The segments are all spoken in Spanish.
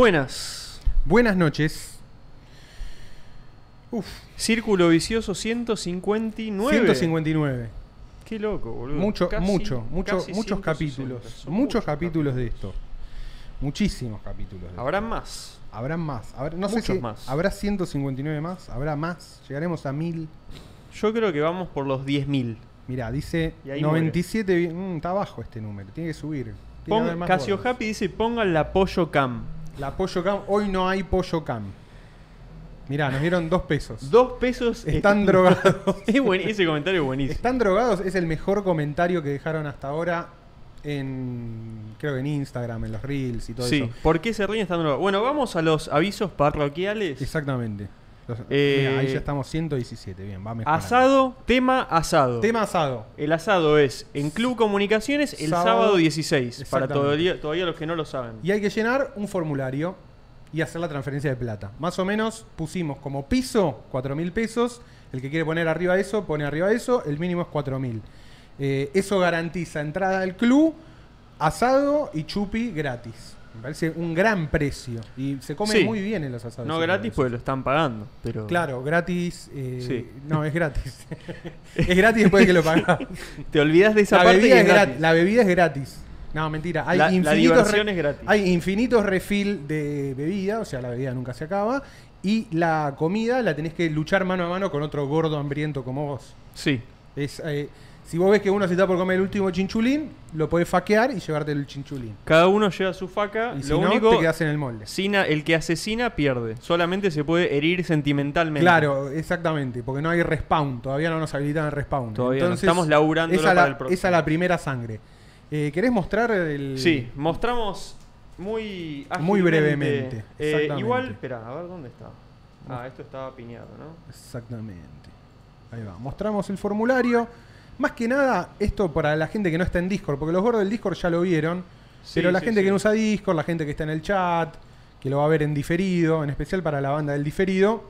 Buenas. Buenas noches. Uf, Círculo vicioso 159. 159. Qué loco, boludo. Mucho, Casi- mucho, mucho, muchos 160. capítulos. Muchos capítulos de esto. Muchísimos capítulos. de esto. Habrá más. Habrán más. Habrá- no sé Muchos si más. habrá 159 más. Habrá más. Llegaremos a 1000. Yo creo que vamos por los 10.000. Mirá, dice Y ahí 97. vi- mm, está bajo este número. Tiene que subir. Pon, Casio. Happy dice pongan la pollo cam. La pollo cam. Hoy no hay pollo cam. Mirá, nos dieron dos pesos. Dos pesos. Están drogados. Es buen- ese comentario es buenísimo. Están drogados es el mejor comentario que dejaron hasta ahora en creo que en Instagram, en los reels y todo Sí. eso. ¿Por qué se ríen están drogados? Bueno, vamos a los avisos parroquiales. Exactamente. Los- Eh, mirá, ahí ya estamos 117, bien, va mejor. Asado, tema asado. Tema asado. El asado es en Club Comunicaciones el sábado, Sábado, 16. Para todavía, todavía los que no lo saben. Y hay que llenar un formulario y hacer la transferencia de plata. Más o menos pusimos como piso 4 mil pesos. El que quiere poner arriba eso, pone arriba eso. El mínimo es 4 mil. Eh, eso garantiza entrada al club, asado y chupi gratis. Me parece un gran precio. Y se come Sí. muy bien en los asados. No gratis porque lo están pagando. Pero Claro, gratis. eh, Sí. No, es gratis. es gratis después de que lo pagas. Te olvidas de esa La parte bebida, y es es gratis. gratis. la bebida es gratis. No, mentira. Hay La- la infinitos re- es gratis. Hay infinitos refill de bebida, o sea, la bebida nunca se acaba. Y la comida la tenés que luchar mano a mano con otro gordo hambriento como vos. Sí. Es, eh, si vos ves que uno se está por comer el último chinchulín, lo podés faquear y llevarte el chinchulín. Cada uno lleva su faca. Y si lo no, único, te quedás en el molde. sina- el que asesina pierde. Solamente se puede herir sentimentalmente. Claro, exactamente, porque no hay respawn, todavía no nos habilitan el respawn. Todavía no, Entonces, estamos laburándolo esa para la, el próximo. Esa la primera sangre. Eh, ¿Querés mostrar el...? Sí, mostramos muy Muy brevemente, Eh, igual, espera, a ver dónde está. Ah, esto estaba piñado, ¿no? Exactamente. Ahí va. Mostramos el formulario. Más que nada, esto para la gente que no está en Discord, porque los gordos del Discord ya lo vieron. Sí, pero la sí, gente sí. que no usa Discord, la gente que está en el chat, que lo va a ver en diferido, en especial para la banda del diferido.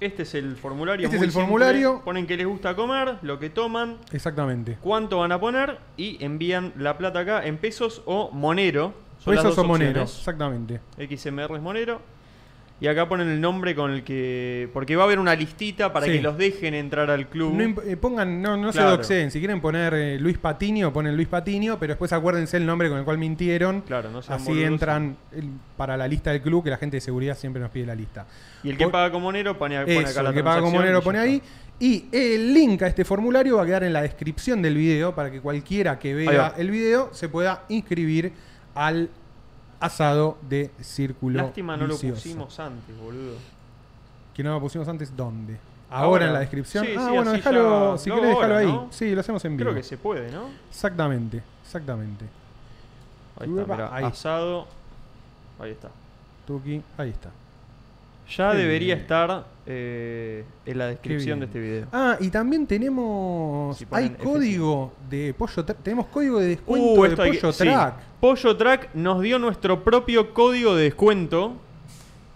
Este es el formulario. Este es el simple. formulario. Ponen que les gusta comer, lo que toman, Exactamente. cuánto van a poner y envían la plata acá en pesos o monero. Son Pesos o opciones. exactamente. XMR es monero. Y acá ponen el nombre con el que. Porque va a haber una listita para Sí. que los dejen entrar al club. No, eh, pongan, no, no se doxeen. Si quieren poner eh, Luis Patiño, ponen Luis Patiño, pero después acuérdense el nombre con el cual mintieron. Claro, no Así boludos. entran el- para la lista del club, que la gente de seguridad siempre nos pide la lista. Y el que Por- paga como monero pone, pone Eso, acá la el que paga como monero pone ahí. Y el link a este formulario va a quedar en la descripción del video para que cualquiera que vea el video se pueda inscribir al asado de Círculo Lástima no lo pusimos antes, boludo. Que no lo pusimos antes, ¿dónde? Ahora, Ahora. en la descripción. Sí, ah, sí, bueno, déjalo, ya- si lo querés déjalo ahí. ¿no? Sí, lo hacemos en vivo. Creo que se puede, ¿no? Exactamente, exactamente. Ahí está, mirá, ahí. asado. Ahí está. Tuki, ahí está. Ya debería estar eh, en la descripción de este video. Ah, y también tenemos. Si hay F5. código de pollo Track. Tenemos código de descuento Uh, de hay que- pollo sí. track. Pollo Track nos dio nuestro propio código de descuento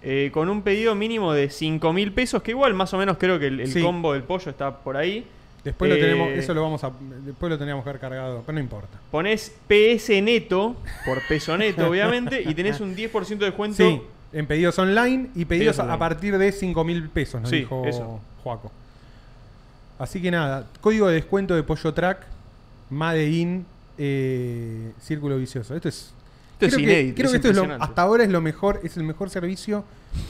eh, con un pedido mínimo de 5 mil pesos, que igual más o menos creo que el, el Sí. combo del pollo está por ahí. Después lo Eh, tenemos, eso lo vamos a. Después lo teníamos que haber cargado, pero no importa. Pones PS neto, por peso neto obviamente, y tenés un 10% de descuento. Sí, en pedidos online y pedidos Pedidos a, partir de 5 mil pesos, nos Sí, dijo eso. Joaco. Así que nada, código de descuento de Pollo Track, Made in eh, Círculo Vicioso. Esto es. Esto es creo que, inédito, creo es que esto es lo- hasta ahora es lo mejor, es el mejor servicio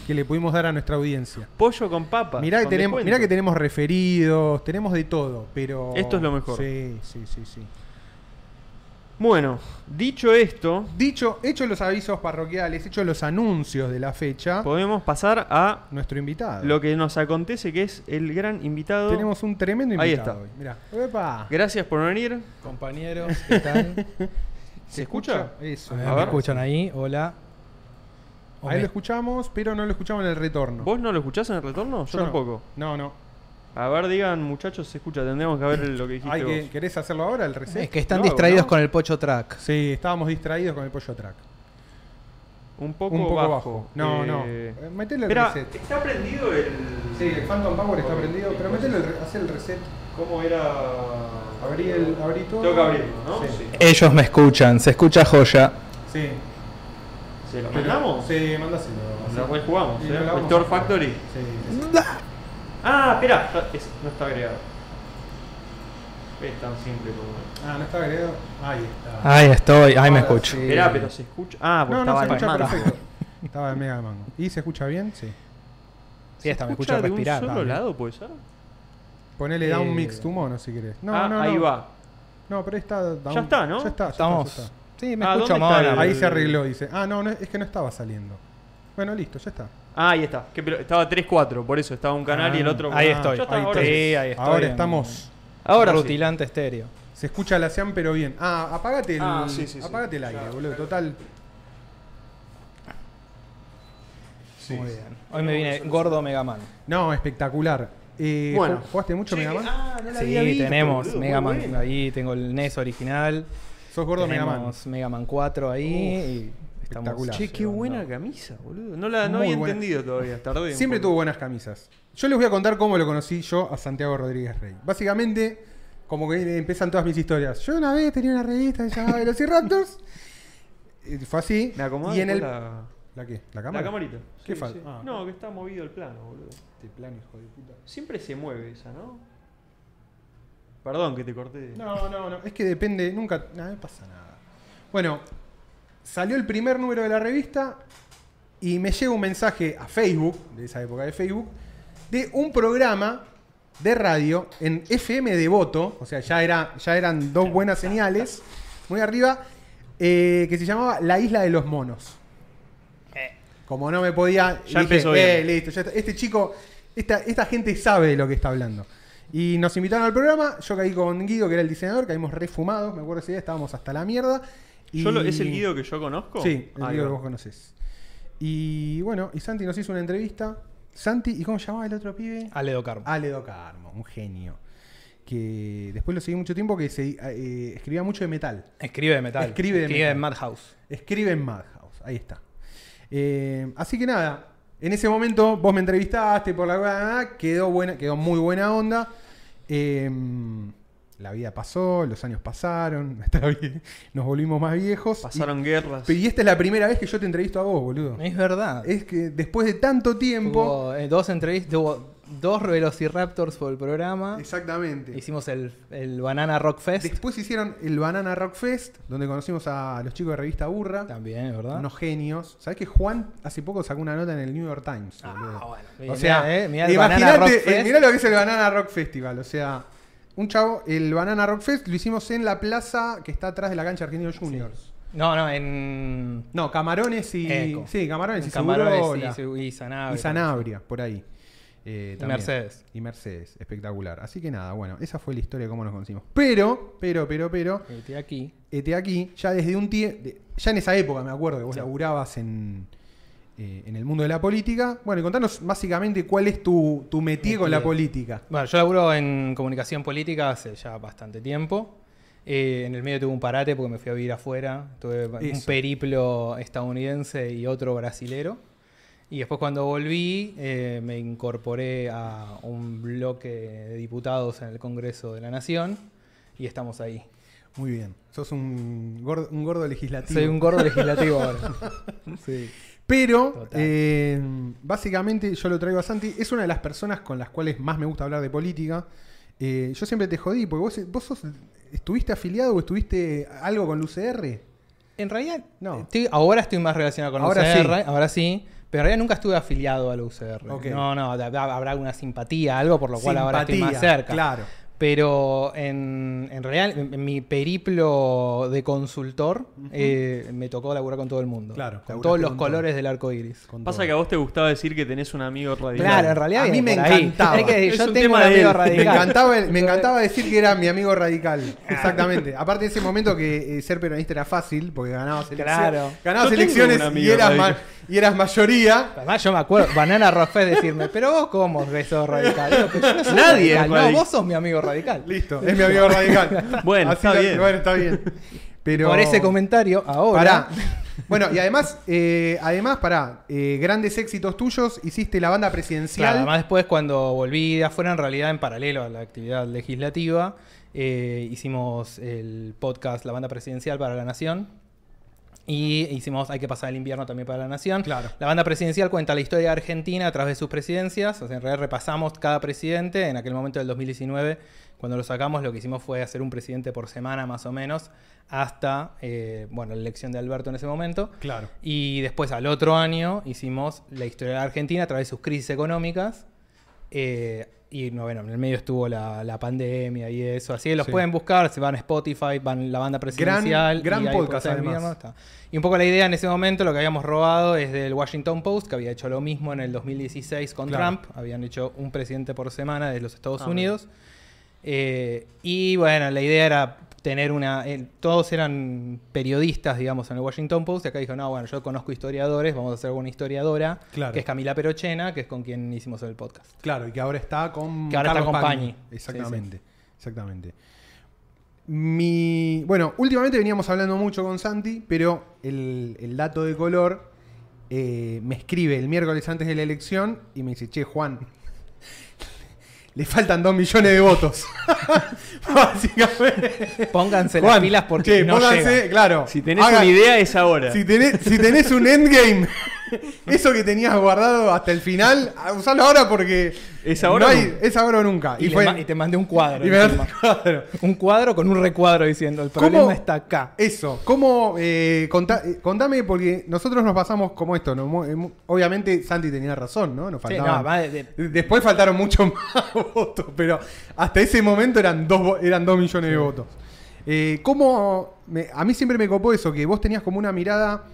que le pudimos dar a nuestra audiencia. Pollo con papas. Mirá que, tenemos, mirá que tenemos referidos, tenemos de todo, pero. Esto es lo mejor. Sí, sí, sí, sí. Bueno, dicho esto, Dicho, hechos los avisos parroquiales, hechos los anuncios de la fecha, podemos pasar a nuestro invitado. lo que nos acontece, que es el gran invitado. Tenemos un tremendo Ahí invitado está. hoy. Mirá. Epa. Gracias por venir. Compañeros, ¿qué tal? ¿Se escucha? Eso. A ver, A ¿Me ver. escuchan ahí? Hola. ¿O Ahí me- lo escuchamos, pero no lo escuchamos en el retorno. ¿Vos no lo escuchás en el retorno? Yo, Yo no. tampoco. No, no. A ver, digan, muchachos, se escucha. Tendremos que ver lo que dijiste Hay que- vos. ¿Querés hacerlo ahora, el reset? Es que están No, distraídos ¿no? con el pocho track. Sí, estábamos distraídos con el pollo track. Un poco, Un poco bajo. bajo. No, Eh, no. Eh, Metele el Espera, reset. ¿está prendido el. Sí, el Phantom Power está prendido, pero metele el, el reset. ¿Cómo era? Abrí, el, abrí todo. Tengo que abrirlo, ¿no? Sí. Sí. Ellos me escuchan, se escucha joya. Sí. ¿Se lo mandamos? Sí, mandáselo. Lo rejugamos, Sí, ¿eh? Factory. Sí, sí, sí. Ah, espera, no está agregado. Es tan simple como. Ah, no está agregado. Ahí está. Ahí estoy, ahí me escucho. sí. Esperá, pero se escucha. Ah, porque No, no, estaba se en escucha perfecto. Estaba en mega mango. ¿Y se escucha bien? Sí. Sí, hasta me ¿Escucha escucho de un respirar. solo también. lado, puede ser? Ponele down Eh, mix to mono si querés. No, ah, no, ahí no. va. No, pero ahí está down. Ya está, ¿no? Ya está, ya Estamos. está, ya está. Sí, me Ah, escucho ¿dónde está mono. el- Ahí se arregló, dice. Ah, no, no, es que no estaba saliendo. Bueno, listo, ya está. Ah, ahí está. Estaba 3-4, por eso estaba un canal y el Ah, otro. Ahí Ah, estoy. Ahí ahora sí. Ahí estoy. Ahora en estamos. Ahora sí. Rutilante estéreo. Se escucha la SEAM, pero bien. Ah, apagate el, Ah, sí, sí, sí. apagate el aire, boludo. Total. Muy bien. Hoy me viene gordo Mega Man. No, espectacular. Eh, Bueno. ¿Jugaste mucho Mega Man? Ah, no la Sí, visto, tenemos boludo, Mega Man ahí, tengo el NES original. Sos gordo Mega Man. tenemos Mega Man 4 ahí y estamos espectacular. Che, qué buena camisa, boludo. No la no había buena. entendido todavía. Tardé. Siempre tuvo buenas camisas. Yo les voy a contar cómo lo conocí yo a Santiago Rodríguez Rey. Básicamente, como que empiezan todas mis historias. Yo una vez tenía una revista que se llamaba Velociraptors. Y fue así. Me acomodás y en el... la, ¿La qué? ¿La la cámara? camarita. ¿Qué Sí, falta? sí. Ah. No, que está movido el plano, boludo. Este plan, hijo de puta. Siempre se mueve esa, ¿no? Perdón que te corté. No, no, no. Es que depende. Nunca. Nada, no pasa nada. Bueno, salió el primer número de la revista y me llega un mensaje a Facebook, de esa época de Facebook, de un programa de radio en FM de voto. O sea, ya, era, ya eran dos buenas señales. Muy arriba. eh, que se llamaba La Isla de los Monos. Como no me podía. Ya empezó bien. "Eh, listo, ya está. Este chico, esta, esta gente sabe de lo que está hablando. Y nos invitaron al programa. Yo caí con Guido, que era el diseñador, caímos refumados. Me acuerdo ese día, estábamos hasta la mierda. Y... Yo lo- ¿Es el Guido que yo conozco? Sí, el Ahí Guido va. que vos conocés. Y bueno, y Santi nos hizo una entrevista. Santi, ¿y cómo se llamaba el otro pibe? Aledo Carmo. Aledo Carmo, un genio. Que después lo seguí mucho tiempo, que se, eh, escribía mucho de metal. Escribe de metal. Escribe de metal. en Madhouse. Escribe en Madhouse, ahí está. Eh, así que nada, en ese momento vos me entrevistaste por la quedó buena, quedó muy buena onda. Eh, la vida pasó, los años pasaron, nos volvimos más viejos. Pasaron guerras. Y, esta es la primera vez que yo te entrevisto a vos, boludo. Es verdad. Es que después de tanto tiempo. Hubo eh, dos entrevistas, hubo dos Velociraptors por el programa. Exactamente. Hicimos el, el Banana Rock Fest. Después hicieron el Banana Rock Fest, donde conocimos a los chicos de revista Burra. También, es verdad. Unos genios. ¿Sabés que Juan hace poco sacó una nota en el New York Times? boludo? Ah, bueno. o Mirá, sea, eh, mirá el Banana Rock imagínate, Fest. eh, mirá lo que es el Banana Rock Festival. O sea, un chavo, el Banana Rock Fest lo hicimos en la plaza que está atrás de la cancha Argentinos Juniors. No, no, en. No, Camarones y. Eco. Sí, Camarones en y Camarones y, y Sanabria. Y Sanabria, por ahí. Eh, Y. Mercedes. Y Mercedes, espectacular. Así que nada, bueno, esa fue la historia de cómo nos conocimos. Pero, pero, pero, pero, Este aquí. este aquí, ya desde un tiempo, ya en esa época me acuerdo que vos Sí. laburabas en, eh, en el mundo de la política. Bueno, y contanos básicamente cuál es tu, tu con la Métier. política. Bueno, yo laburo en comunicación política hace ya bastante tiempo. Eh, en el medio tuve un parate porque me fui a vivir afuera. Tuve un periplo estadounidense y otro brasilero. Y después cuando volví eh, me incorporé a un bloque de diputados en el Congreso de la Nación y estamos ahí. Muy bien. Sos un gordo, un gordo legislativo. Soy un gordo legislativo ahora. Sí. Pero, eh, básicamente, yo lo traigo a Santi. Es una de las personas con las cuales más me gusta hablar de política. Eh, yo siempre te jodí, porque vos, vos sos- estuviste afiliado o estuviste algo con el UCR. En realidad, No. estoy- ahora estoy más relacionado con Ahora UCR, sí. ahora sí, pero en realidad nunca estuve afiliado al UCR. Ok. No, no, hab- habrá alguna simpatía, algo por lo cual ahora estoy más cerca. Claro. Pero en, en realidad, en, en mi periplo de consultor, eh, me tocó laburar con todo el mundo. Claro, Con todos los con todo. colores del arco iris. Con Pasa todo. que a vos te gustaba decir que tenés un amigo radical. Claro, en realidad A mí me encantaba. Que yo un tengo un tema de amigo él. radical. Me encantaba, me encantaba decir que era mi amigo radical. Exactamente. Aparte de ese momento que eh, ser peronista era fácil, porque ganabas elecciones, Claro. ganabas Yo tengo elecciones y eras, ma- radical. Y eras mayoría. Además, yo me acuerdo, Banana Roffet decirme, pero vos cómo que sos radical. Digo, "Pero yo no soy Nadie radical. No, vos sos mi amigo radical. Listo, es mi amigo radical. Bueno, Así está la- bien. Bueno, está bien. Pero, Por ese comentario, ahora. Pará. Bueno, y además, eh, además, pará, eh, grandes éxitos tuyos, hiciste la banda presidencial. Claro, además después cuando volví de afuera, en realidad en paralelo a la actividad legislativa, eh, hicimos el podcast La Banda Presidencial para la Nación. Y hicimos Hay que pasar el invierno también para la nación. Claro. La banda presidencial cuenta la historia de Argentina a través de sus presidencias. O sea, en realidad repasamos cada presidente. En aquel momento del 2019, cuando lo sacamos, lo que hicimos fue hacer un presidente por semana más o menos, hasta eh, bueno, la elección de Alberto en ese momento. Claro. Y después al otro año hicimos la historia de Argentina a través de sus crisis económicas. Eh, y no, bueno, en el medio estuvo la, la pandemia y eso. Así que los Sí. pueden buscar, se van a Spotify, van la banda presidencial. gran y podcast, además. invierno, está. Y un poco la idea en ese momento, lo que habíamos robado es del Washington Post, que había hecho lo mismo en el 2016 con Claro. Trump. Habían hecho un presidente por semana de los Estados Ah, Unidos. Eh, y bueno, la idea era tener una... eh, todos eran periodistas, digamos, en el Washington Post. Y acá dijo, no, bueno, yo conozco historiadores, vamos a hacer una historiadora, Claro. que es Camila Perochena, que es con quien hicimos el podcast. Claro, y que ahora está con Que ahora está Carlos con Pagni. Pagni. Exactamente, exactamente. Mi, bueno, últimamente veníamos hablando mucho con Santi, pero el, el dato de color eh, me escribe el miércoles antes de la elección y me dice, che, Juan, le faltan dos millones de votos. Básicamente. Pónganse las pilas porque che, no pónganse, llega. claro. Si tenés hagan- una idea, es ahora. si tenés, si tenés un endgame, eso que tenías guardado hasta el final, a usarlo ahora porque. Es ahora no o hay- nunca. es ahora o nunca. Y, Y, fue- te mandé un cuadro. y me. Un cuadro con un recuadro diciendo, el ¿Cómo- problema está acá. Eso, ¿cómo? eh, contá- eh, contame, porque nosotros nos pasamos como esto. ¿no? Mu- eh, Obviamente, Santi tenía razón, ¿no? Nos Sí, faltaban. no, va de- de- Después faltaron muchos más votos, pero hasta ese momento eran dos, eran dos millones de votos. Eh, ¿Cómo? me- a mí siempre me copó eso, que vos tenías como una mirada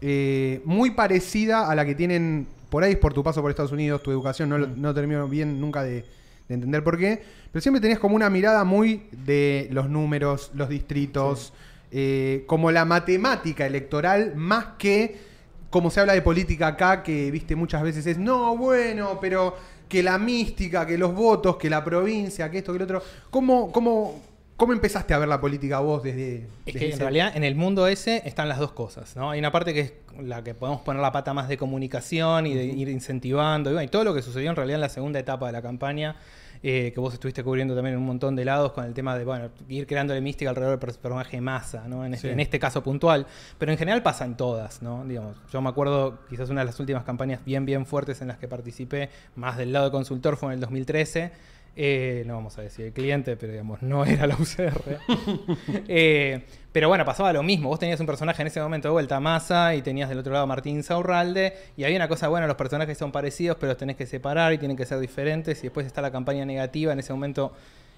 eh, muy parecida a la que tienen por ahí, por tu paso por Estados Unidos, tu educación, no, Mm. no termino bien nunca de, de entender por qué, pero siempre tenías como una mirada muy de los números, los distritos, eh, como la matemática electoral, más que como se habla de política acá, que viste muchas veces es, no, bueno, pero que la mística, que los votos, que la provincia, que esto, que lo otro. ¿Cómo, cómo, cómo empezaste a ver la política vos desde... Es desde que en ese- realidad en el mundo ese están las dos cosas, ¿no? Hay una parte que es la que podemos poner la pata más de comunicación y de ir incentivando, y, bueno, y todo lo que sucedió en realidad en la segunda etapa de la campaña, eh, que vos estuviste cubriendo también en un montón de lados con el tema de, bueno, ir creándole mística alrededor del pers- personaje masa, ¿no? En este, en este caso puntual, pero en general pasa en todas, ¿no? Digamos, yo me acuerdo quizás una de las últimas campañas bien, bien fuertes en las que participé, más del lado de consultor, fue en el 2013, eh, no vamos a decir el cliente, pero digamos, no era la UCR. Eh, pero bueno, pasaba lo mismo. Vos tenías un personaje en ese momento de vuelta, Massa, y tenías del otro lado a Martín Saurralde, y había una cosa buena, los personajes son parecidos, pero los tenés que separar y tienen que ser diferentes, y después está la campaña negativa en ese momento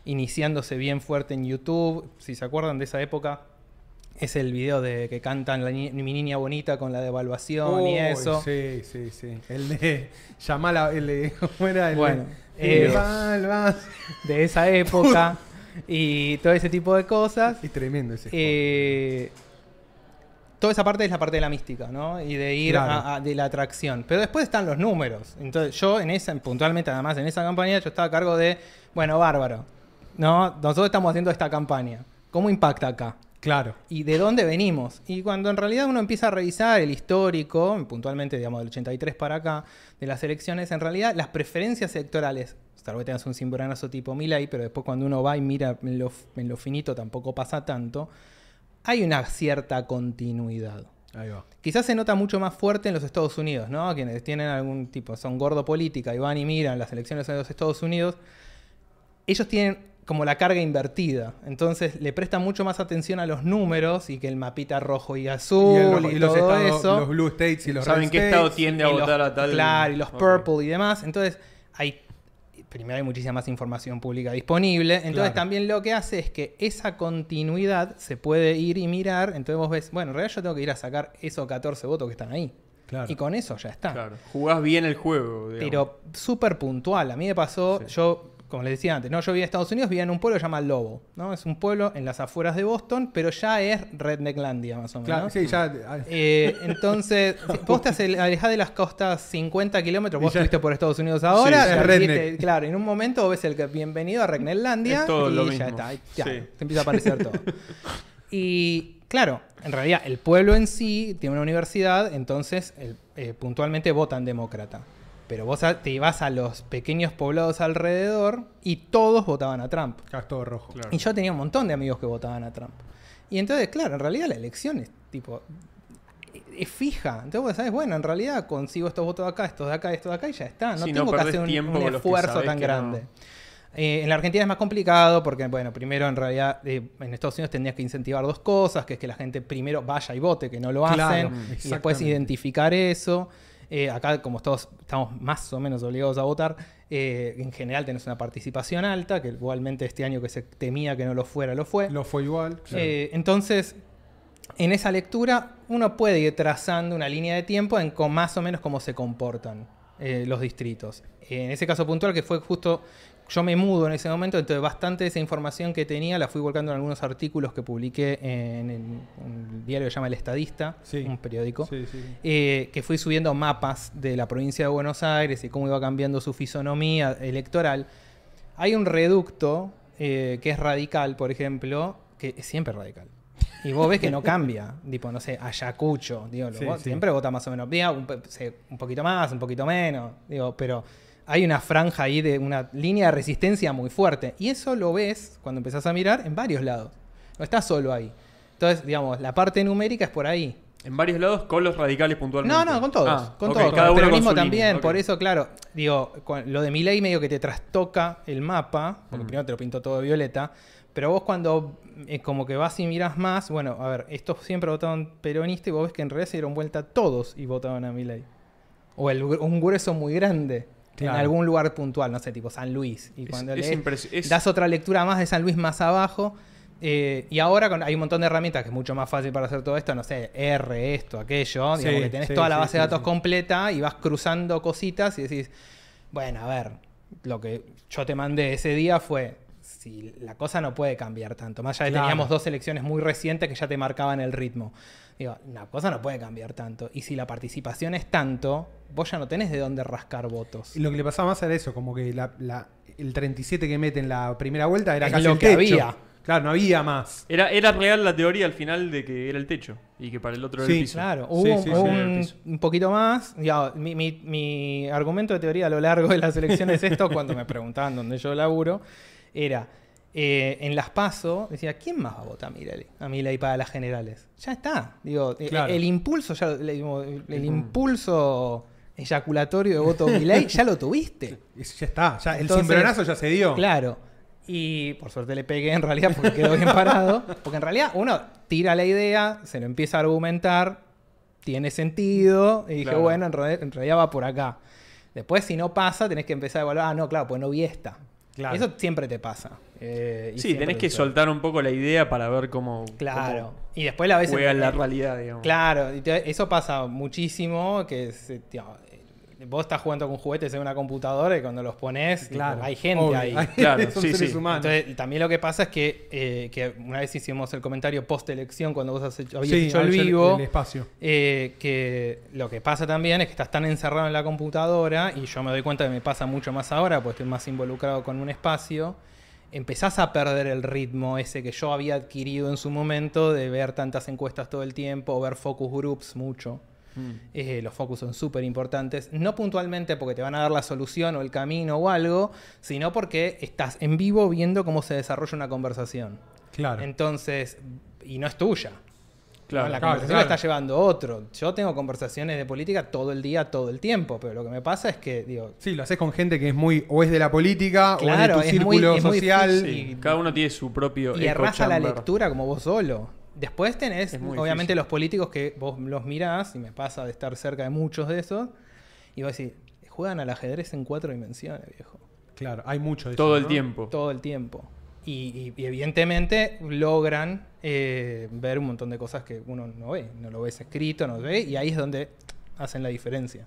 iniciándose bien fuerte en YouTube. Si se acuerdan de esa época, es el video de que cantan la ni- mi niña bonita con la devaluación y eso. Sí, sí, sí. El de. Llamala. El de. ¿Cómo era? El Bueno, de, eh. De esa época y todo ese tipo de cosas. Es tremendo ese. Eh, toda esa parte es la parte de la mística, ¿no? Y de ir Claro. a- a- de la atracción. Pero después están los números. Entonces, yo en esa, puntualmente además en esa campaña, yo estaba a cargo de, bueno, bárbaro. ¿No? Nosotros estamos haciendo esta campaña. ¿Cómo impacta acá? Claro. ¿Y de dónde venimos? Y cuando en realidad uno empieza a revisar el histórico, puntualmente, digamos, del 83 para acá, de las elecciones, en realidad las preferencias electorales, tal vez tengas un cimbronazo tipo Milei, pero después cuando uno va y mira en lo, en lo finito tampoco pasa tanto, hay una cierta continuidad. Ahí va. Quizás se nota mucho más fuerte en los Estados Unidos, ¿no? Quienes tienen algún tipo, son gordo política y van y miran las elecciones en los Estados Unidos, ellos tienen como la carga invertida. Entonces le prestan mucho más atención a los números y que el mapita rojo y azul y, el- y los, todo estados, eso. los Blue States y los Saben Red qué States. estado tiende a y los- votar a tal. Claro, y los purple y demás. Entonces, hay primero hay muchísima más información pública disponible. Entonces, Claro. también lo que hace es que esa continuidad se puede ir y mirar. Entonces, vos ves, bueno, en realidad yo tengo que ir a sacar esos 14 votos que están ahí. Claro. Y con eso ya está. Claro. Jugás bien el juego. digamos. Pero súper puntual. A mí me pasó, Sí. yo, como les decía antes, ¿no? yo vivía en Estados Unidos, vivía en un pueblo que se llama Lobo. ¿no? Es un pueblo en las afueras de Boston, pero ya es Rednecklandia más o menos. Claro, sí, ya. Eh, entonces, si vos te alejás de las costas 50 kilómetros, vos estuviste por Estados Unidos ahora, Sí, es viste- claro, en un momento ves el que bienvenido a Rednecklandia Es todo y lo ya mismo. está, ya, Sí. te empieza a aparecer todo. Y claro, en realidad el pueblo en sí tiene una universidad, entonces el- eh, puntualmente votan demócrata. Pero vos te vas a los pequeños poblados alrededor y todos votaban a Trump. Es todo rojo. Claro. Y yo tenía un montón de amigos que votaban a Trump. Y entonces, claro, en realidad la elección es tipo. es fija. Entonces vos sabes, bueno, en realidad consigo estos votos de acá, estos de acá, estos de acá y ya está. No tengo que hacer un, esfuerzo tan no. grande. Eh, en la Argentina es más complicado porque, bueno, primero en realidad eh, en Estados Unidos tendrías que incentivar dos cosas, que es que la gente primero vaya y vote, que no lo Claro, hacen, y después identificar eso. Eh, acá, como todos estamos más o menos obligados a votar, eh, en general tenés una participación alta, que igualmente este año que se temía que no lo fuera, lo fue. Lo fue igual. Eh, entonces, en esa lectura, uno puede ir trazando una línea de tiempo en con más o menos cómo se comportan los distritos. En ese caso puntual, que fue justo, yo me mudo en ese momento, entonces bastante de esa información que tenía la fui volcando en algunos artículos que publiqué en, el- un diario que se llama El Estadista, Sí. un periódico. Sí, sí, sí. eh, que fui subiendo mapas de la provincia de Buenos Aires y cómo iba cambiando su fisonomía electoral. Hay un reducto eh, que es radical, por ejemplo, que es siempre radical. Y vos ves que no cambia. tipo, no sé, Ayacucho. Digo, lo Sí, vos- sí. Siempre vota más o menos. Un, un poquito más, un poquito menos. Digo, pero hay una franja ahí de una línea de resistencia muy fuerte. Y eso lo ves cuando empezás a mirar en varios lados. No estás solo ahí. Entonces, digamos, la parte numérica es por ahí. En varios lados con los radicales puntualmente. No, no, con todos. Ah, con ok, todos. Cada con el peronismo también. Por eso, claro, digo, lo de mi ley medio que te trastoca el mapa, porque Mm. primero te lo pintó todo de violeta, pero vos cuando eh, como que vas y miras más, bueno, a ver, estos siempre votaban peronista y vos ves que en realidad se dieron vuelta todos y votaban a mi ley. O el, un grueso muy grande. Claro. En algún lugar puntual, no sé, tipo San Luis. Y cuando es lees, es- das otra lectura más de San Luis más abajo. eh, y ahora con- hay un montón de herramientas que es mucho más fácil para hacer todo esto, no sé, R, esto, aquello, Sí, digamos que tenés sí, toda la sí, base de datos completa y vas cruzando cositas y decís, bueno, a ver, lo que yo te mandé ese día fue, si la cosa no puede cambiar tanto, más allá de que Claro. teníamos dos elecciones muy recientes que ya te marcaban el ritmo. Digo, la cosa no puede cambiar tanto. Y si la participación es tanto, vos ya no tenés de dónde rascar votos. Y lo que le pasaba más era eso, como que la- la- el 37 que mete en la primera vuelta era Es casi lo el que techo. había. Claro, no había más. Era, era real la teoría al final de que era el techo y que para el otro era Sí, el piso. Claro, Sí, hubo sí, hubo sí, un, poquito más. Ya, mi, mi- mi argumento de teoría a lo largo de las elecciones esto, cuando me preguntaban dónde yo laburo, era, eh, en las PASO, decía, ¿quién más va a votar a Milei? A Milei para las generales. Ya está. Digo, eh, Claro. el impulso, ya, el, el impulso eyaculatorio de voto a Milei, ya lo tuviste. Ya está, ya, el cimbronazo ya se dio. Claro. Y por suerte le pegué en realidad porque quedó bien parado. Porque en realidad uno tira la idea, se lo empieza a argumentar, tiene sentido. Y dije, Claro. bueno, en realidad, en realidad va por acá. Después, si no pasa, tenés que empezar a evaluar. Ah, no, claro, pues no vi esta. Claro. Eso siempre te pasa. Eh, y Sí, tenés que te- soltar un poco la idea para ver cómo, Claro. cómo Y después la ves en- juega la en- realidad, digamos. Claro, y te- eso pasa muchísimo, que es, tío, eh, vos estás jugando con juguetes en una computadora y cuando los pones, Claro. hay gente Obvio. ahí. Claro, Son sí, seres sí. humanos. Entonces, también lo que pasa es que, eh, que una vez hicimos el comentario post elección cuando vos has hecho, habías Sí, hecho el vivo, el espacio. eh, que lo que pasa también es que estás tan encerrado en la computadora y yo me doy cuenta que me pasa mucho más ahora porque estoy más involucrado con un espacio. Empezás a perder el ritmo ese que yo había adquirido en su momento de ver tantas encuestas todo el tiempo o ver focus groups mucho. Mm. Eh, los focus son súper importantes, no puntualmente porque te van a dar la solución o el camino o algo, sino porque estás en vivo viendo cómo se desarrolla una conversación. Claro. Entonces, y no es tuya. Claro, ¿no? La claro, conversación claro. la está llevando otro. Yo tengo conversaciones de política todo el día, todo el tiempo, pero lo que me pasa es que, digo, Sí, lo haces con gente que es muy o es de la política Claro, o es es de tu muy- círculo es muy social. difícil. Sí, cada uno tiene su propio y echo errás a la lectura como vos solo. Después tenés, obviamente, difícil. los políticos que vos los mirás, y me pasa de estar cerca de muchos de esos, y vos decís, juegan al ajedrez en cuatro dimensiones, viejo. Claro, hay mucho de Todo eso, el ¿no? tiempo. Todo el tiempo. Y, y- y evidentemente logran eh, ver un montón de cosas que uno no ve. No lo ves escrito, no lo ve, y ahí es donde hacen la diferencia.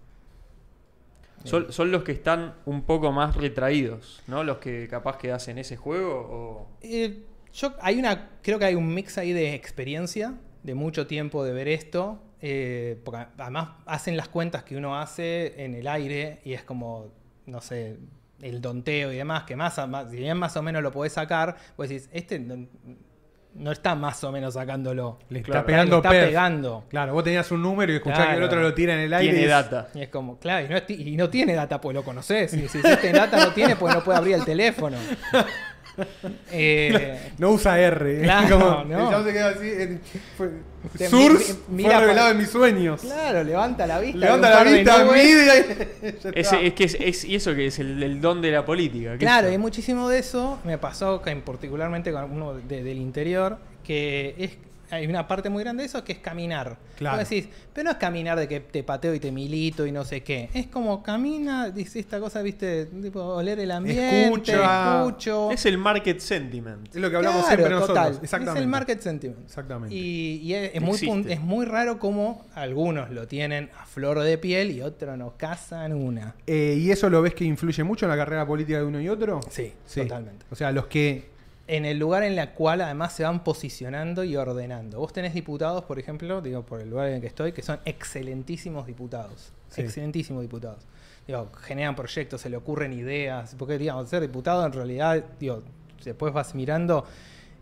Son, son los que están un poco más retraídos, ¿no? Los que capaz que hacen ese juego o... Eh, yo hay una, creo que hay un mix ahí de experiencia, de mucho tiempo de ver esto, eh, porque además hacen las cuentas que uno hace en el aire y es como, no sé, el donteo y demás, que más, más- si bien más o menos lo podés sacar, vos decís, este no, no está más o menos sacándolo. Le está Claro, pegando le está perf. pegando. Claro, vos tenías un número y escuchás que el otro lo tira en el aire. y Tiene es- data. Y es como, claro, y no, es ti- y no tiene data, pues lo conoces. Y si existe data, no tiene, pues no puede abrir el teléfono. Eh, No usa R. Claro, Como, no. El chabón se queda así. eh, fue- Source mi- mi- fue mira revelado pa- en mis sueños. claro, levanta la vista. Levanta la vista, mide Es, es que es, es- y eso que es el, el don de la política. ¿qué Claro, y muchísimo de eso me pasó que en- particularmente con uno de- del interior, que es hay una parte muy grande de eso que es caminar. Claro. Vos decís, pero no es caminar de que te pateo y te milito y no sé qué. Es como camina, dice esta cosa, viste, tipo oler el ambiente, Escucha. escucho. Es el market sentiment. Es lo que hablamos Claro, siempre nosotros. total. Exactamente. Es el market sentiment. Exactamente. Y, y es, es muy, Existe. pun- es muy raro como algunos lo tienen a flor de piel y otros no cazan una. Eh, ¿Y eso lo ves que influye mucho en la carrera política de uno y otro? Sí, Sí. totalmente. O sea, los que. En el lugar en el cual además se van posicionando y ordenando. Vos tenés diputados, por ejemplo, digo, por el lugar en el que estoy, que son excelentísimos diputados. Sí. Excelentísimos diputados. Digo, generan proyectos, se le ocurren ideas. Porque, digamos, ser diputado en realidad, digo, después vas mirando,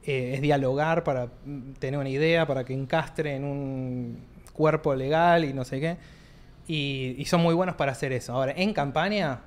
eh, es dialogar para mm, tener una idea, para que encastre en un cuerpo legal y no sé qué. Y, y son muy buenos para hacer eso. Ahora, en campaña,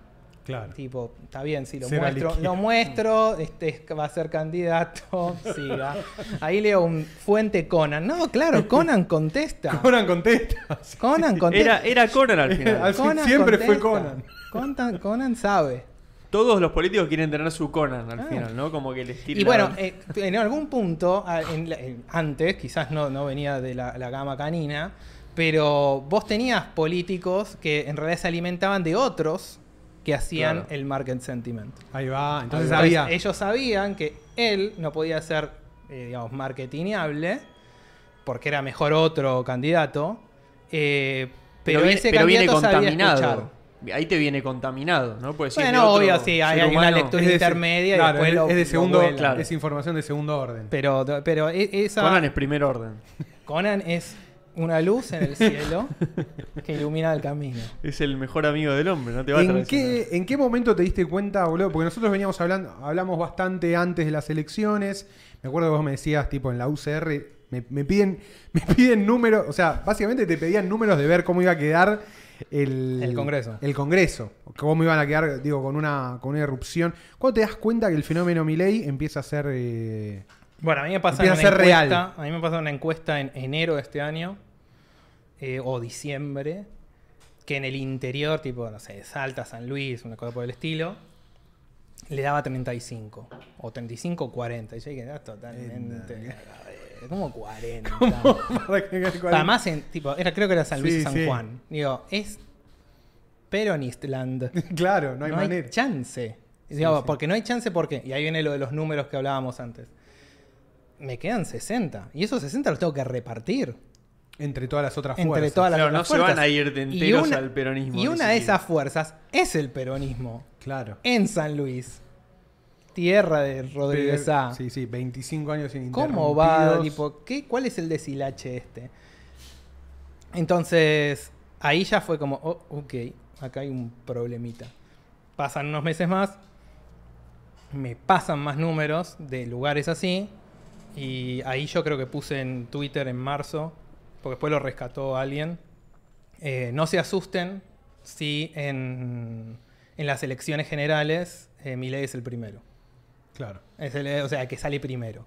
Claro. Tipo, está bien, si lo Será muestro, lo muestro, este va a ser candidato, siga. Ahí leo un fuente Conan. No, claro, Conan contesta. Conan contesta. Sí. Conan contesta. Era, era Conan al final. Al fin- siempre fue contesta. Conan, Conan sabe. Todos los políticos quieren tener su Conan al Ah. final, ¿no? Como que les tira Y bueno, la- eh, en algún punto, a- en la- en- antes, quizás no, no venía de la, la gama canina, pero vos tenías políticos que en realidad se alimentaban de otros que hacían Claro. el market sentiment. Ahí va. Entonces Entonces, había. Ellos sabían que él no podía ser, eh, digamos, marketingable, porque era mejor otro candidato. eh, pero, viene, ese pero viene sabía contaminado. escuchar. Ahí te viene contaminado, ¿no? Puedes decir Bueno, obvio, sí, hay, hay una lectura Es de- intermedia claro, y después es, lo, es de segundo. Claro. es información de segundo orden. Pero, pero e- esa. Conan es primer orden. Conan es una luz en el cielo que ilumina el camino. Es el mejor amigo del hombre, no te va a ¿En traicionar. qué, ¿En qué momento te diste cuenta, boludo? Porque nosotros veníamos hablando, hablamos bastante antes de las elecciones. Me acuerdo que vos me decías, tipo, en la UCR, me, me piden, me piden números, o sea, básicamente te pedían números de ver cómo iba a quedar el, El Congreso. El Congreso. Cómo iban a quedar, digo, con una, con una erupción. ¿Cuándo te das cuenta que el fenómeno Milei empieza a ser. eh, Bueno, a mí me pasa una a ser encuesta, real. a mí me pasa una encuesta en enero de este año eh, o diciembre que en el interior, tipo, no sé, Salta, San Luis, una cosa por el estilo, le daba 35 o 35 o 40. Y yo dije, "Ah, totalmente. ¿Cómo 40? para que- cuál- Además, en, tipo, era, creo que era San Luis Sí, y San sí. Juan. Digo, es Peronistland. claro, no hay no hay manera. chance. Sí, Digo, sí. Porque no hay chance, ¿por qué? Y ahí viene lo de los números que hablábamos antes. Me quedan 60. Y esos 60 los tengo que repartir. Entre todas las otras Entre fuerzas. todas las Claro, no se van a ir de enteros una- al peronismo. Y una de esas fuerzas es el peronismo. Claro. En San Luis. Tierra de Rodríguez A. Sí, sí, 25 años sin ¿Cómo va? Tipo, ¿qué, ¿Cuál es el deshilache este? Entonces, ahí ya fue como, oh, ok, acá hay un problemita. Pasan unos meses más, me pasan más números de lugares así, y ahí yo creo que puse en Twitter en marzo, porque después lo rescató alguien. eh, no se asusten si en, en las elecciones generales eh, Milei es el primero. Claro. Es el- o sea, que sale primero.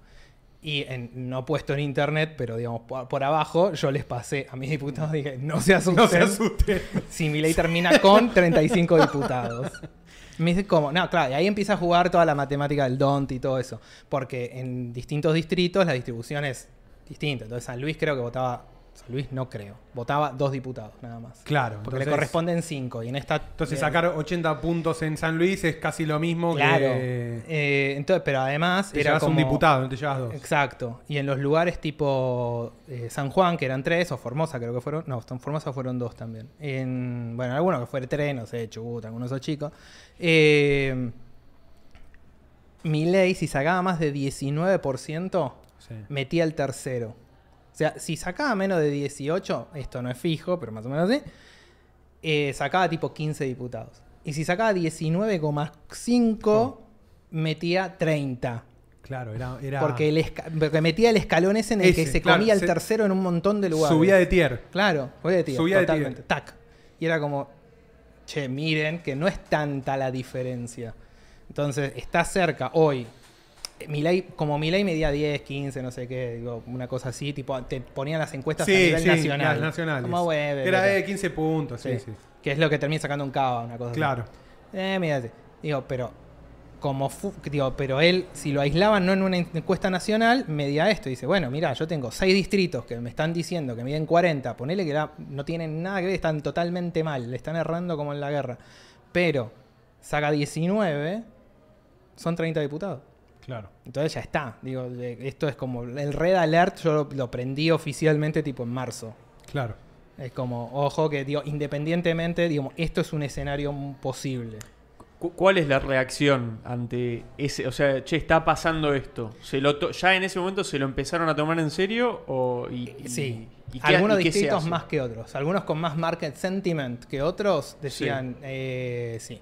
Y en- no puesto en internet, pero digamos, por, por abajo, yo les pasé a mis diputados, dije, no se asusten. No se asuste. Si mi ley termina con 35 diputados. Me dice, ¿cómo? No, claro, y ahí empieza a jugar toda la matemática del DONT y todo eso. Porque en distintos distritos la distribución es distinta. Entonces San Luis creo que votaba, San Luis no creo, votaba dos diputados nada más. Claro. Porque le corresponden cinco. Y en esta... Entonces eh, sacar 80 puntos en San Luis es casi lo mismo Claro. que Eh, entonces, pero además te era llevas un diputado, no te llevas dos. Exacto. Y en los lugares tipo eh, San Juan, que eran tres, o Formosa creo que fueron, no, en Formosa fueron dos también. En, bueno, algunos que fue tres, no sé, Chubut, algunos esos chicos. Eh, Milei, si sacaba más de 19%, Sí. metía el tercero. O sea, si sacaba menos de 18, esto no es fijo, pero más o menos así, eh, sacaba tipo 15 diputados. Y si sacaba 19,5, metía 30. Claro, era, era Porque, el porque metía el escalón ese en el que se claro, comía el se- tercero en un montón de lugares. subida de tier. Claro, subía de tier, Subía de totalmente. tier. Tac. Y era como, che, miren que no es tanta la diferencia. Entonces, está cerca hoy Milei, como Milei medía 10, 15, no sé qué, digo, una cosa así, tipo, te ponían las encuestas Sí, a nivel sí, nacional. las nacionales. Como Era de 15 puntos, sí, sí. Que es lo que termina sacando un cava, una cosa así. Claro. Eh, mírate. Digo, pero como fu- digo, pero él, si lo aislaban no en una encuesta nacional, medía esto. Dice, bueno, mira, yo tengo seis distritos que me están diciendo que miden 40. Ponele que la- no tienen nada que ver, están totalmente mal, le están errando como en la guerra. Pero saca 19, son 30 diputados. Claro. Entonces ya está. Digo, esto es como el Red Alert, yo lo, lo prendí oficialmente tipo en marzo. Claro. Es como, ojo, que digo, independientemente, digamos, esto es un escenario posible. Cu- ¿Cuál es la reacción ante ese? O sea, che, está pasando esto. ¿Se lo to- ¿Ya en ese momento se lo empezaron a tomar en serio? O, y, y- Sí, y qué- algunos hace? más que otros. Algunos con más market sentiment que otros decían, eh, sí,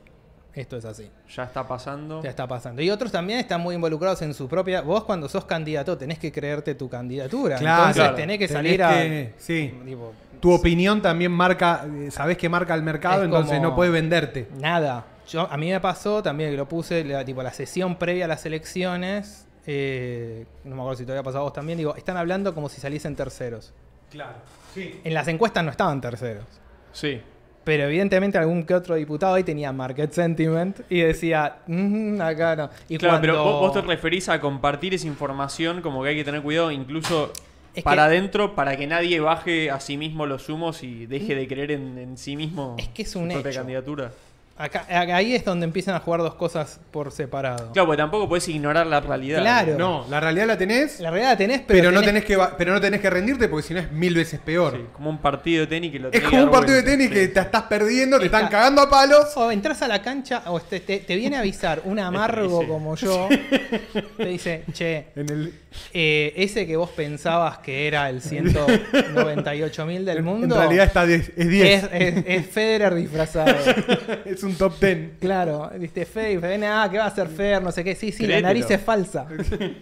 esto es así, Ya está pasando. ya está pasando. Y otros también están muy involucrados en su propia... Vos cuando sos candidato tenés que creerte tu candidatura. Claro. Entonces Claro. tenés que Tenés salir a... que- sí. tipo, Tu opinión también marca, eh, sabés que marca el mercado, Es entonces no puedes venderte. Nada. Yo, a mí me pasó también que lo puse, la, tipo la sesión previa a las elecciones, eh, no me acuerdo si te había pasado a vos también, digo, están hablando como si saliesen terceros. Claro. Sí. En las encuestas no estaban terceros. Sí. Pero evidentemente algún que otro diputado ahí tenía market sentiment y decía, "Mm, acá no. Y Claro, cuando... pero vos, vos te referís a compartir esa información como que hay que tener cuidado incluso Es para adentro para que nadie baje a sí mismo los humos y deje de creer en, en sí mismo Es que es su un propia hecho. candidatura. Acá, ahí es donde empiezan a jugar dos cosas por separado. Claro, porque tampoco puedes ignorar la realidad. Claro. No, la realidad la tenés, La realidad la tenés, pero, pero, no tenés que pero no tenés que rendirte porque si no es mil veces peor. Sí, como un partido de tenis que lo Es tenés como que un partido de tenis que te estás perdiendo, te Está- están cagando a palos. O entras a la cancha o te, te- te viene a avisar un amargo Sí. como yo. Te dice, che, En el, eh, ese que vos pensabas que era el 198 mil del en- mundo. En realidad está de- es 10. es, es- es Federer disfrazado. Es, un top 10. Claro, viste, Federer, Federer, ah, ¿qué va a hacer Federer? No sé qué. Sí, sí, la nariz es falsa.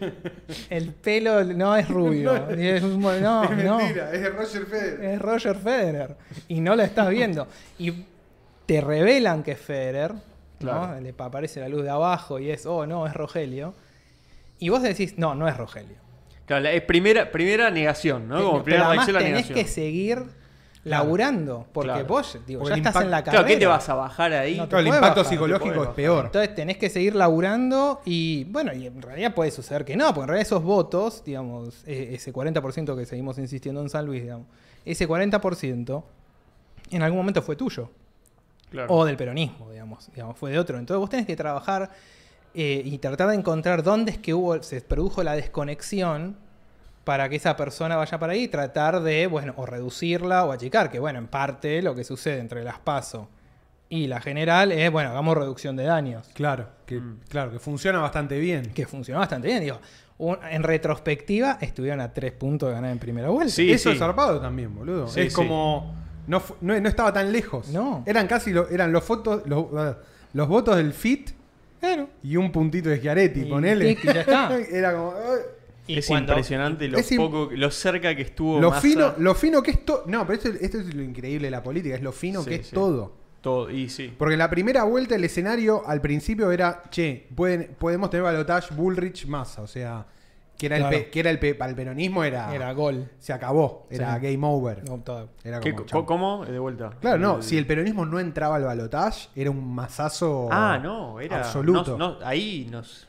El pelo no es rubio. Es un- no, es no. mentira, es Roger Federer. Es Roger Federer. Y no lo estás viendo. Y te revelan que es Federer. ¿no? Claro. Le aparece la luz de abajo y es, oh, no, es Rogelio. Y vos decís, no, no es Rogelio. Claro, la- es primera, primera negación, ¿no? Como Pero primera además reacción la tenés negación. que seguir laburando. Porque Claro. vos, digo, Porque ya estás en la carrera. Claro, ¿qué te vas a bajar ahí? No Claro, el impacto bajar, psicológico es peor. Entonces tenés que seguir laburando y bueno, y en realidad puede suceder que no, porque en realidad esos votos, digamos, e- ese 40% que seguimos insistiendo en San Luis, digamos, ese 40% en algún momento fue tuyo Claro. o del peronismo, digamos, digamos, fue de otro. Entonces vos tenés que trabajar eh, y tratar de encontrar dónde es que hubo, se produjo la desconexión para que esa persona vaya para ahí y tratar de, bueno, o reducirla o achicar, que bueno, en parte lo que sucede entre las PASO y la general es, bueno, hagamos reducción de daños, Claro, que, Mm. claro, que funciona bastante bien. que funcionó bastante bien, digo. un- en retrospectiva estuvieron a tres puntos de ganar en primera vuelta. Sí, Eso sí. es zarpado también, boludo. Sí, es sí. como. No, no, no estaba tan lejos. No. Eran casi lo- eran los fotos, los, los votos del FIT Claro. y un puntito de Schiaretti, Y ponele. y ya está. Era como. Y es cuando- impresionante lo es im- poco, lo cerca que estuvo lo Massa. fino, lo fino que es todo. No, pero esto, esto es lo increíble de la política, es lo fino Sí, que es sí. todo. Todo, y sí. Porque la primera vuelta el escenario al principio era, che, pueden, podemos tener balotage Bullrich Massa, o sea, que era Claro. el pe- que era el pe- para el peronismo era, Era gol. se acabó, era Sí. game over. No, todo. Era ¿Qué- como. ¿Cómo? De vuelta. Claro, no, El- si el peronismo no entraba al balotage, era un masazo Ah, no, era. absoluto. no- no, ahí nos.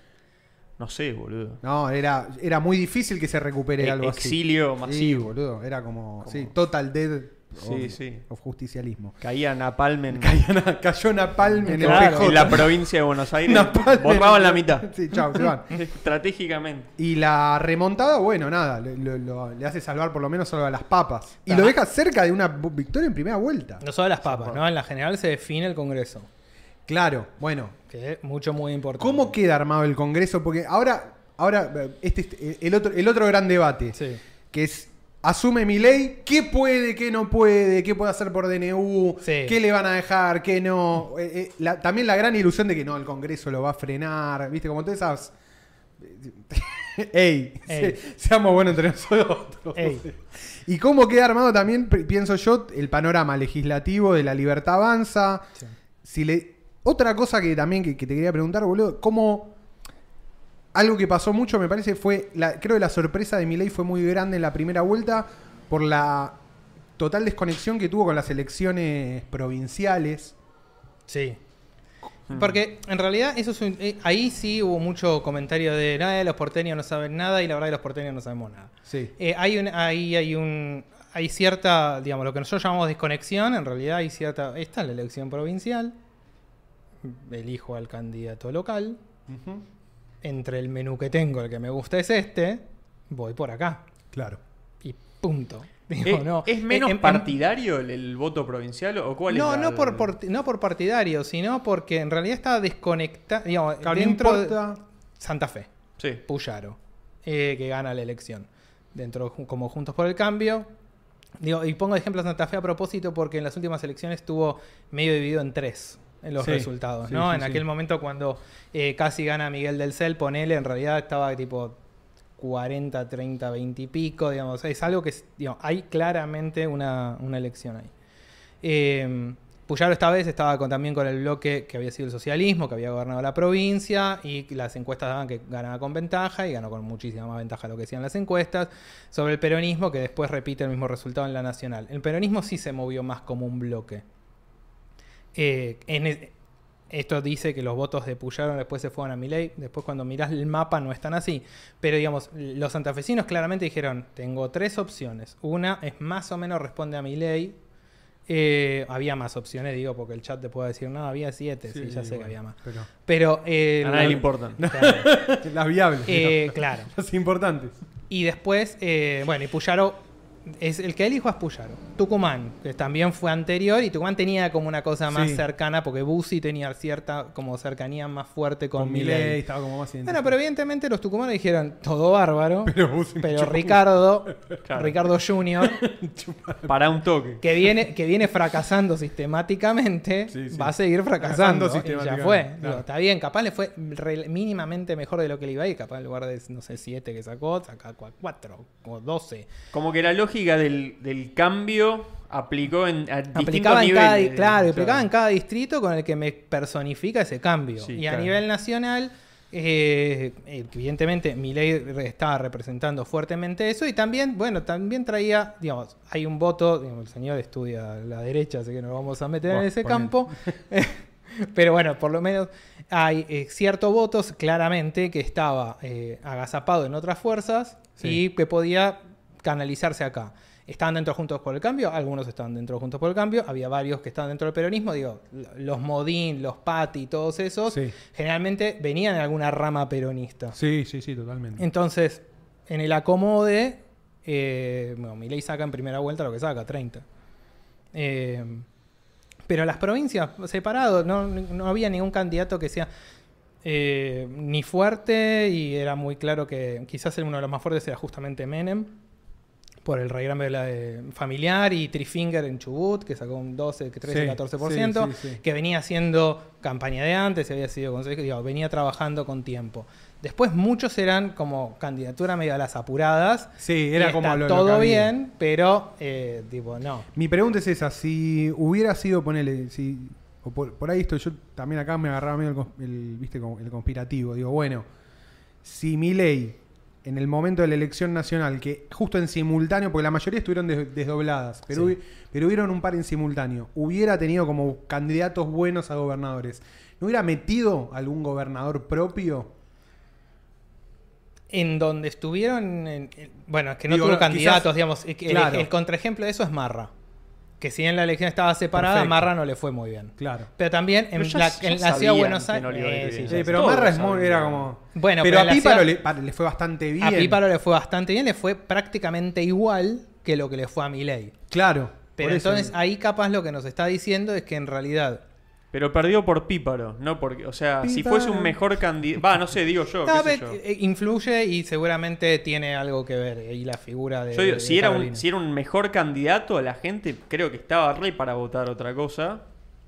No sé, boludo. No, era, era muy difícil que se recupere E- algo así. exilio Sí, masivo. boludo, era como, Como- sí, total dead Sí, of, sí. of justicialismo. Caía Napalm en, Cayó, cayó Napalm en Claro. el PJ. en la provincia de Buenos Aires. Napalm borraban en- la mitad. Sí, chao, se van. Estratégicamente. Y la remontada, bueno, nada, le, lo- lo- le hace salvar por lo menos solo a las papas. Y Ah. lo deja cerca de una victoria en primera vuelta. No solo las papas, ¿no? En la general se define el Congreso. Claro, bueno. Que es mucho, muy importante. ¿Cómo queda armado el Congreso? Porque ahora, ahora este, es el, otro, el otro gran debate, Sí. que es, asume mi ley, ¿qué puede, qué no puede, qué puede hacer por DNU, Sí. qué le van a dejar, qué no? Eh, eh, la- también la gran ilusión de que no, el Congreso lo va a frenar, ¿viste? Como todas esas... Ey, Ey. se- seamos buenos entre nosotros. Ey. Y cómo queda armado también, pienso yo, el panorama legislativo de la libertad avanza. Sí. Si le... Otra cosa que también que, que te quería preguntar, boludo, ¿cómo... algo que pasó mucho, me parece, fue. La, creo que la sorpresa de Milei fue muy grande en la primera vuelta por la total desconexión que tuvo con las elecciones provinciales. Sí. Mm. Porque en realidad eso es un- eh, ahí sí hubo mucho comentario de nada, los porteños no saben nada y la verdad que los porteños no sabemos nada. Sí. Eh, hay un, ahí hay un hay cierta, digamos, lo que nosotros llamamos desconexión, en realidad hay cierta, esta es la elección provincial, elijo al candidato local, entre el menú que tengo, el que me gusta es este, voy por acá Claro. y punto. Digo, ¿Es, no. ¿es menos En- en- partidario el, el voto provincial o cuál No, es? la- no por, por- no por partidario, sino porque en realidad estaba desconectado, digamos, Claro, no dentro de. Santa Fe. Sí. Puyaro, eh, que gana la elección. Dentro, como Juntos por el Cambio. Digo, y pongo de ejemplo a Santa Fe a propósito porque en las últimas elecciones estuvo medio dividido en tres en los Sí, resultados, ¿no? en aquel momento cuando eh, casi gana Miguel del Cel, ponele, en realidad estaba tipo 40, 30, 20 y pico, digamos. Es algo que, digamos, hay claramente una, una elección ahí. Eh, Puyaro esta vez estaba con- también con el bloque que había sido el socialismo, que había gobernado la provincia, y las encuestas daban que ganaba con ventaja, y ganó con muchísima más ventaja lo que decían las encuestas, sobre el peronismo, que después repite el mismo resultado en la nacional. El peronismo sí se movió más como un bloque. Eh, en esto dice que los votos de Puyaro después se fueron a Milei. Después, cuando mirás el mapa, no están así. Pero, digamos, los santafesinos claramente dijeron: Tengo tres opciones. Una es más o menos responde a Milei. Eh, había más opciones, digo, porque el chat te puede decir: No, había siete. Sí, ya sé que había más. Pero, Pero. eh, A nadie la- le importan. Claro. las viables. Eh, ¿no? claro. Las importantes. Y después, eh, bueno, y Puyaro, es, el que elijo es Puyaro. Tucumán, que también fue anterior, y Tucumán tenía como una cosa más Sí. cercana, porque Bussi tenía cierta como cercanía más fuerte con, Con Milei. Milei estaba como más Bueno, pero evidentemente los tucumanos dijeron, todo bárbaro, Pero pero, Bussi Ricardo, Claro. Ricardo Jr., Para un toque. que viene, que viene fracasando sistemáticamente, Sí, sí. va a seguir fracasando. Fracasando y ya fue. claro. Digo, está bien, capaz le fue re- mínimamente mejor de lo que le iba a ir. Capaz en lugar de, no sé, 7 que sacó, saca 4 o 12. Como que la lógica del, del cambio aplicó en a distintos Aplicaba en cada, niveles. claro, aplicaba en cada distrito con el que me personifica ese cambio. Sí, y a claro. nivel nacional, eh, evidentemente, Milei re- estaba representando fuertemente eso y también, bueno, también traía, digamos, hay un voto, digamos, el señor estudia a la derecha, así que no lo vamos a meter en ese campo. Pero bueno, por lo menos hay eh, ciertos votos claramente que estaba eh, agazapado en otras fuerzas Sí. y que podía canalizarse acá. Estaban dentro de Juntos por el Cambio, algunos estaban dentro de Juntos por el Cambio, había varios que estaban dentro del peronismo, digo, los Modín, los Pati, todos esos, Sí. generalmente venían en alguna rama peronista. Sí, sí, sí, totalmente. Entonces, en el acomode, eh, bueno, Milei saca en primera vuelta lo que saca, 30. Eh, pero las provincias, separado, no, no había ningún candidato que sea eh, ni fuerte y era muy claro que quizás uno de los más fuertes era justamente Menem por el la, eh, familiar y Trifinger en Chubut, que sacó un 12, 13, Sí, 14%, sí, sí, que venía haciendo campaña de antes, había sido consejero, digo, venía trabajando con tiempo. Después muchos eran como candidatura medio a las apuradas. Sí, y era como lo- todo bien, pero eh, tipo, no. Mi pregunta es esa, si hubiera sido, ponele, si, o por, por ahí esto, yo también acá me agarraba medio el, el, viste, el conspirativo, digo, bueno, si mi ley en el momento de la elección nacional, que justo en simultáneo, porque la mayoría estuvieron des- desdobladas, pero, Sí. hubi- pero hubieron un par en simultáneo, hubiera tenido como candidatos buenos a gobernadores, ¿no hubiera metido algún gobernador propio? En donde estuvieron, en- en- bueno, es que no Digo, tuvo quizás- candidatos, digamos. El, claro. el contraejemplo de eso es Marra. Que si en la elección estaba separada, Perfecto. Marra no le fue muy bien. Claro. Pero también en Pero ya- la, ya en la ciudad de Buenos Aires. no eh, sí, Sí, pero Marra es muy- era como... Bueno, pero pero a Píparo ciudad- le, fue bastante bien. A Píparo le fue bastante bien, le fue prácticamente igual que lo que le fue a Milei. Claro. Pero entonces ahí capaz lo que nos está diciendo es que en realidad... Pero perdió por Píparo, no porque, o sea, si Píparo. fuese un mejor candidato, va, no sé, digo yo, No, qué sé yo. eh, influye y seguramente tiene algo que ver ahí la figura de... Yo digo, de si era, un, si era un mejor candidato, la gente creo que estaba re para votar otra cosa,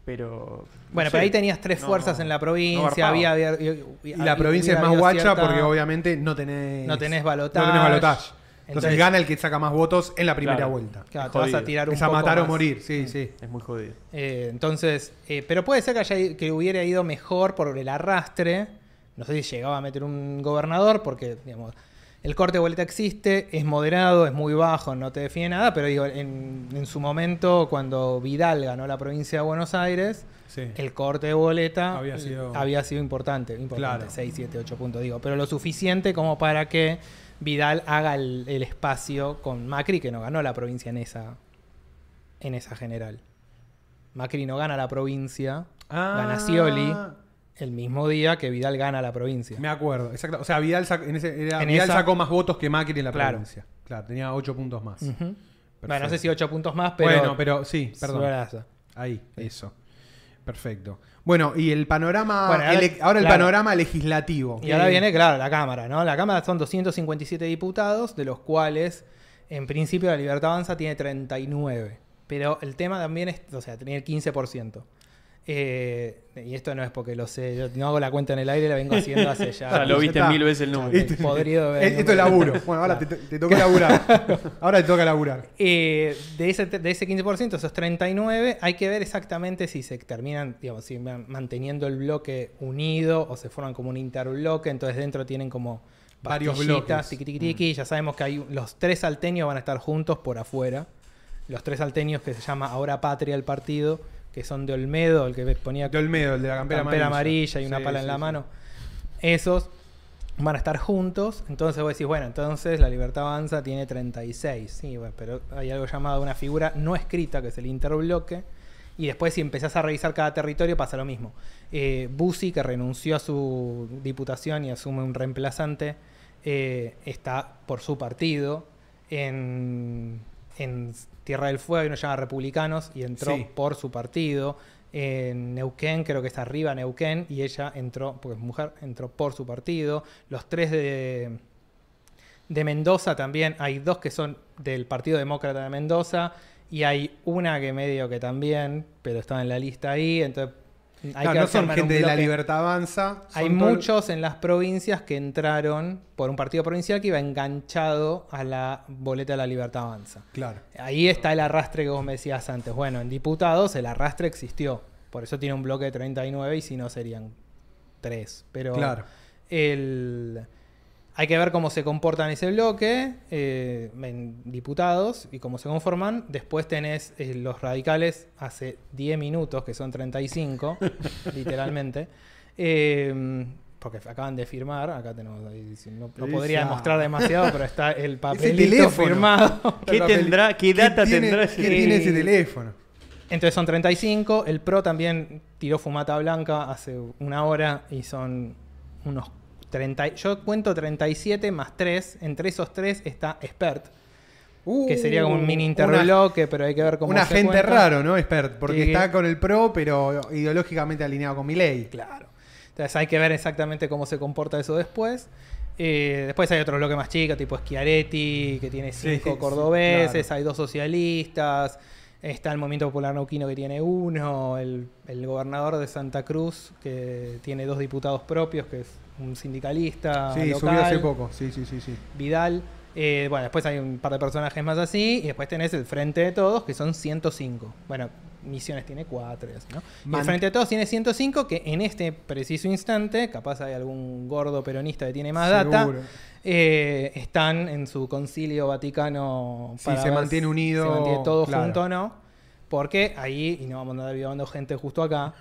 pero... no Bueno, sé. pero ahí tenías tres No, fueras no, en la no provincia, había, había- y- Y la provincia es había más guacha cierta- porque obviamente no tenés. No tenés balotaje. No tenés balotaje. Entonces, Entonces- gana el que saca más votos en la primera Claro. vuelta. Claro, te vas a tirar un Es a poco matar o morir, sí, sí. Es muy jodido. Eh, entonces, eh, pero puede ser que, haya, que hubiera ido mejor por el arrastre No sé si llegaba a meter un gobernador, porque, digamos, el corte de boleta existe, es moderado, es muy bajo, no te define nada, pero digo, en, en su momento, cuando Vidal ganó la provincia de Buenos Aires, Sí. el corte de boleta Había sido- había sido importante, importante Claro. 6, 7, 8 puntos, digo, pero lo suficiente como para que Vidal haga el, el espacio con Macri, que no ganó la provincia en esa, en esa general. Macri no gana la provincia, gana Ah, Scioli el mismo día que Vidal gana la provincia. Me acuerdo, exacto. O sea, Vidal, sac- en ese- era- En Vidal esa- sacó más votos que Macri en la Claro. provincia. Claro, tenía 8 puntos más. Bueno, no sé si 8 puntos más, pero... bueno, pero sí, perdón. Ahí, eso. Perfecto. Bueno, y el panorama. Bueno, ahora- ele- ahora el claro. panorama legislativo. Y ahora viene, claro, la Cámara, ¿no? La Cámara son 257 diputados, de los cuales, en principio, la Libertad Avanza tiene 39. Pero el tema también es, o sea, tenía el 15%. Eh, y esto no es porque lo sé, yo no hago la cuenta en el aire, la vengo haciendo hace ya. O sea, lo viste está. mil veces el número. Estoy podrido de ver el Eh, Esto es laburo. Bueno, ahora te, te toca laburar. Ahora te toca laburar. Eh, de, ese, de ese 15%, esos 39, hay que ver exactamente si se terminan, digamos, si manteniendo el bloque unido o se forman como un interbloque, entonces dentro tienen como Varios bloques. Mm. tiqui, tiqui, tiqui, ya sabemos que hay los tres salteños van a estar juntos por afuera. Los tres salteños que se llama Ahora Patria el partido, que son de Olmedo, el que ponía De Olmedo, el de la campera, campera amarilla y una Sí, pala en la sí. mano. Esos van a estar juntos. Entonces vos decís, bueno, entonces la libertad avanza tiene 36. Sí, bueno, pero hay algo llamado una figura no escrita, que es el interbloque. Y después, si empezás a revisar cada territorio, pasa lo mismo. Eh, Bussi, que renunció a su diputación y asume un reemplazante, eh, está por su partido. En, en Tierra del Fuego hay uno que se llama Republicanos y entró Sí. por su partido. En Neuquén, creo que está arriba Neuquén, y ella entró, porque es mujer, entró por su partido. Los tres de, de Mendoza también, hay dos que son del Partido Demócrata de Mendoza, y hay una que medio que también, pero está en la lista ahí, entonces hay Claro, que no son gente de la libertad avanza. Hay muchos en las provincias que entraron por un partido provincial que iba enganchado a la boleta de la Libertad Avanza. Claro. Ahí está el arrastre que vos me decías antes. Bueno, en diputados el arrastre existió. Por eso tiene un bloque de 39 y si no serían 3. Pero Claro. el... hay que ver cómo se comportan ese bloque eh, en diputados y cómo se conforman. Después tenés eh, los radicales hace 10 minutos, que son 35, literalmente. Eh, porque acaban de firmar, acá tenemos, no, no podría Esa. demostrar demasiado, pero está el papelito teléfono. firmado. ¿Qué tendrá, qué data tiene- tendrá ¿Qué ese? tiene ese teléfono? Entonces son 35. El Pro también tiró fumata blanca hace una hora y son unos 30. Yo cuento 37 más 3. Entre esos 3 está Expert, que sería como un mini Uh, interbloque, pero hay que ver cómo una se gente cuenta. raro, ¿no? Expert, porque está con el pro, pero ideológicamente alineado con mi ley. Claro. Entonces hay que ver exactamente cómo se comporta eso después. Eh, después hay otro bloque más chico, tipo Schiaretti, que tiene cinco sí, cordobeses, claro. hay dos socialistas, está el Movimiento Popular Neuquino que tiene uno, el, el gobernador de Santa Cruz que tiene dos diputados propios, que es un sindicalista sí, local, subió hace poco. Sí, sí, sí, sí. Vidal. Eh, bueno, después hay un par de personajes más así, y después tenés el Frente de Todos, que son 105. Bueno, Misiones tiene 4 y así, ¿no? Y el Frente de Todos tiene 105, que en este preciso instante, capaz hay algún gordo peronista que tiene más data, Seguro. eh, están en su concilio vaticano Sí, para se ver mantiene si unido, Se mantiene todo claro. junto o no. Porque ahí, y no vamos a andar violando gente justo acá,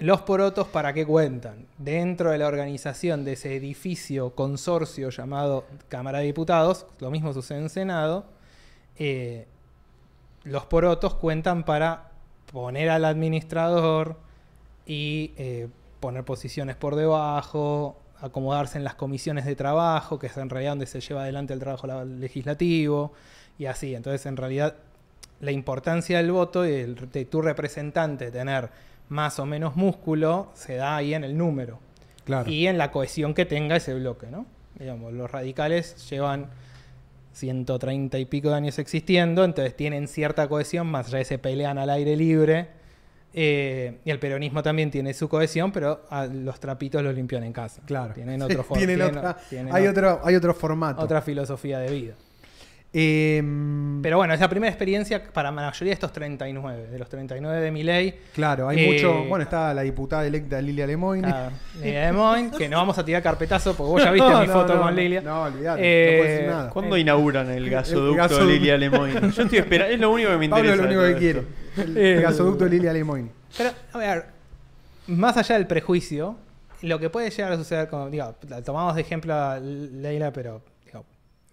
los porotos para qué cuentan. Dentro de la organización de ese edificio consorcio llamado Cámara de Diputados, lo mismo sucede en Senado, eh, los porotos cuentan para poner al administrador y eh, poner posiciones por debajo, acomodarse en las comisiones de trabajo, que es en realidad donde se lleva adelante el trabajo la- legislativo, y así. Entonces, en realidad, la importancia del voto y de tu representante tener más o menos músculo se da ahí en el número Claro. y en la cohesión que tenga ese bloque, ¿no? Digamos, los radicales llevan 130 y pico de años existiendo, entonces tienen cierta cohesión, más allá de se pelean al aire libre. eh, y el peronismo también tiene su cohesión, pero a los trapitos los limpian en casa. Claro. Tienen otro for- Tienen tienen- otra- tienen hay, ot- otro, hay otro formato. otra filosofía de vida. Em, Pero bueno, es la primera experiencia para la mayoría de estos 39. De los 39 de mi ley. claro, hay Eh, mucho. Bueno, está la diputada electa Lilia Lemoyne. Ah, Lilia de Moin, que no vamos a tirar carpetazo porque vos ya viste No, mi no, foto no, con Lilia. No, olvidate, Eh, no puedo decir nada. ¿Cuándo inauguran el gasoducto, gasoducto. de Lilia Lemoyne? Yo estoy esperando, es lo único que me interesa. Pablo es lo único que quiere. esto. El, Eh, gasoducto de Lilia Lemoyne. Pero, a ver, más allá del prejuicio, lo que puede llegar a suceder con. Digo, tomamos de ejemplo a Leila, pero.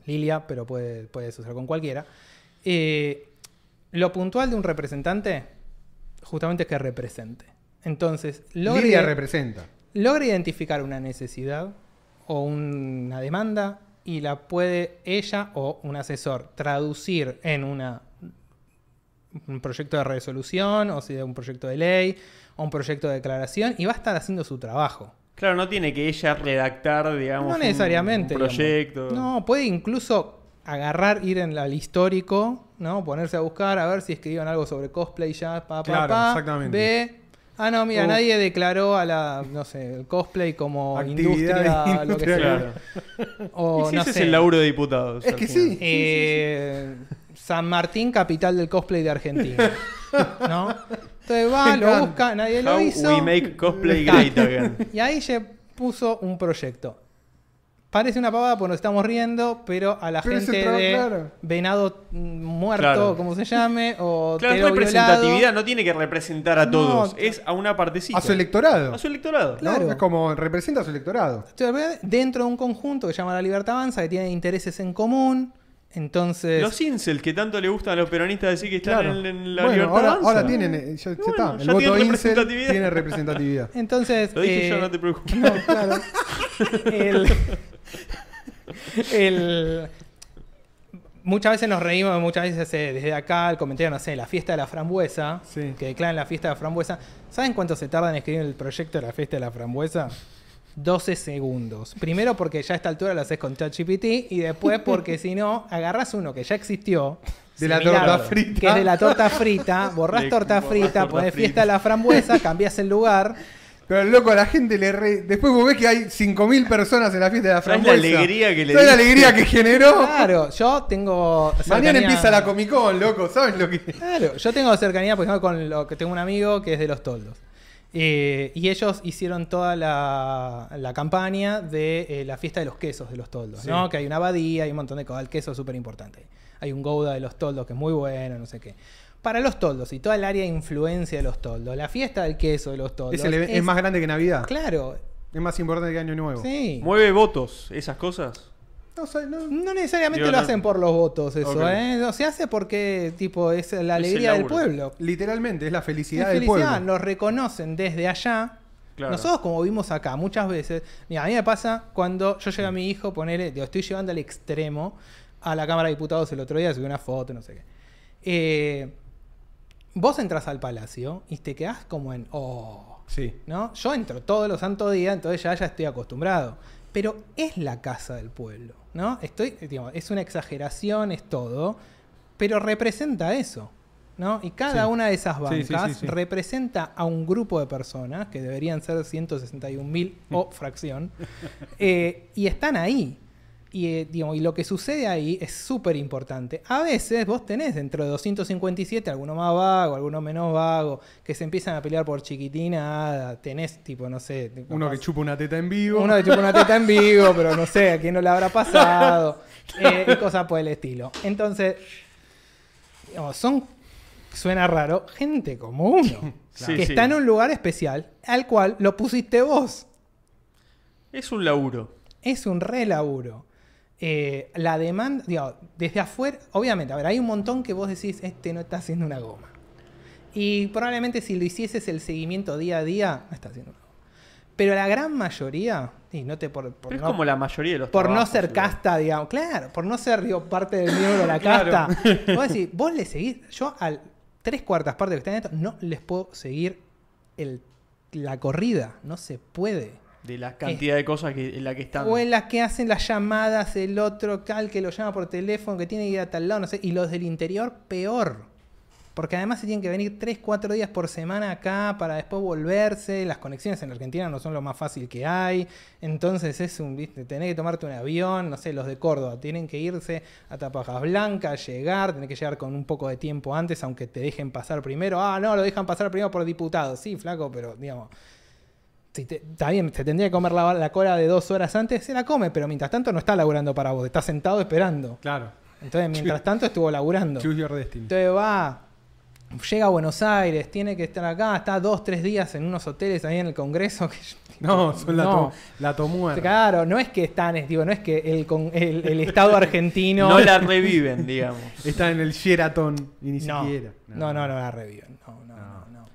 Lilia, pero puede, puede suceder con cualquiera. Eh, lo puntual de un representante, justamente es que represente. Entonces, logra, Lilia representa. logra identificar una necesidad o una demanda y la puede ella o un asesor traducir en una un proyecto de resolución, o sea, un proyecto de ley, o un proyecto de declaración, y va a estar haciendo su trabajo. Claro, no tiene que ella redactar, digamos, no un- necesariamente. un, digamos. proyecto. No, puede incluso agarrar, ir en la- al histórico, ¿no? Ponerse a buscar, a ver si escribieron algo sobre cosplay ya, pa, pa, Claro, pa, exactamente. Ve. Ah, no, mira, nadie declaró a la, no sé, el cosplay como Actividad industria, lo que sea. Claro. O, y si no ese sé, es el laburo de diputados. Es que sí. eh, San Martín, capital del cosplay de Argentina. ¿No? Entonces va, Me lo busca, nadie lo How hizo. we make cosplay great again. Y ahí se puso un proyecto. Parece una pavada porque nos estamos riendo, pero a la Pero gente trabajo, de claro. venado muerto, Claro. como se llame, o Claro, es representatividad, violado, no tiene que representar a No, todos, es a una partecita. A su electorado. A su electorado. ¿no? Claro. Es como representa a su electorado. Entonces, dentro de un conjunto que se llama La Libertad Avanza, que tiene intereses en común. Entonces, Los incel que tanto le gustan a los peronistas decir que están Claro. en, en la bueno, libertad ahora, tienen. eh, Ya, ya Bueno, está. El ya voto tienen incel representatividad. tiene representatividad. entonces Lo dije eh, yo, no te preocupes. No, claro. el, el- muchas veces nos reímos, muchas veces eh, desde acá el comentario, no sé, la fiesta de la frambuesa, Sí. que declaran la fiesta de la frambuesa. ¿Saben cuánto se tarda en escribir el proyecto de la fiesta de la frambuesa? 12 segundos. Primero porque ya a esta altura lo haces con ChatGPT y después porque si no, agarras uno que ya existió. De la torta frita. Que es de la torta frita, borrás Le- torta frita, pones frita. fiesta de la frambuesa, cambias el lugar. Pero loco, a la gente le re... Después vos ves que hay 5.000 personas en la fiesta de la ¿Sabes frambuesa. la alegría que le ¿Sabes la alegría que generó? Claro, yo tengo. Mañana cercanía- empieza la Comic Con, loco. ¿Sabes lo que...? Claro, yo tengo cercanía, por ejemplo, con lo que tengo un amigo que es de los toldos. Eh, y ellos hicieron toda la, la campaña de eh, la fiesta de los quesos de los toldos, Sí. ¿no? Que hay una abadía, hay un montón de cosas. El queso es súper importante. Hay un Gouda de los toldos que es muy bueno, no sé qué. Para los toldos y toda el área de influencia de los toldos, la fiesta del queso de los toldos. Es, el eve- es más grande que Navidad. Claro, Es más importante que Año Nuevo. sí. Mueve votos, esas cosas. No, sé, no. No necesariamente Digo, lo no. hacen por los votos, eso. ¿eh? No se hace porque, tipo, es la alegría del pueblo. Literalmente, es la felicidad, Es del felicidad, pueblo. lo reconocen desde allá. Claro. Nosotros, como vimos acá, muchas veces. Mira, a mí me pasa cuando yo llevo a mi hijo, poner, digo, estoy llevando al extremo a la Cámara de Diputados el otro día, subí una foto, no sé qué. Eh, vos entras al palacio y te quedás como en. Oh, Sí. ¿no? Yo entro todos los santos días, entonces ya, ya estoy acostumbrado. Pero es la casa del pueblo, ¿no? Estoy, digamos, es una exageración, es todo, pero representa eso, ¿no? Y cada Sí. una de esas bancas sí, sí. representa a un grupo de personas, que deberían ser 161 mil o fracción, eh, y están ahí. Y, eh, digamos, y lo que sucede ahí es súper importante. A veces vos tenés dentro de 257 alguno más vago, alguno menos vago, que se empiezan a pelear por chiquitina. Tenés tipo, no sé. Uno que chupa una teta en vivo. uno que chupa una teta en vivo, pero no sé a quién no le habrá pasado. eh, y cosas por el estilo. Entonces, digamos, son, suena raro, gente como uno. Que sí. está en un lugar especial al cual lo pusiste vos. Es un laburo. Es un re laburo. Eh, la demanda, digo, desde afuera, obviamente, a ver, hay un montón que vos decís, este no está haciendo una goma. Y probablemente si lo hicieses el seguimiento día a día, no está haciendo una goma. Pero la gran mayoría, y no te por, por es no, como la mayoría de los por no ser igual. casta, digamos, claro, por no ser digo, parte del miembro de la Claro. casta. Vos decís, vos le seguís, yo al tres cuartas partes que están en esto, no les puedo seguir el, la corrida, no se puede. De la cantidad de cosas que, en la que están. O en las que hacen las llamadas, el otro tal que lo llama por teléfono, que tiene que ir a tal lado, no sé. Y los del interior, peor. porque además se tienen que venir 3, 4 días por semana acá para después volverse. Las conexiones en Argentina no son lo más fácil que hay. Entonces es un, viste, tenés que tomarte un avión, no sé, los de Córdoba tienen que irse a Tapajas Blancas, llegar, tenés que llegar con un poco de tiempo antes, aunque te dejen pasar primero. Ah, no, lo dejan pasar primero por diputado. Sí, flaco, pero digamos. Si te- está bien, te tendría que comer la, la cola de dos horas antes, se la come, pero mientras tanto no está laburando para vos, está sentado esperando. Claro. Entonces, mientras tanto estuvo laburando. Choose your destiny. Entonces va, llega a Buenos Aires, tiene que estar acá, está dos, tres días en unos hoteles ahí en el Congreso. que- No, son la, No. to- la tomuerta. Claro, no es que están, es- digo, no es que el, con- el, el Estado argentino. No la reviven, digamos. Está en el Sheraton y ni no, siquiera. no, no, no la reviven. No, no, no, no.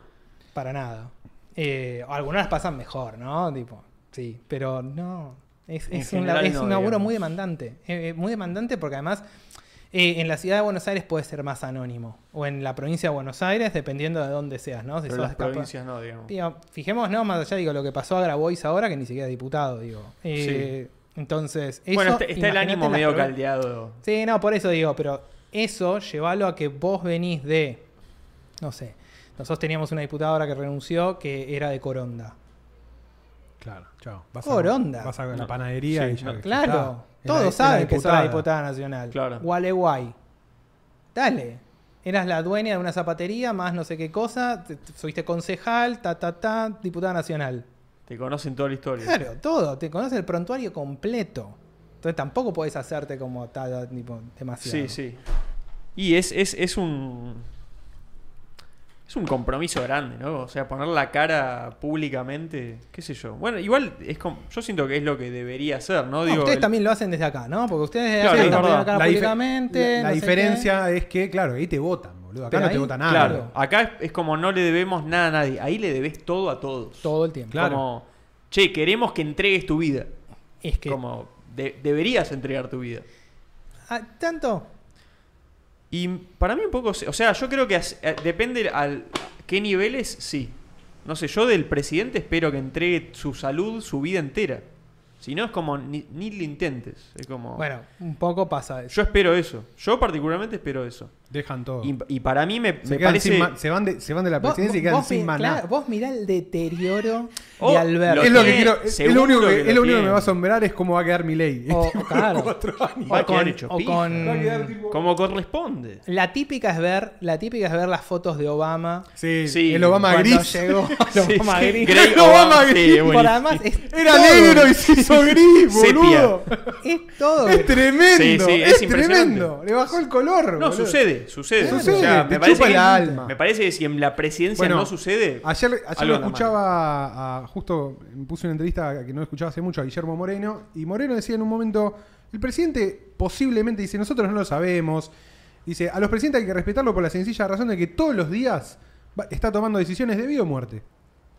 Para nada. Eh, algunas las pasan mejor, ¿no? Tipo, sí, pero no. Es, es un, es no, un laburo digamos. muy demandante. Eh, eh, muy demandante porque además eh, en la ciudad de Buenos Aires puede ser más anónimo. O en la provincia de Buenos Aires, dependiendo de dónde seas, ¿no? Si Pero sos las provincias no, digamos. Digo, fijémonos, ¿no? Más allá, digo, lo que pasó a Grabois ahora, que ni siquiera es diputado, digo. Eh, Entonces, eso, bueno, está, está el ánimo medio caldeado. Sí, no, por eso digo, pero eso, llévalo a que vos venís de, no sé, nosotros teníamos una diputada ahora que renunció que era de Coronda. Claro, chao. Vas Coronda. A, vas a la No. panadería Sí, y ya. no. Claro, todos saben que sos la diputada. nacional. Claro. Gualeguay. Dale. Eras la dueña de una zapatería, más no sé qué cosa, te- te- fuiste concejal, ta, ta, ta, diputada nacional. Te conocen toda la historia. Claro, todo, te conoce el prontuario completo. Entonces tampoco podés hacerte como tal, tipo, demasiado. Sí, sí. Y es, es, es un. Es un compromiso grande, ¿no? O sea, poner la cara públicamente, qué sé yo. Bueno, igual es como, yo siento que es lo que debería hacer, ¿no? No, Digo, ustedes el- también lo hacen desde acá, ¿no? Porque ustedes Claro, verdad. la cara La, públicamente. la- la no sé diferencia es que, claro, ahí te votan, boludo. Acá Pero no te vota nada. Claro, acá es, es como no le debemos nada a nadie. Ahí le debes todo a todos. Todo el tiempo. Claro. Como, che, queremos que entregues tu vida. Es que. Como, de- deberías entregar tu vida. Ah, ¿Tanto? Y para mí un poco, o sea, yo creo que eh, depende al qué niveles, sí. No sé, yo del presidente espero que entregue su salud, su vida entera. Si no es como ni, ni lo intentes, es como Bueno, un poco pasa eso. yo espero eso. Yo particularmente espero eso. Dejan todo. Y, y para mí me, se, me parece sin ma- se, van de, se van de la presidencia y quedan vos sin maná. claro, vos mirá el deterioro Oh, de Alberto. lo es lo que quiero. Es lo único que, que es lo único que me va a asombrar es cómo va a quedar mi ley. O- claro. cuatro años. Va a o quedar con, hecho o pija. con- Va a quedar tipo- como corresponde. la típica es ver la típica es ver las fotos de Obama Sí, Sí, el Obama cuando gris. llegó el Sí, Obama sí, gris. El Obama Obama, gris. sí, Por buenísimo. además es Era todo, negro y se hizo gris, Sepia. boludo. es todo Es tremendo. Sí, sí, es, es impresionante. tremendo. Le bajó el color. No, boludo. sucede, sucede. Sucede, O sea, te me, parece que, alma. me parece que si en la presidencia Bueno, no sucede. Ayer, ayer lo escuchaba, a- justo me puse una entrevista que no escuchaba hace mucho a Guillermo Moreno, y Moreno decía en un momento, el presidente posiblemente, dice, nosotros no lo sabemos, dice, a los presidentes hay que respetarlo por la sencilla razón de que todos los días está tomando decisiones de vida o muerte.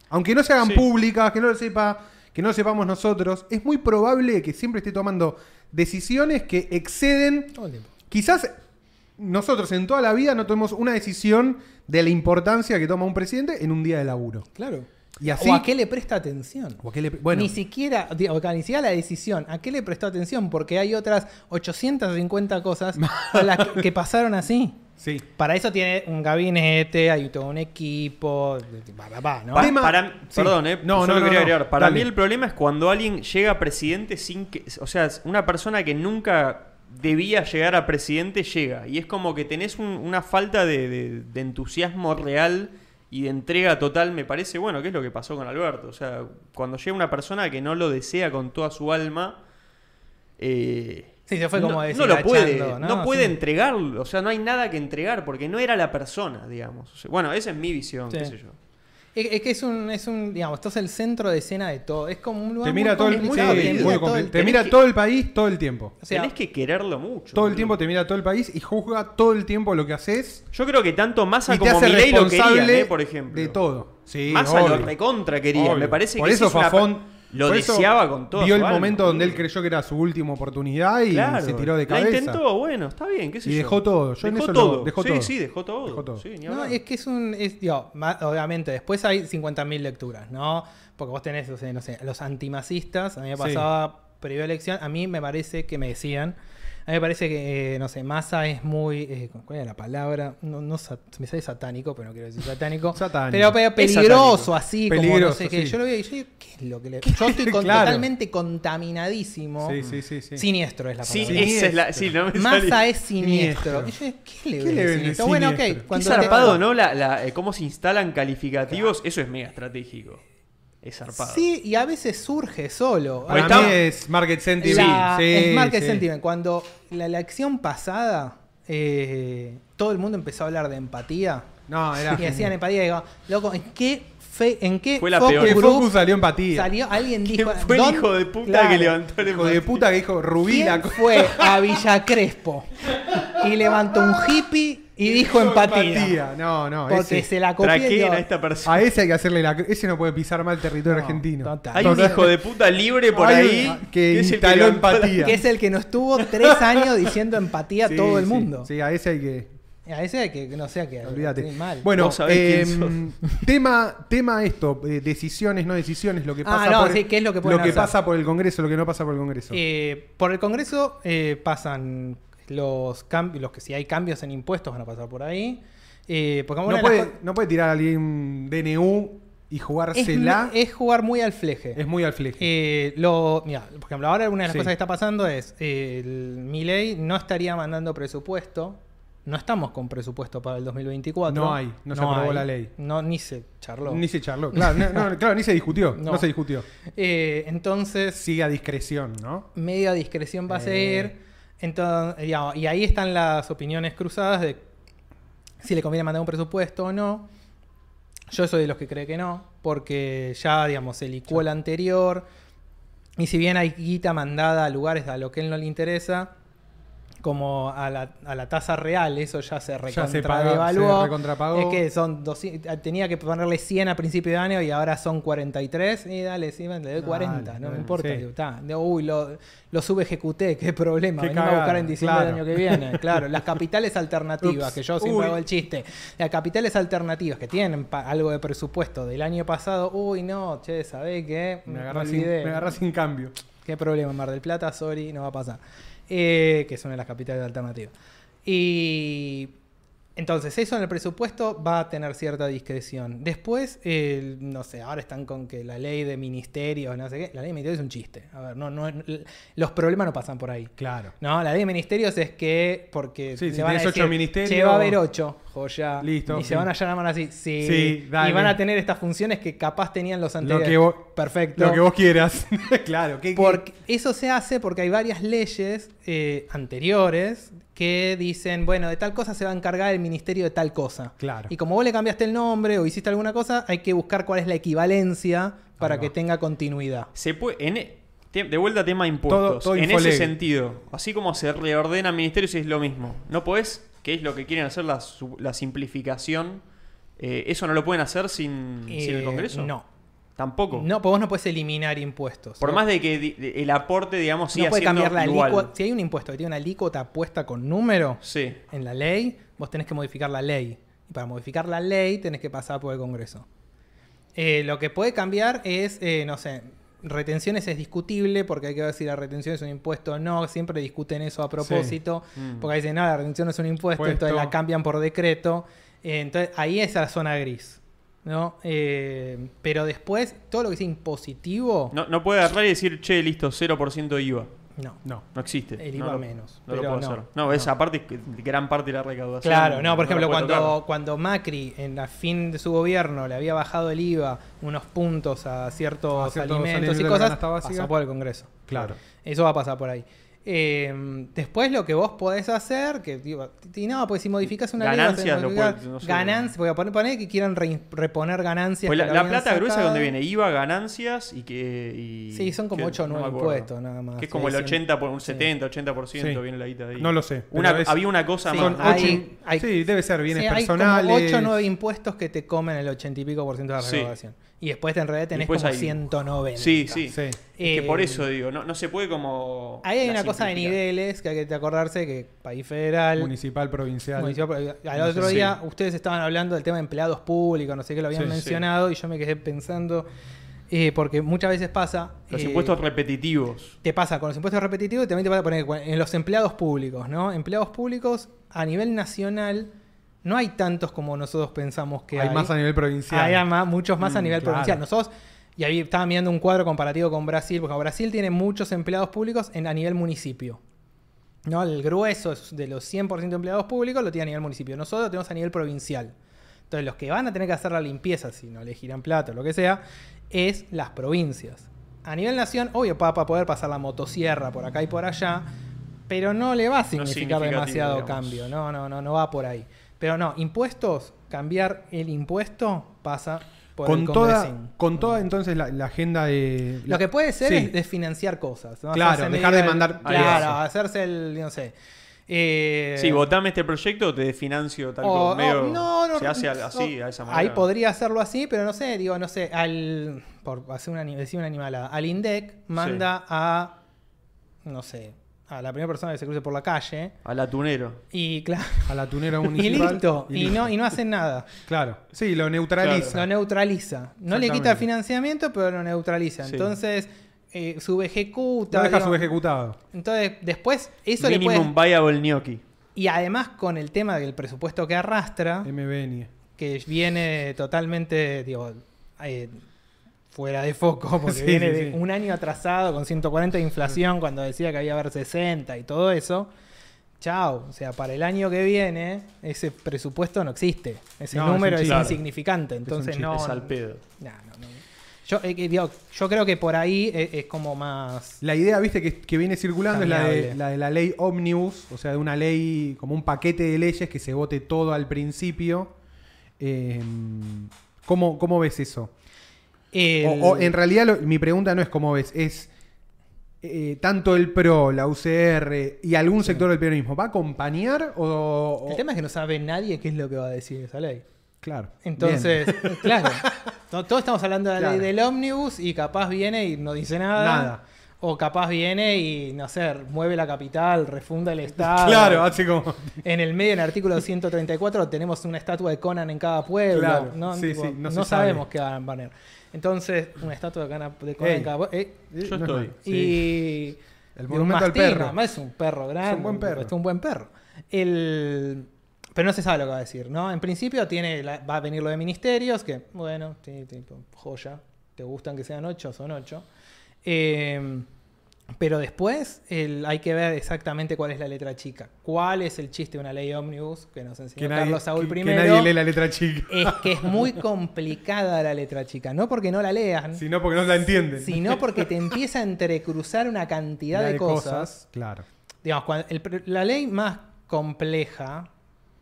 Aunque no se hagan Sí. públicas, que no lo sepa, que no sepamos nosotros, es muy probable que siempre esté tomando decisiones que exceden todo el tiempo. Quizás nosotros en toda la vida no tomemos una decisión de la importancia que toma un presidente en un día de laburo. Claro. Y así. o a qué le presta atención o a qué le- bueno, Ni siquiera, digo, ni siquiera la decisión. ¿A qué le prestó atención? Porque hay otras 850 cosas a las que, que pasaron así. Sí. Para eso tiene un gabinete, hay todo un equipo, ¿no? Pa- Tema- para, sí. Perdón, eh, No, solo no, no, quería no. agregar. Para Dale. mí el problema es cuando alguien llega a presidente sin que. O sea, una persona que nunca debía llegar a presidente llega. Y es como que tenés un- una falta de, de- de entusiasmo real y de entrega total. Me parece, bueno, que es lo que pasó con Alberto. O sea, cuando llega una persona que no lo desea con toda su alma. eh, Sí, se fue como no, no lo puede, no, ¿no? puede Sí. entregarlo, o sea, no hay nada que entregar porque no era la persona, digamos. O sea, bueno, esa es mi visión, Sí. qué sé yo. Es, es que es un, es un, digamos, esto es el centro de escena de todo. Es como un lugar Te muy mira todo el, complicado, sí, te mira muy todo el te mira que- todo el país todo el tiempo. O sea, Tenés que quererlo mucho. Todo el tiempo te mira todo el país y juzga todo el tiempo lo que haces Yo creo que tanto Massa como Milei lo querían, eh, por ejemplo. de todo. Sí, Massa lo recontra quería. Me parece por que eso Fafón lo por eso deseaba con todo. Vio su el alma, momento donde él creyó que era su última oportunidad y Claro, se tiró de La cabeza. intentó, bueno, está bien, qué sé Y yo. dejó todo, yo en dejó eso lo- todo. dejó sí, todo. sí, dejó todo. Dejó todo. Sí, No, es que es un. Es, digo, obviamente, después hay 50.000 lecturas, ¿no? Porque vos tenés, o sea, no sé, los antimasistas. A mí me Sí. pasaba previa elección. A mí me parece que me decían. A mí me parece que, eh, no sé, Massa es muy. eh, ¿Cuál es la palabra? No, no sa- me sale satánico, pero no quiero decir satánico. Satánico. Pero, pero peligroso, satánico. así, como no sé qué. sí. Yo lo veo y yo digo, ¿qué es lo que le.? Yo estoy con- Claro. totalmente contaminadísimo. Sí, sí, sí, sí. Siniestro es la Sí, palabra. esa es la. Sí, no me Massa salía. es siniestro. Siniestro. Y yo ¿qué le ¿Qué le siniestro? Bueno, ok. siniestro? Qué Cuando zarpado, te- ¿no? La, la- eh, cómo se instalan calificativos, eso es mega estratégico. Es zarpado. Sí, y a veces surge solo. Está- mí es market sentiment. La- Sí, es market sí. sentiment. Cuando la elección pasada, eh, todo el mundo empezó a hablar de empatía. No, era. Y decían empatía. Y digo, loco, ¿en qué, fe, en qué Fue la focus peor. Que group Focus salió empatía. salió? Alguien ¿Quién dijo. fue el ¿dónde- hijo de puta Claro. que levantó el Hijo de puta que dijo Rubí ¿Quién la fue a Villa Crespo y levantó un hippie y dijo empatía? No, no. Porque ese- se la copió a esta persona. A ese hay que hacerle la. Ese no puede pisar mal el territorio No, argentino. total. Hay un hijo de puta libre por Hay ahí que es el la- empatía. que es el que nos tuvo tres años diciendo empatía Sí, a todo el sí. mundo. Sí, a ese hay que. A ese hay que, no sé, que Olvídate. mal. Bueno, eh, quién tema, tema esto, eh, decisiones, no decisiones, lo que Ah, pasa no, por sí, ¿qué es lo que hacer? pasa por el Congreso, lo que no pasa por el Congreso. Eh, por el Congreso eh, pasan los cambios, los que si hay cambios en impuestos van a pasar por ahí. Eh, porque no, puede, co- no puede tirar a alguien DNU y es, jugársela. Es, es jugar muy al fleje. muy al fleje. Eh, lo, mira, por ejemplo, ahora una de las Sí. cosas que está pasando es eh, el Milei no estaría mandando presupuesto. No estamos con presupuesto para el 2024. No hay, no se aprobó la ley. No, ni se charló. Ni se charló. Claro, no, no, claro, ni se discutió. No, No. se discutió. Eh, entonces, Sigue a discreción, ¿no? medio a discreción va a seguir. Entonces, digamos, y ahí están las opiniones cruzadas de si le conviene mandar un presupuesto o no. Yo soy de los que cree que no, porque ya, digamos, se licuó el anterior. Y si bien hay guita mandada a lugares a lo que él no le interesa, como a la, a la tasa real, eso ya se recontradevaluó. Es que son 200 tenía que ponerle 100 a principio de año y ahora son 43. Y dale, sí, le doy 40, no me importa. sí. Está. Uy, lo, lo subejecuté, qué problema. Qué Venimos a cagada, buscar en diciembre claro. del año que viene. Claro, las capitales alternativas, Ups. que yo siempre Uy. hago el chiste. Las capitales alternativas que tienen algo de presupuesto del año pasado. Uy, no, che, ¿sabés qué? Me agarras sin, me agarrás sin cambio. Qué problema, Mar del Plata, sorry, no va a pasar. Eh, que son de las capitales alternativas. Y entonces, eso en el presupuesto va a tener cierta discreción. Después, no sé, ahora están con que la ley de ministerios, no sé qué. La ley de ministerios es un chiste. A ver, no, no, los problemas no pasan por ahí. Claro. No, la ley de ministerios es que, porque Sí, si van a ocho ministerios- "Che, va a haber ocho, joya. Listo, Y sí. se van a llamar así, sí. Sí, dale. y van a tener estas funciones que capaz tenían los Lo anteriores. que, vos, Perfecto. lo que vos quieras. claro. ¿qué- qué- Porque eso se hace porque hay varias leyes eh, anteriores que dicen, bueno, de tal cosa se va a encargar el ministerio de tal cosa. Claro. Y como vos le cambiaste el nombre o hiciste alguna cosa, hay que buscar cuál es la equivalencia para que tenga continuidad. Se puede, en e- de vuelta tema impuestos. Todo- todo en ese sentido, así como se reordena ministerios es lo mismo. No podés, que es lo que quieren hacer la, la simplificación, eh, eso no lo pueden hacer sin, sin el Eh, Congreso. No. Tampoco. No, pues vos no puedes eliminar impuestos. Por ¿no? más de que el aporte, digamos, siga no puede siendo cambiar la igual. alícuota. Si hay un impuesto que tiene una alícuota puesta con número Sí. en la ley, vos tenés que modificar la ley. Y para modificar la ley tenés que pasar por el Congreso. Eh, lo que puede cambiar es, eh, no sé, retenciones es discutible porque hay que ver si la retención es un impuesto o no. Siempre discuten eso a propósito. Mm. Porque dicen, no, la retención no es un impuesto, Impuesto. entonces la cambian por decreto. Eh, entonces ahí es la zona gris. ¿no? Eh, pero después, todo lo que sea impositivo, No, no puede agarrar y decir, che, listo, 0% IVA. No. No. No existe. El no IVA lo- menos, No lo pero puedo no, hacer. No, no. esa parte gran parte de la recaudación. Claro, no, por ejemplo, cuando, tocar. cuando Macri en la fin de su gobierno le había bajado el IVA unos puntos a ciertos, A ciertos alimentos alimentos y cosas, pasó por el Congreso. Claro. Eso va a pasar por ahí. Eh, después lo que vos podés hacer, que digo, y no, pues si modificás una ley, a Ganancias, lo modificar puede- no sé. ganancias, porque poner, poner que quieran re- reponer ganancias. Pues la, la plata gruesa, ¿de sacado. ¿dónde viene? IVA, ganancias y que. y- Sí, son como que 8 o no me 9 acuerdo. impuestos nada más. Que es como el Sí, 80, por un sí. 70, 80% Sí. viene la guita de ahí. No lo sé, Una, es- había una cosa Sí, más. Son hay- hay- sí, debe ser bienes Sí, hay personales. como 8 o 9 impuestos que te comen el 80 y pico por ciento de la Sí. recaudación. Y después en realidad tenés Después como hay- 190. Sí, sí. Sí. Es que Eh, por eso digo, no, no se puede como. Ahí hay una cosa de niveles que hay que acordarse que país federal, Municipal, provincial. municipal- al No sé, otro sí. día ustedes estaban hablando del tema de empleados públicos, no sé qué lo habían Sí, sí. mencionado y yo me quedé pensando Eh, porque muchas veces pasa. Los eh, impuestos repetitivos. te pasa con los impuestos repetitivos y también te pasa poner en los empleados públicos, ¿no? Empleados públicos a nivel nacional no hay tantos como nosotros pensamos que hay. hay más a nivel provincial. Hay más- muchos más a Mm, nivel claro. provincial. Nosotros, y ahí estaba mirando un cuadro comparativo con Brasil, porque Brasil tiene muchos empleados públicos en, a nivel municipio. ¿no? El grueso es de los 100% de empleados públicos lo tiene a nivel municipio. Nosotros lo tenemos a nivel provincial. Entonces, los que van a tener que hacer la limpieza, si no le giran plata o lo que sea, es las provincias. A nivel nación, obvio, va a poder pasar la motosierra por acá y por allá, pero no le va a significar demasiado digamos. cambio. No, no, no, no va por ahí. Pero no, impuestos, cambiar el impuesto pasa por con el toda, con toda entonces la, la agenda de. Lo que puede ser Sí. es desfinanciar cosas. ¿no? Claro, Hacerse dejar medio de el- mandar- Claro, Eso. hacerse el. No sé. Eh, Sí, votame este proyecto o te financio tal o- medio. no, no, se hace no, así, a esa manera. Ahí podría hacerlo así, pero no sé, digo, no sé, al. Por hacer una, decir una animalada. Al INDEC manda a. No sé. A la primera persona que se cruce por la calle. Al atunero. Y claro. A la tunera Y municipal. listo. Y, listo. no, y no hacen nada. Claro. Sí, lo neutraliza. Lo neutraliza. No le quita financiamiento, pero lo neutraliza. Sí. Entonces, eh, subejecuta. No deja digamos. subejecutado. Entonces, después, eso le Minimum puede. viable gnocchi. Y además, con el tema del presupuesto que arrastra, MBN. que viene totalmente, digo, eh, fuera de foco, porque Sí, viene de sí. un año atrasado con 140 de inflación cuando decía que había haber 60 y todo eso. Chao, o sea, para el año que viene ese presupuesto no existe. Ese No, número es, insignificante, entonces no... es al pedo. no, no, no. Yo, eh, digo, yo creo que por ahí es, es como más... La idea, viste, que, que viene circulando es la de, la de la ley Omnibus, o sea, de una ley, como un paquete de leyes que se vote todo al principio. Eh, ¿cómo, cómo ves eso? El- O, o en realidad lo- mi pregunta no es cómo ves, es eh, tanto el PRO, la UCR y algún sector del peronismo, ¿va a acompañar o...? o- El tema es que no sabe nadie qué es lo que va a decir esa ley. Claro. Entonces, claro, to- todos estamos hablando de la Claro. ley del ómnibus y capaz viene y no dice nada. Nada. O capaz viene y, no sé, mueve la capital, refunda el. Estado. Claro, así como... En el medio, en el artículo 134, tenemos una estatua de Conan en cada pueblo. Claro, ¿no? sí, Tipo, sí, no sabemos sabe. qué van a poner. Entonces, una estatua de Conan, de Conan Ey. eh, Yo no es estoy. Sí. y El monumento al perro. además es un perro grande. un buen perro. Es un buen perro. El... Pero no se sabe lo que va a decir, ¿no? En principio tiene la- va a venir lo de ministerios, que, bueno, sí, tipo, joya. Te gustan que sean ocho, son ocho. Eh, pero después el- hay que ver exactamente cuál es la letra chica. ¿Cuál es el chiste de una ley ómnibus que nos enseñó Que nadie, Carlos Saúl que- que primero? nadie lee la letra chica. Es que es muy complicada la letra chica. No porque no la lean, Si no, porque no la entienden. sino porque te empieza a entrecruzar una cantidad La de, cosas. Claro. Digamos, cuando el la ley más compleja,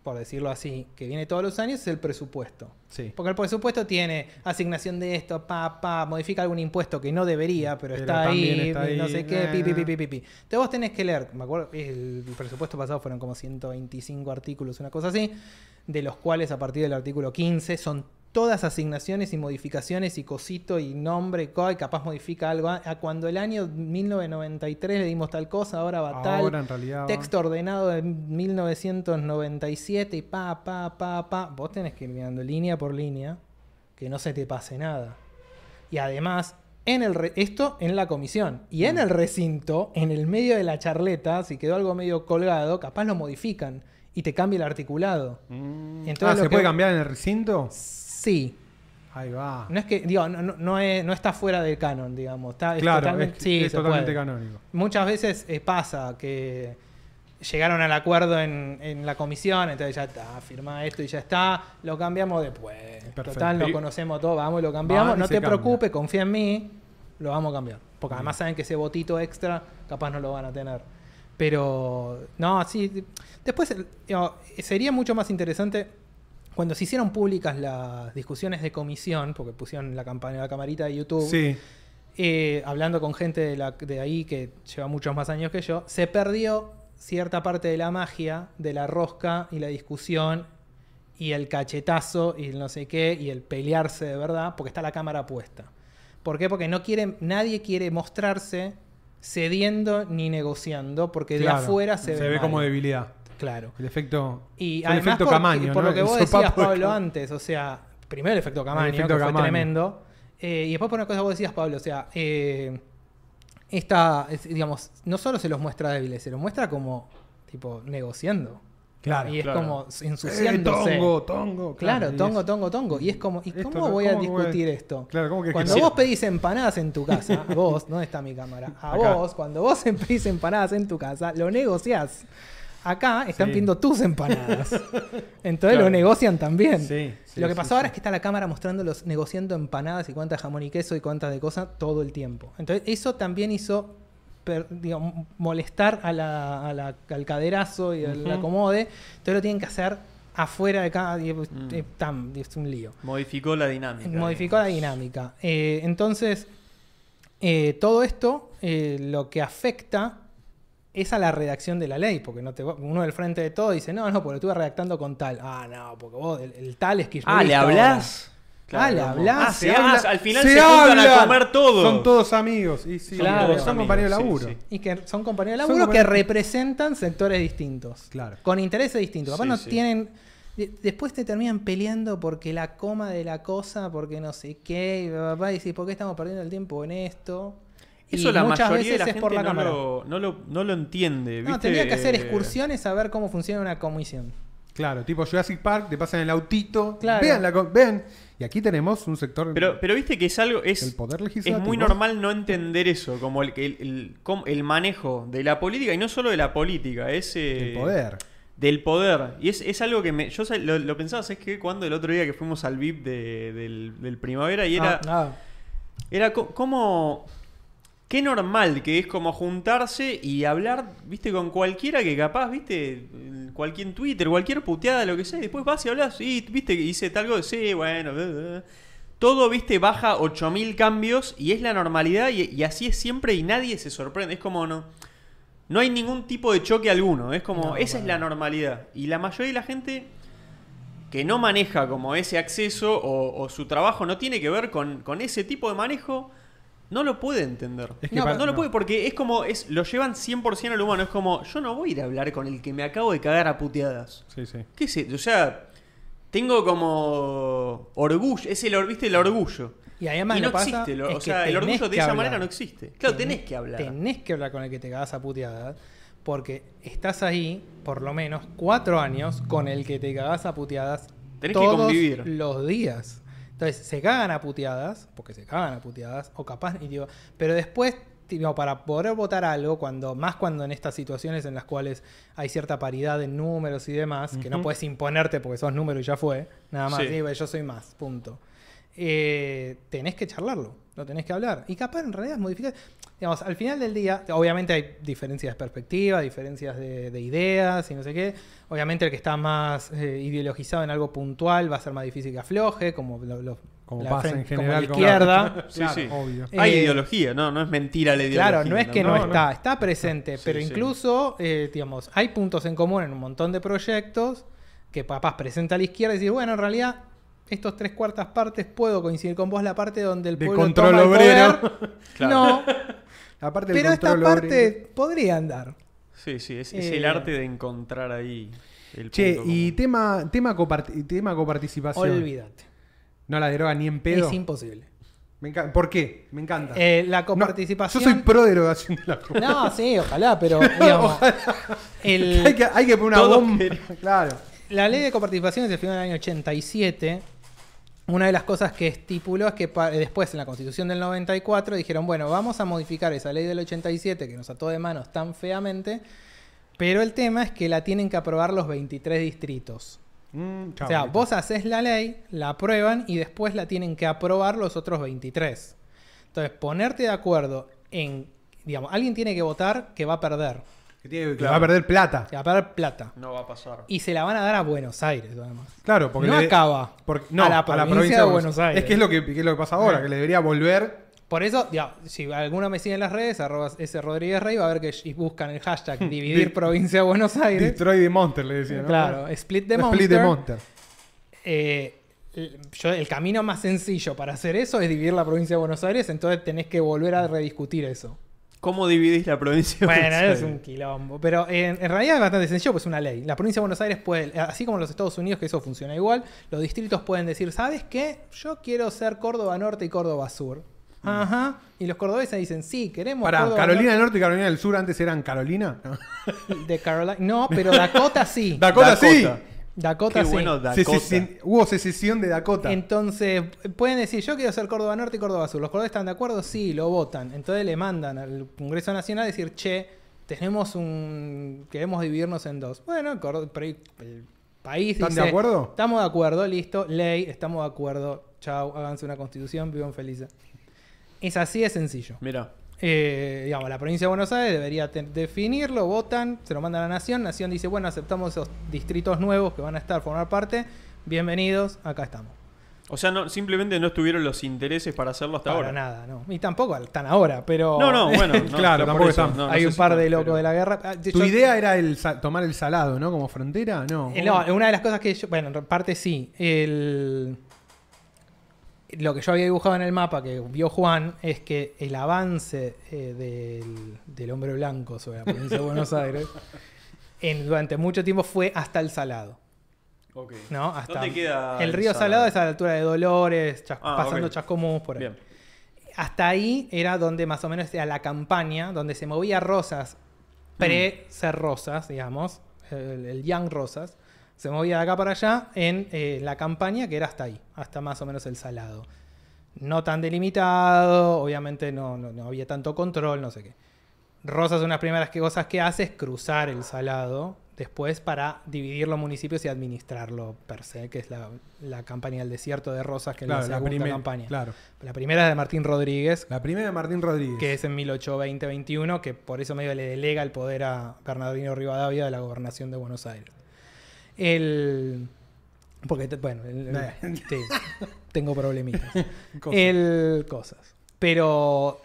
por decirlo así, que viene todos los años es el presupuesto. Sí. Porque el presupuesto tiene asignación de esto, pa, pa, modifica algún impuesto que no debería, pero, Pero está, ahí, está ahí, no sé qué, eh. pi, pi, pi, pi, pi, pi. Entonces vos tenés que leer, me acuerdo, el presupuesto pasado fueron como 125 artículos, una cosa así, de los cuales a partir del artículo 15 son todas asignaciones y modificaciones y cosito y nombre y capaz modifica algo. A a cuando el año 1993 le dimos tal cosa, ahora va tal. Ahora en realidad... va- Texto ordenado de 1997 y pa, pa, pa, pa. Vos tenés que ir mirando línea por línea, que no se te pase nada. Y además, en el re- esto en la comisión. Y Mm. en el recinto, en el medio de la charleta, si quedó algo medio colgado, capaz lo modifican y te cambia el articulado. Mm. Entonces, ah, ¿se que- puede cambiar en el recinto? Sí. Ahí va. No es que, digo, no, no- no es- no está fuera del canon, digamos. Está, es claro, totalmente, es, sí, totalmente puede. canónico. Muchas veces eh, pasa que llegaron al acuerdo en, en la comisión, entonces ya está, firma esto y ya está, lo cambiamos después. Perfecto. Total, lo conocemos todo, vamos y lo cambiamos. Y no te cambia. preocupes, confía en mí, lo vamos a cambiar. Porque además saben que ese votito extra capaz no lo van a tener. Pero, no, sí. Después, digo, sería mucho más interesante cuando se hicieron públicas las discusiones de comisión, porque pusieron la campaña, la camarita de YouTube Sí. eh, hablando con gente de, la- de ahí que lleva muchos más años que yo, se perdió cierta parte de la magia de la rosca y la discusión y el cachetazo y el no sé qué y el pelearse de verdad, porque está la cámara puesta. ¿Por qué? Porque no quiere, nadie quiere mostrarse cediendo ni negociando, porque de afuera se, ve, ve mal. como debilidad. Claro. El efecto. Y el además efecto por, Camaño, por ¿no? lo que El vos decías, de Pablo, antes, o sea, primero el efecto Camaño, efecto que fue tremendo, Eh, y después por una cosa que vos decías, Pablo, o sea, eh, esta, es, digamos, no solo se los muestra débiles, se los muestra como, tipo, negociando. Claro, Y es claro. como Eh, ensuciándose. tongo, tongo. Claro, tongo, tongo, tongo. Y es como, ¿y Esto cómo voy a cómo voy a- discutir esto? Claro, ¿cómo que Cuando que- vos pedís empanadas en tu casa, vos, ¿dónde está mi cámara? A Acá. vos, cuando vos pedís empanadas en tu casa, lo negociás. Acá están Sí. pidiendo tus empanadas. Entonces Claro. lo negocian también. Sí, sí, lo que pasó ahora es que está la cámara mostrándolos negociando empanadas y cuántas jamón y queso y cuántas de cosas todo el tiempo. Entonces eso también hizo per- digamos, molestar a la- a la- al caderazo y al Ujú. acomode. Entonces lo tienen que hacer afuera de cada... Mm. eh, es un lío. Modificó la dinámica. Modificó la dinámica. Eh, entonces, eh, todo esto eh, lo que afecta es a la redacción de la ley, porque no te, va- uno del frente de todo dice, no, no, porque lo estuve redactando con tal. Ah, no, porque vos, el, el tal es que Ah, ¿le hablás? Ah, ¿le hablás? Ah, Se se habla- al final se, juntan a comer todos. Son todos amigos. Y sí, Claro. son Todos compañeros de laburo. sí, Y que son compañeros de laburo que representan sectores distintos. Claro. Con intereses distintos. Capaz Sí, no sí. tienen. de- Después te terminan peleando porque la coma de la cosa, porque no sé qué, y bla, y decís, ¿por qué estamos perdiendo el tiempo en esto? Eso y la muchas mayoría de veces la es gente por la no, cámara. lo, no, lo, no lo entiende. No, tendría que hacer excursiones a ver cómo funciona una comisión. Claro, tipo Jurassic Park, te pasan el autito. Claro. Vean, la, vean. Y aquí tenemos un sector. Pero, pero viste que es algo. Es, El poder es legislativo. muy normal no entender eso, como el, el, el, el manejo de la política, y no solo de la política, es. eh, el poder. Del poder. Y es, es algo que me. Yo lo, lo pensaba, es que cuando el otro día que fuimos al VIP de- del, del primavera y era. Ah, Era co- como. Qué normal que es como juntarse y hablar, viste, con cualquiera que capaz, viste, cualquier Twitter, cualquier puteada, lo que sea, y después vas y hablas, y viste, hice tal cosa, sí, bueno, todo, viste, baja 8000 cambios y es la normalidad y, y así es siempre y nadie se sorprende, es como no. No hay ningún tipo de choque alguno, es como, No, esa es la normalidad. Y la mayoría de la gente que no maneja como ese acceso o, o su trabajo no tiene que ver con, con ese tipo de manejo, no lo puede entender. Es que no, no lo no. puede porque es como, es, lo llevan 100% al humano. Es como, yo no voy a ir a hablar con el que me acabo de cagar a puteadas. Sí, sí. ¿Qué es eso? O sea, tengo como orgullo, es el, ¿viste? el orgullo. Y además y no pasa existe, lo- o que sea, el orgullo de que esa hablar. manera no existe. Claro, tenés que hablar. Tenés que hablar con el que te cagas a puteadas. Porque estás ahí, por lo menos, cuatro años con el que te cagas a puteadas Tenés que todos convivir. los días. Entonces, se cagan a puteadas, porque se cagan a puteadas, o capaz, y digo, pero después, digo, para poder votar algo, cuando más cuando en estas situaciones en las cuales hay cierta paridad en números y demás, que no puedes imponerte porque sos número y ya fue, nada más, Sí. digo, yo soy más, punto. Eh, tenés que charlarlo, lo tenés que hablar. Y capaz en realidad modificar. Digamos, al final del día, obviamente hay diferencias de perspectiva, diferencias de, de ideas y no sé qué. Obviamente el que está más eh, ideologizado en algo puntual va a ser más difícil que afloje, como, lo- lo- Como la pasa en como general. la con- izquierda. Sí, Claro, sí. obvio. Hay Eh, ideología, no, no es mentira la ideología. Claro, no es que no, no, no. está, está presente, Sí, pero sí. incluso, eh, digamos, hay puntos en común en un montón de proyectos que papás presenta a la izquierda y dice, bueno, en realidad, estos tres cuartas partes puedo coincidir con vos, la parte donde el De pueblo control toma el obrero. poder. Claro. No, Aparte del pero esta control parte obrero. podría andar. Sí, sí, es, es Eh, el arte de encontrar ahí el Che, punto y común. tema, tema, copart- tema coparticipación. Olvídate. No la deroga ni en pedo. Es imposible. Me encanta. ¿Por qué? Me encanta. Eh, la No, coparticipación... yo soy pro derogación de la No, sí, ojalá, pero digamos, el- hay, que, hay que poner una bomba. Claro. La ley de coparticipación es del final del año 87. Una de las cosas que estipuló es que pa- después en la constitución del 94 dijeron, bueno, vamos a modificar esa ley del 87 que nos ató de manos tan feamente, pero el tema es que la tienen que aprobar los 23 distritos. Mm, o sea, vos haces la ley, la aprueban y después la tienen que aprobar los otros 23. Entonces, ponerte de acuerdo en, digamos, alguien tiene que votar que va a perder, Que, tiene- que Claro. va a perder plata. que va a perder plata. No va a pasar. Y se la van a dar a Buenos Aires, además. Claro, porque no le- acaba. porque- no, a la provincia, de Buenos Aires. Es que es lo que, que es lo que pasa ahora, Ah. que le debería volver. Por eso, ya, si alguno me sigue en las redes, arroba ese Rodríguez Rey, va a ver que y buscan el hashtag dividir Di- provincia de Buenos Aires. Destroy the Monster, le decía, ¿no? Claro, split the Split monster. the Monster. Eh, yo- el camino más sencillo para hacer eso es dividir la provincia de Buenos Aires, entonces tenés que volver a rediscutir eso. ¿Cómo dividís la provincia? de Bueno, Buenos es Aires? un quilombo. Pero en, en realidad es bastante sencillo, pues es una ley. La provincia de Buenos Aires puede, así como en los Estados Unidos, que eso funciona igual, los distritos pueden decir, ¿sabes qué? Yo quiero ser Córdoba Norte y Córdoba Sur. Ajá. Y los cordobeses dicen, sí, queremos Córdoba Carolina del Norte y Carolina del Sur antes eran Carolina. No. De Carolina. No, pero Dakota sí. Dakota, sí. Dakota. Qué sí. bueno Dakota. Secesión- hubo secesión de Dakota. Entonces, pueden decir, yo quiero ser Córdoba Norte y Córdoba Sur. ¿Los cordobeses están de acuerdo? Sí, lo votan. Entonces le mandan al Congreso Nacional a decir, che, tenemos un... queremos dividirnos en dos. Bueno, el, país ¿Están dice... de acuerdo? Estamos de acuerdo, listo, ley, estamos de acuerdo. Chau, háganse una constitución, vivan felices. Es así de sencillo. Mira. Eh, digamos, la provincia de Buenos Aires debería definirlo, votan, se lo manda a la Nación, Nación dice, bueno, aceptamos esos distritos nuevos que van a estar, formar parte, bienvenidos, acá estamos. O sea, no, simplemente no estuvieron los intereses para hacerlo hasta Para ahora. nada, no. Y tampoco están ahora, pero... No, no, bueno. no, Claro, tampoco eso, están. no, Hay un par de locos pero- de la guerra. Ah, Tu yo- idea era el tomar el salado, ¿no? Como frontera, no. Eh, No, una de las cosas que yo, bueno, en parte sí. El, lo que yo había dibujado en el mapa que vio Juan es que el avance eh, del, del hombre blanco sobre la provincia de Buenos Aires en, durante mucho tiempo fue hasta el Salado. Ok. ¿no? Hasta ¿Dónde queda el río Salado? es a la altura de Dolores, Chas- Ah, pasando ok. Chascomús, por ahí. Bien. Hasta ahí era donde más o menos era la campaña, donde se movía Rosas, pre-ser Rosas, digamos, el, el Young Rosas, se movía de acá para allá en eh, la campaña que era hasta ahí, hasta más o menos el Salado. No tan delimitado, obviamente no, no, no había tanto control, no sé qué. Rosas, una de las primeras que- cosas que hace es cruzar el Salado después para dividir los municipios y administrarlo per se, que es la, la campaña del desierto de Rosas, que Claro, es la la segunda primer- campaña. claro. La primera es de Martín Rodríguez, La primera de Martín Rodríguez. que es en 1820-21, que por eso medio le delega el poder a Bernardino Rivadavia de la gobernación de Buenos Aires. El... Porque, bueno, el- el- sí, tengo problemitas. Cosas. el... Cosas. Pero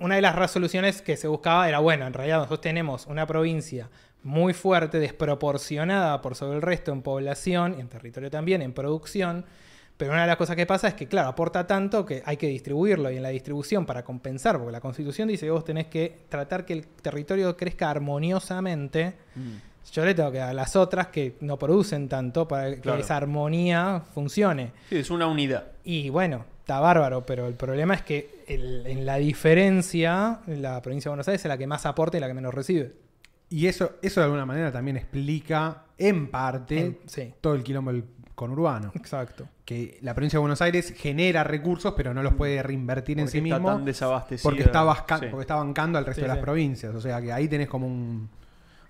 una de las resoluciones que se buscaba era, bueno, en realidad nosotros tenemos una provincia muy fuerte, desproporcionada por sobre el resto en población y en territorio también, en producción. Pero una de las cosas que pasa es que, claro, aporta tanto que hay que distribuirlo y en la distribución para compensar, porque la constitución dice que vos tenés que tratar que el territorio crezca armoniosamente. Mm. Yo le tengo que dar a las otras que no producen tanto para que Claro. esa armonía funcione. Sí, es una unidad. Y bueno, está bárbaro, pero el problema es que el- en la diferencia, la provincia de Buenos Aires es la que más aporta y la que menos recibe. Y eso, eso de alguna manera también explica, en parte, En- sí. todo el quilombo del conurbano. Exacto. Que la provincia de Buenos Aires genera recursos, pero no los puede reinvertir en sí está mismo. tan desabastecida. Porque está, vasca- Sí. porque está bancando al resto Sí, de las sí. provincias. O sea que ahí tenés como un.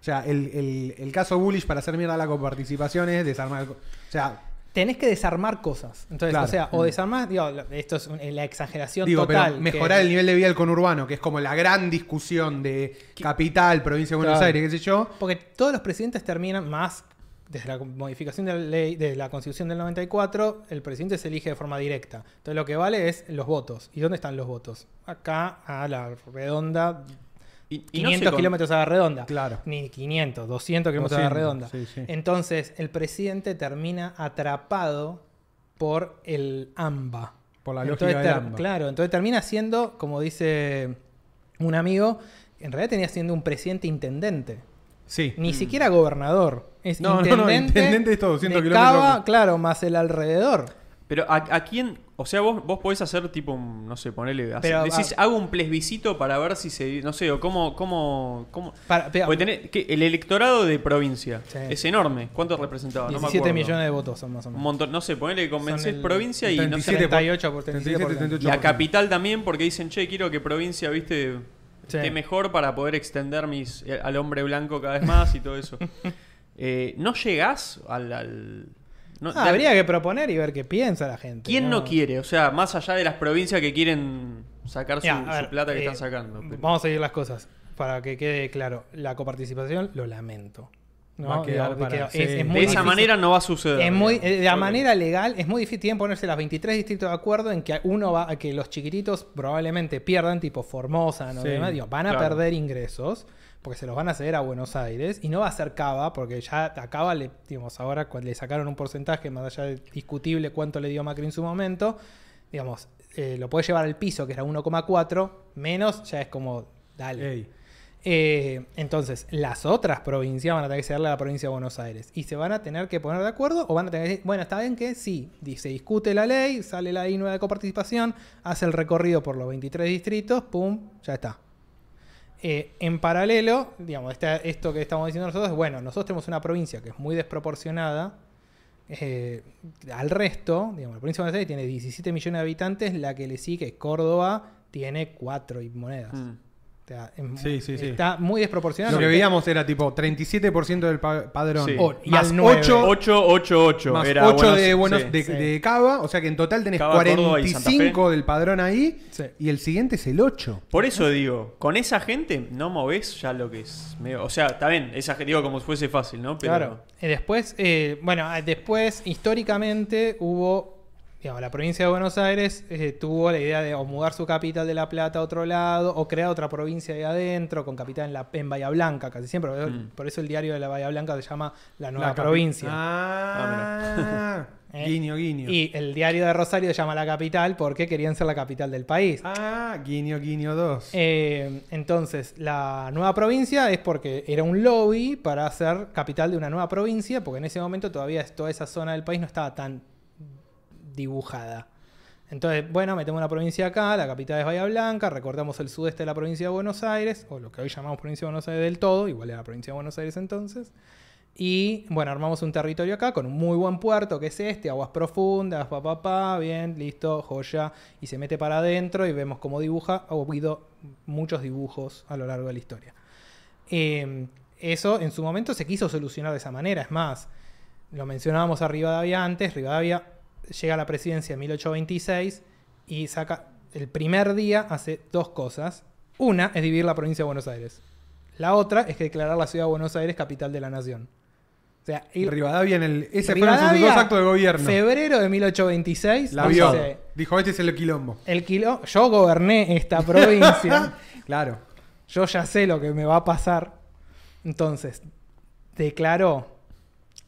O sea, el, el- el caso Bullish para hacer mierda a la coparticipación es desarmar. O sea, Tenés que desarmar cosas. Entonces, Claro. o sea, o desarmar, digo, lo- esto es la exageración digo, total. pero mejorar que- el nivel de vida del conurbano, que es como la gran discusión de capital, provincia de Buenos Claro. Aires, qué sé yo. Porque todos los presidentes terminan más. Desde la modificación de la ley, de la constitución del 94, el presidente se elige de forma directa. Entonces lo que vale es los votos. ¿Y dónde están los votos? Acá, a la redonda, Y, y no 500 se con- kilómetros a la redonda. Claro. Ni 500, 200 kilómetros a la 200, redonda. sí, sí. Entonces el presidente termina atrapado por el AMBA. Por la Entonces, lógica del ter- AMBA. Claro, entonces termina siendo, como dice un amigo, en realidad tenía siendo un presidente intendente. Sí. Ni siquiera gobernador. Es No, no, no, intendente. intendente es todo, 200 de kilómetros. Cava, claro, más el alrededor. Pero a, a quién, o sea, vos, vos podés hacer tipo, un, no sé, ponele, hacer- Pero, decís, ah. hago un plebiscito para ver si se, no sé, o cómo, cómo, cómo... Para- pero- Porque tenés, que el electorado de provincia Sí. es enorme. ¿Cuánto representaba? No me 17 acuerdo. millones de votos son más o Un menos. montón, no sé, ponele que convencés el provincia y no sé, 37 por- 38 por 37, 37%. y a capital también porque dicen, che, quiero que provincia, viste, Sí. esté mejor para poder extender mis eh, al hombre blanco cada vez más y todo eso. Eh, ¿No llegás al... al- no- Ah, de- habría que proponer y ver qué piensa la gente. ¿Quién no quiere? O sea, más allá de las provincias que quieren sacar su, plata que eh, están sacando. pero- Vamos a seguir las cosas. Para que quede claro, la coparticipación lo lamento. ¿no? Va a quedar para- que sí. es, es De muy de esa difícil. manera no va a suceder. Es muy, digamos. eh, de la manera legal es muy difícil tienen ponerse las 23 distritos de acuerdo en que uno va a que los chiquititos probablemente pierdan tipo Formosa, ¿no? Sí, Demás, digo, van a claro. perder ingresos porque se los van a ceder a Buenos Aires y no va a ser Cava porque ya a Cava le digamos ahora cuando le sacaron un porcentaje más allá de discutible cuánto le dio Macri en su momento, digamos, eh, lo puede llevar al piso que era 1,4 menos ya es como dale. Eh, entonces, las otras provincias van a tener que cederle a la provincia de Buenos Aires. Y se van a tener que poner de acuerdo o van a tener que decir, bueno, está bien que sí, se discute la ley, sale la ley nueva de coparticipación, hace el recorrido por los 23 distritos, pum, ya está. Eh, en paralelo, digamos, este- esto que estamos diciendo nosotros es, bueno, nosotros tenemos una provincia que es muy desproporcionada eh, al resto, digamos, la provincia de Buenos Aires tiene 17 millones de habitantes, la que le sigue, Córdoba, tiene 4 y monedas. Mm. O sea, es- Sí, sí, sí. Está muy desproporcionado. Lo que veíamos era tipo 37% del pa- padrón. Sí. Y más al nueve. 8, 888 más era 8 Buenos- de, buenos, sí. de, Sí. de Cava. O sea que en total tenés Cava, Córdoba y Santa 45 Fe. del padrón ahí. Sí. Y el siguiente es el 8. Por eso digo, con esa gente no movés ya lo que es medio. O sea, está bien, esa gente digo como si fuese fácil, ¿no? Pero Claro. Después, eh, bueno, ah, después, históricamente, hubo. Digamos, la provincia de Buenos Aires eh, tuvo la idea de o mudar su capital de La Plata a otro lado, o crear otra provincia ahí adentro, con capital en, la, en Bahía Blanca, casi siempre. Mm. Por eso el diario de la Bahía Blanca se llama La Nueva La Provincia. Ah, Eh, guiño, guiño. Y el diario de Rosario se llama La Capital porque querían ser la capital del país. Ah, guiño, guiño 2. Eh, entonces, la nueva provincia es porque era un lobby para ser capital de una nueva provincia, porque en ese momento todavía toda esa zona del país no estaba tan dibujada. Entonces, bueno, metemos una provincia acá, la capital es Bahía Blanca, recortamos el sudeste de la provincia de Buenos Aires, o lo que hoy llamamos provincia de Buenos Aires del todo, igual era la provincia de Buenos Aires entonces. Y bueno, armamos un territorio acá con un muy buen puerto, que es este, aguas profundas, pa, pa, pa, bien, listo, joya. Y se mete para adentro y vemos cómo dibuja. Ha habido muchos dibujos a lo largo de la historia. Eh, eso en su momento se quiso solucionar de esa manera. Es más, lo mencionábamos a Rivadavia antes. Rivadavia llega a la presidencia en 1826 y saca el primer día hace dos cosas. Una es dividir la provincia de Buenos Aires. La otra es declarar la ciudad de Buenos Aires capital de la nación. O sea, ir- Rivadavia en el. Ese Rivadavia, fueron sus dos actos de gobierno. Febrero de 1826. La vio. dice, Dijo, este es el quilombo. el kilo, yo goberné esta provincia. Claro. yo ya sé lo que me va a pasar. Entonces, declaró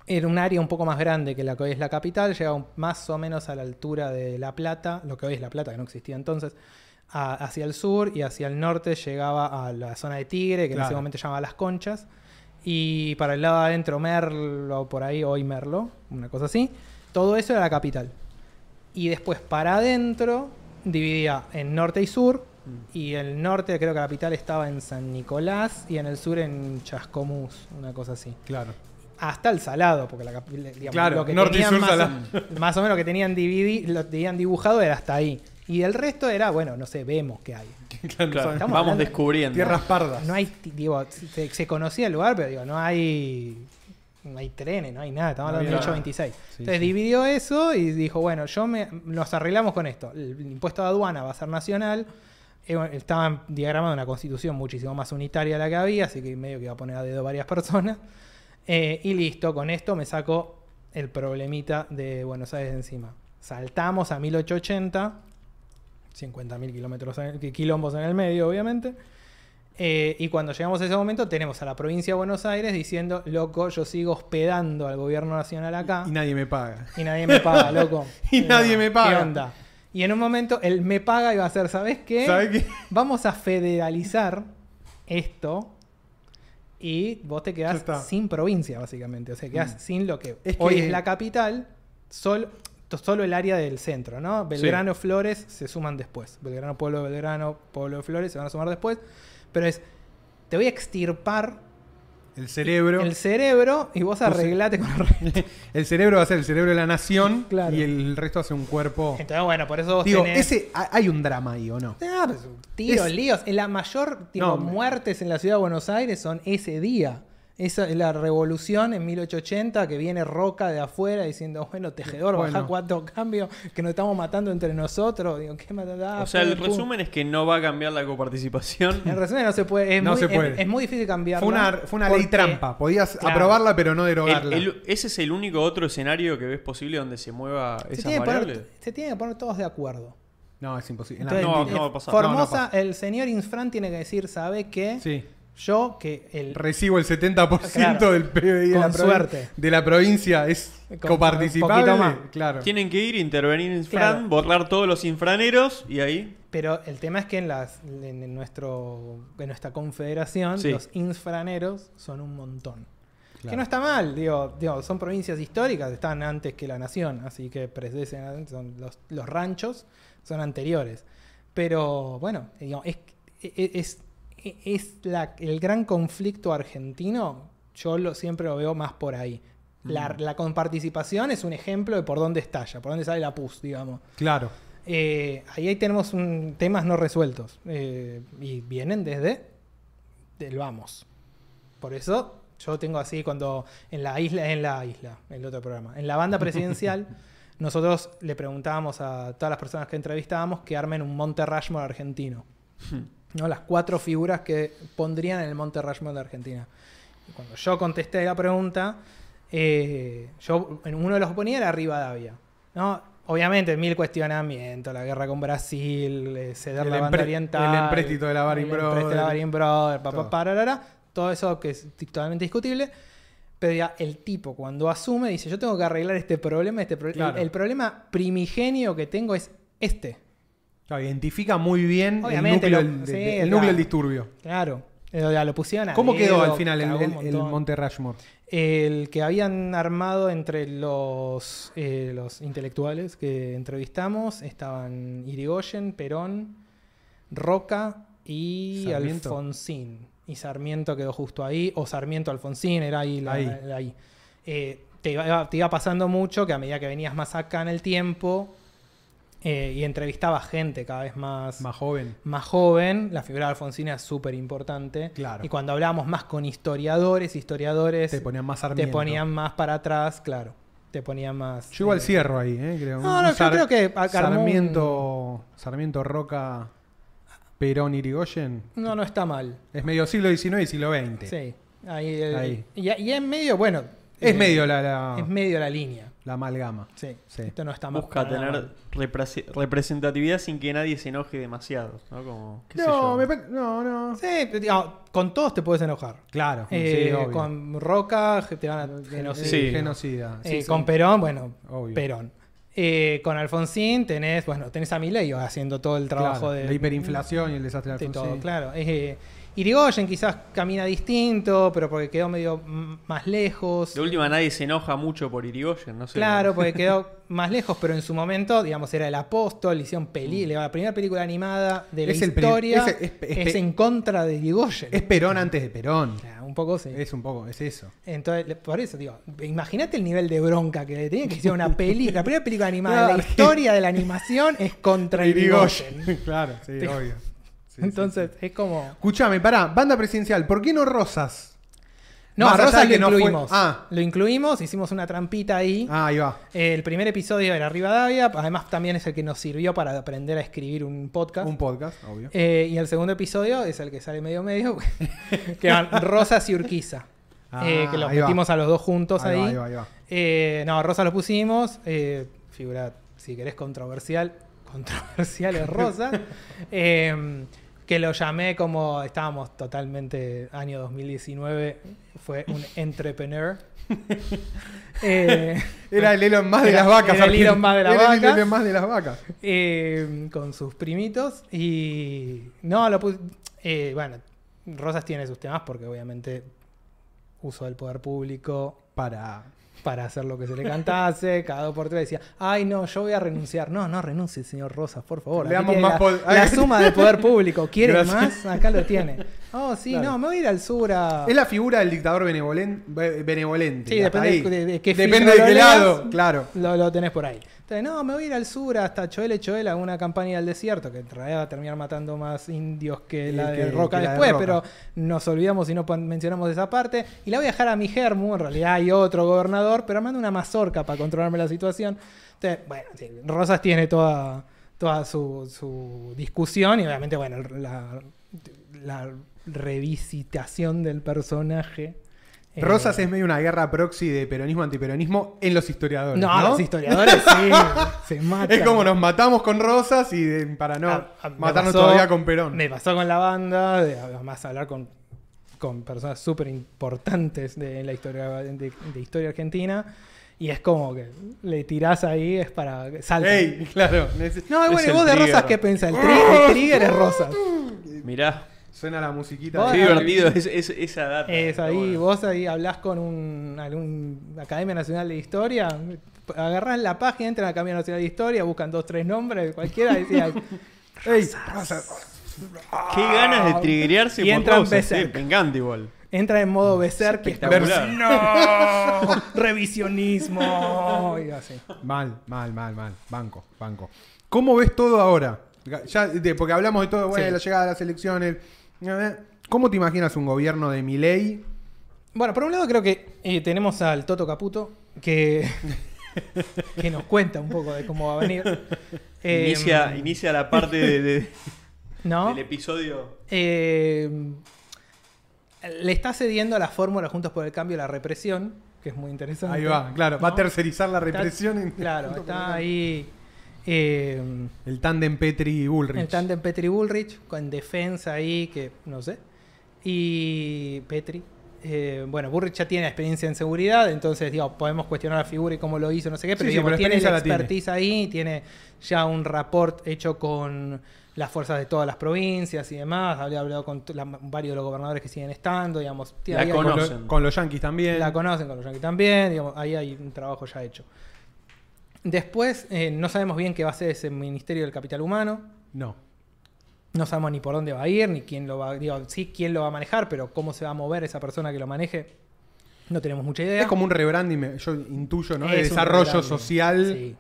en un área un poco más grande que la que hoy es la capital, llega un- más o menos a la altura de La Plata, lo que hoy es La Plata, que no existía entonces, a- hacia el sur y hacia el norte llegaba a la zona de Tigre, que en Claro. ese momento se llamaba Las Conchas, y para el lado de adentro Merlo, por ahí, hoy Merlo, una cosa así. Todo eso era la capital. Y después para adentro dividía en norte y sur. Y el norte creo que la capital estaba en San Nicolás y en el sur en Chascomús, una cosa así. Claro. Hasta el salado, porque la capital, digamos, Claro, lo que norte y tenían sur más, salado. más o menos lo que tenían lo tenían dibujado era hasta ahí. Y el resto era, bueno, no sé, vemos qué hay. Claro, Claro, vamos descubriendo. Tierras pardas. No hay, digo, se, se conocía el lugar, pero digo, no hay, no hay trenes, no hay nada. Estamos No hablando de había nada. 1826. Sí, Entonces sí. dividió eso y dijo, bueno, yo me, nos arreglamos con esto. El impuesto de aduana va a ser nacional. Eh, Estaba diagramado una constitución muchísimo más unitaria de la que había, así que medio que iba a poner a dedo varias personas. Eh, y listo, con esto me saco el problemita de Buenos Aires de encima. Saltamos a 1880, 50.000 kilómetros quilombos en el medio, obviamente. Eh, y cuando llegamos a ese momento, tenemos a la provincia de Buenos Aires diciendo, loco, yo sigo hospedando al gobierno nacional acá Y nadie me paga. y nadie me paga, loco. Y nadie me paga. ¿Qué onda? Y en un momento, el me paga iba a ser, ¿sabes qué? ¿Sabes qué? Vamos a federalizar esto y vos te quedás está. sin provincia, básicamente. O sea, quedás Mm. sin lo que, Es hoy que- es la capital, solo, solo el área del centro, ¿no? Belgrano, Flores se suman después. Belgrano, Pueblo Belgrano, Pueblo de Flores se van a sumar después. Pero es, te voy a extirpar El cerebro. el cerebro y vos arreglate con el resto. El cerebro va a ser el cerebro de la nación. Claro. Y el resto hace un cuerpo. Entonces, bueno, por eso vos Digo, tenés... ese, ha- hay un drama ahí, ¿o no? Ah, pues, tiros, Es- líos. La mayor tipo, No, muertes en la ciudad de Buenos Aires son ese día. Esa es la revolución en 1880 que viene Roca de afuera diciendo, bueno, tejedor, Bueno. baja cuatro cambios, que nos estamos matando entre nosotros. Digo, ¿qué? O sea, el Pum, resumen es que no va a cambiar la coparticipación. En resumen, no se puede. Es, No muy, se puede. Es, muy difícil cambiarla. Fue una, fue una ley trampa. Podías Claro. aprobarla, pero no El- derogarla. el- ¿Ese es el único otro escenario que ves posible donde se mueva Se esas tiene, que poner, variables? se tienen que poner todos de acuerdo. No, es imposible. Entonces, no, no va a pasar. Formosa, No, no pasa. el señor Infran tiene que decir, ¿sabe qué? Sí. Yo, que el. Recibo el 70% Claro. del PBI de la, Con provi- suerte. de la provincia. ¿Es Con- coparticipable? un poquito más. Claro. Tienen que ir, intervenir en Infran, Claro. borrar todos los infraneros y ahí. Pero el tema es que en, las, en, nuestro, en nuestra confederación Sí. los infraneros son un montón. Claro. Que no está mal, digo, digo, son provincias históricas, están antes que la nación, así que predecen, son los, los ranchos son anteriores. Pero bueno, digamos, es, es, es la- el gran conflicto argentino, yo lo, siempre lo veo más por ahí. La, Mm. la comparticipación es un ejemplo de por dónde estalla, por dónde sale la pus, digamos. Claro. Eh, ahí, ahí tenemos un- temas no resueltos eh, y vienen desde el vamos. Por eso yo tengo así cuando en la isla, en la isla, el otro programa, en la banda presidencial, nosotros le preguntábamos a todas las personas que entrevistábamos que armen un Monte Rushmore argentino. ¿No? Las cuatro figuras que pondrían en el Monte Rushmore de Argentina. Y cuando yo contesté la pregunta, eh, yo en uno de los ponía era Rivadavia. ¿no? Obviamente, mil cuestionamientos, la guerra con Brasil, eh, ceder El la banda oriental. el empréstito de la Baring el Brothers. Baring Brothers, pa, pa, Todo. eso que es totalmente discutible. Pero ya el tipo cuando asume dice, yo tengo que arreglar este problema, este pro- Claro. el, el problema primigenio que tengo es este. Claro, identifica muy bien Obviamente, el núcleo, lo- del- sí, del- el claro. núcleo del disturbio. Claro. Eh, ya lo pusieron a ¿Cómo quedó al final el. Monte Rushmore? El que habían armado entre los, eh, los intelectuales que entrevistamos estaban Irigoyen, Perón, Roca y Sarmiento. Alfonsín. Y Sarmiento quedó justo ahí, o Sarmiento Alfonsín, era ahí. la- Ahí. la- ahí. Eh, te, iba, te iba pasando mucho que a medida que venías más acá en el tiempo eh, y entrevistaba gente cada vez más, Más joven. más joven, la figura de Alfonsín es súper importante. Claro. Y cuando hablábamos más con historiadores, historiadores Te ponían más te ponían más para atrás, claro. Te ponían más. Yo igual eh, cierro ahí, ¿eh? Creo. No, no, yo creo que Sarmiento, Sarmiento Roca, Perón, Irigoyen. No, no está mal. Es medio siglo XIX y siglo XX. Sí. Ahí, el- Ahí. Y, y en medio, bueno. Es eh, medio la, la, Es medio la línea. La amalgama. Sí. Sí. Esto no está mal. Busca tener representatividad sin que nadie se enoje demasiado. ¿no? Como, qué sé No, yo. me no, no. Sí, pero, digamos, con todos te puedes enojar. Claro, Eh, sí, obvio. con Roca te van a genocidio. Sí. Genocida. Eh, sí, sí. con Perón, bueno, Obvio. Perón. Eh, con Alfonsín tenés, bueno, tenés a Milei haciendo todo el trabajo Claro, de la hiperinflación y el desastre de de Alfonsín. todo, claro. Eh, Irigoyen quizás camina distinto, pero porque quedó medio mm, más lejos. De última, nadie se enoja mucho por Irigoyen, no sé. Claro, porque quedó más lejos, pero en su momento, digamos, era el apóstol, hicieron peli la primera película animada de la Mm. Es historia es- es- es- es en contra de Irigoyen. Es Perón antes de Perón. Un poco sí. Es un poco, es eso. Entonces, le- por eso digo, imagínate el nivel de bronca que le tenía que hicieron una peli. La primera película animada de la historia de la animación es contra Irigoyen. claro, sí, Sí. obvio. Sí, Entonces, es como. sí. Escuchame, pará, banda presidencial, ¿por qué no Rosas? No, Más Rosas lo no incluimos. Ah. Lo incluimos, hicimos una trampita ahí. Ah, ahí va. Eh, El primer episodio era Rivadavia, además también es el que nos sirvió para aprender a escribir un podcast. Un podcast, obvio. Eh, y el segundo episodio es el que sale medio medio, que eran Rosas y Urquiza. Ah, Eh, que los va. metimos a los dos juntos Ahí ahí. va, ahí va, ahí va. Eh, no, Rosa los pusimos. eh, figura, si querés, controversial. Controversial es Rosa. Eh, que lo llamé como estábamos totalmente año 2019. Fue un entrepreneur. Eh, Era el Elon más de las vacas. era el. Elon Musk de las Era el vacas. Elon Musk de las vacas. eh, con sus primitos. Y no, lo puse. eh, bueno, Rosas tiene sus temas porque obviamente uso del poder público Para. Para hacer lo que se le cantase. Cada dos por tres decía, ay no, yo voy a renunciar. No, no renuncie, señor Rosas, por favor. Le damos más la, la suma del poder público. ¿Quiere Gracias. más? Acá lo tiene. Oh, sí, Claro. no, me voy a ir al sur a... Es la figura del dictador benevolen- be- benevolente. Sí, depende ahí. de, de qué Depende de qué lado, claro. Lo, lo tenés por ahí. Entonces, no, me voy a ir al sur hasta Choel Choel a una campaña del desierto, que en realidad va a terminar matando más indios que la de que- Roca que la de después, Roca. pero nos olvidamos y no mencionamos esa parte. Y la voy a dejar a mi germu, en realidad hay otro gobernador, pero manda una mazorca para controlarme la situación. Entonces, bueno, sí, Rosas tiene toda, toda su, su discusión y obviamente, bueno, la, la revisitación del personaje. Eh, Rosas es medio una guerra proxy de peronismo-antiperonismo en los historiadores. No, No, los historiadores sí, se matan. Es como nos matamos con Rosas y de- para no Ah, ah, matarnos pasó- todavía con Perón. Me pasó con la banda, de, además hablar con con personas súper importantes de la historia de, de historia argentina. Y es como que le tirás ahí, es para que salte. ¡Ey! Claro. No, bueno, ¿y el vos de. Rosas qué pensás? El, tri- el trigger es Rosas. Mirá, Suena la musiquita. Qué divertido es, es- esa data. Es ahí, bueno. vos ahí hablás con un, algún Academia Nacional de Historia, agarrás la página, entran a la Academia Nacional de Historia, buscan dos, tres nombres, cualquiera, y decían, ¡Ey! Qué ganas de triggerearse Y por entran cosas, Berserk. eh, igual. entra en modo Berserk, y está-. ¡No! ¡Revisionismo! Y así. Mal, mal, mal, mal. Banco, banco. ¿Cómo ves todo ahora? Ya, de- porque hablamos de todo, bueno, Sí. la llegada de las elecciones. ¿Cómo te imaginas un gobierno de Milei? Bueno, por un lado creo que eh, tenemos al Toto Caputo, que, que nos cuenta un poco de cómo va a venir. Eh, inicia, inicia la parte de- de- ¿no? del episodio. Eh, le está cediendo a la fórmula Juntos por el Cambio la represión, que es muy interesante. Ahí va, claro. Va a tercerizar la Está- represión. en- claro, está ahí eh, El tándem Petri y Bullrich. el tándem Petri Bullrich, con defensa ahí, que no sé. Y Petri. eh, bueno, Bullrich ya tiene experiencia en seguridad, entonces digo, podemos cuestionar la figura y cómo lo hizo, no sé qué, pero, Sí, sí, digamos, pero tiene experiencia la la tiene. expertise ahí, tiene ya un rapport hecho con las fuerzas de todas las provincias y demás. Había hablado con la- varios de los gobernadores que siguen estando, digamos. La con, lo- conocen. con los yanquis también. la conocen con los yankees también, digamos, ahí hay un trabajo ya hecho. Después, eh, no sabemos bien qué va a ser ese Ministerio del Capital Humano. No. No sabemos ni por dónde va a ir, ni quién lo va digo, sí, quién lo va a manejar, pero cómo se va a mover esa persona que lo maneje, no tenemos mucha idea. Es como un rebranding, yo intuyo, ¿no? De Es un desarrollo social. Sí.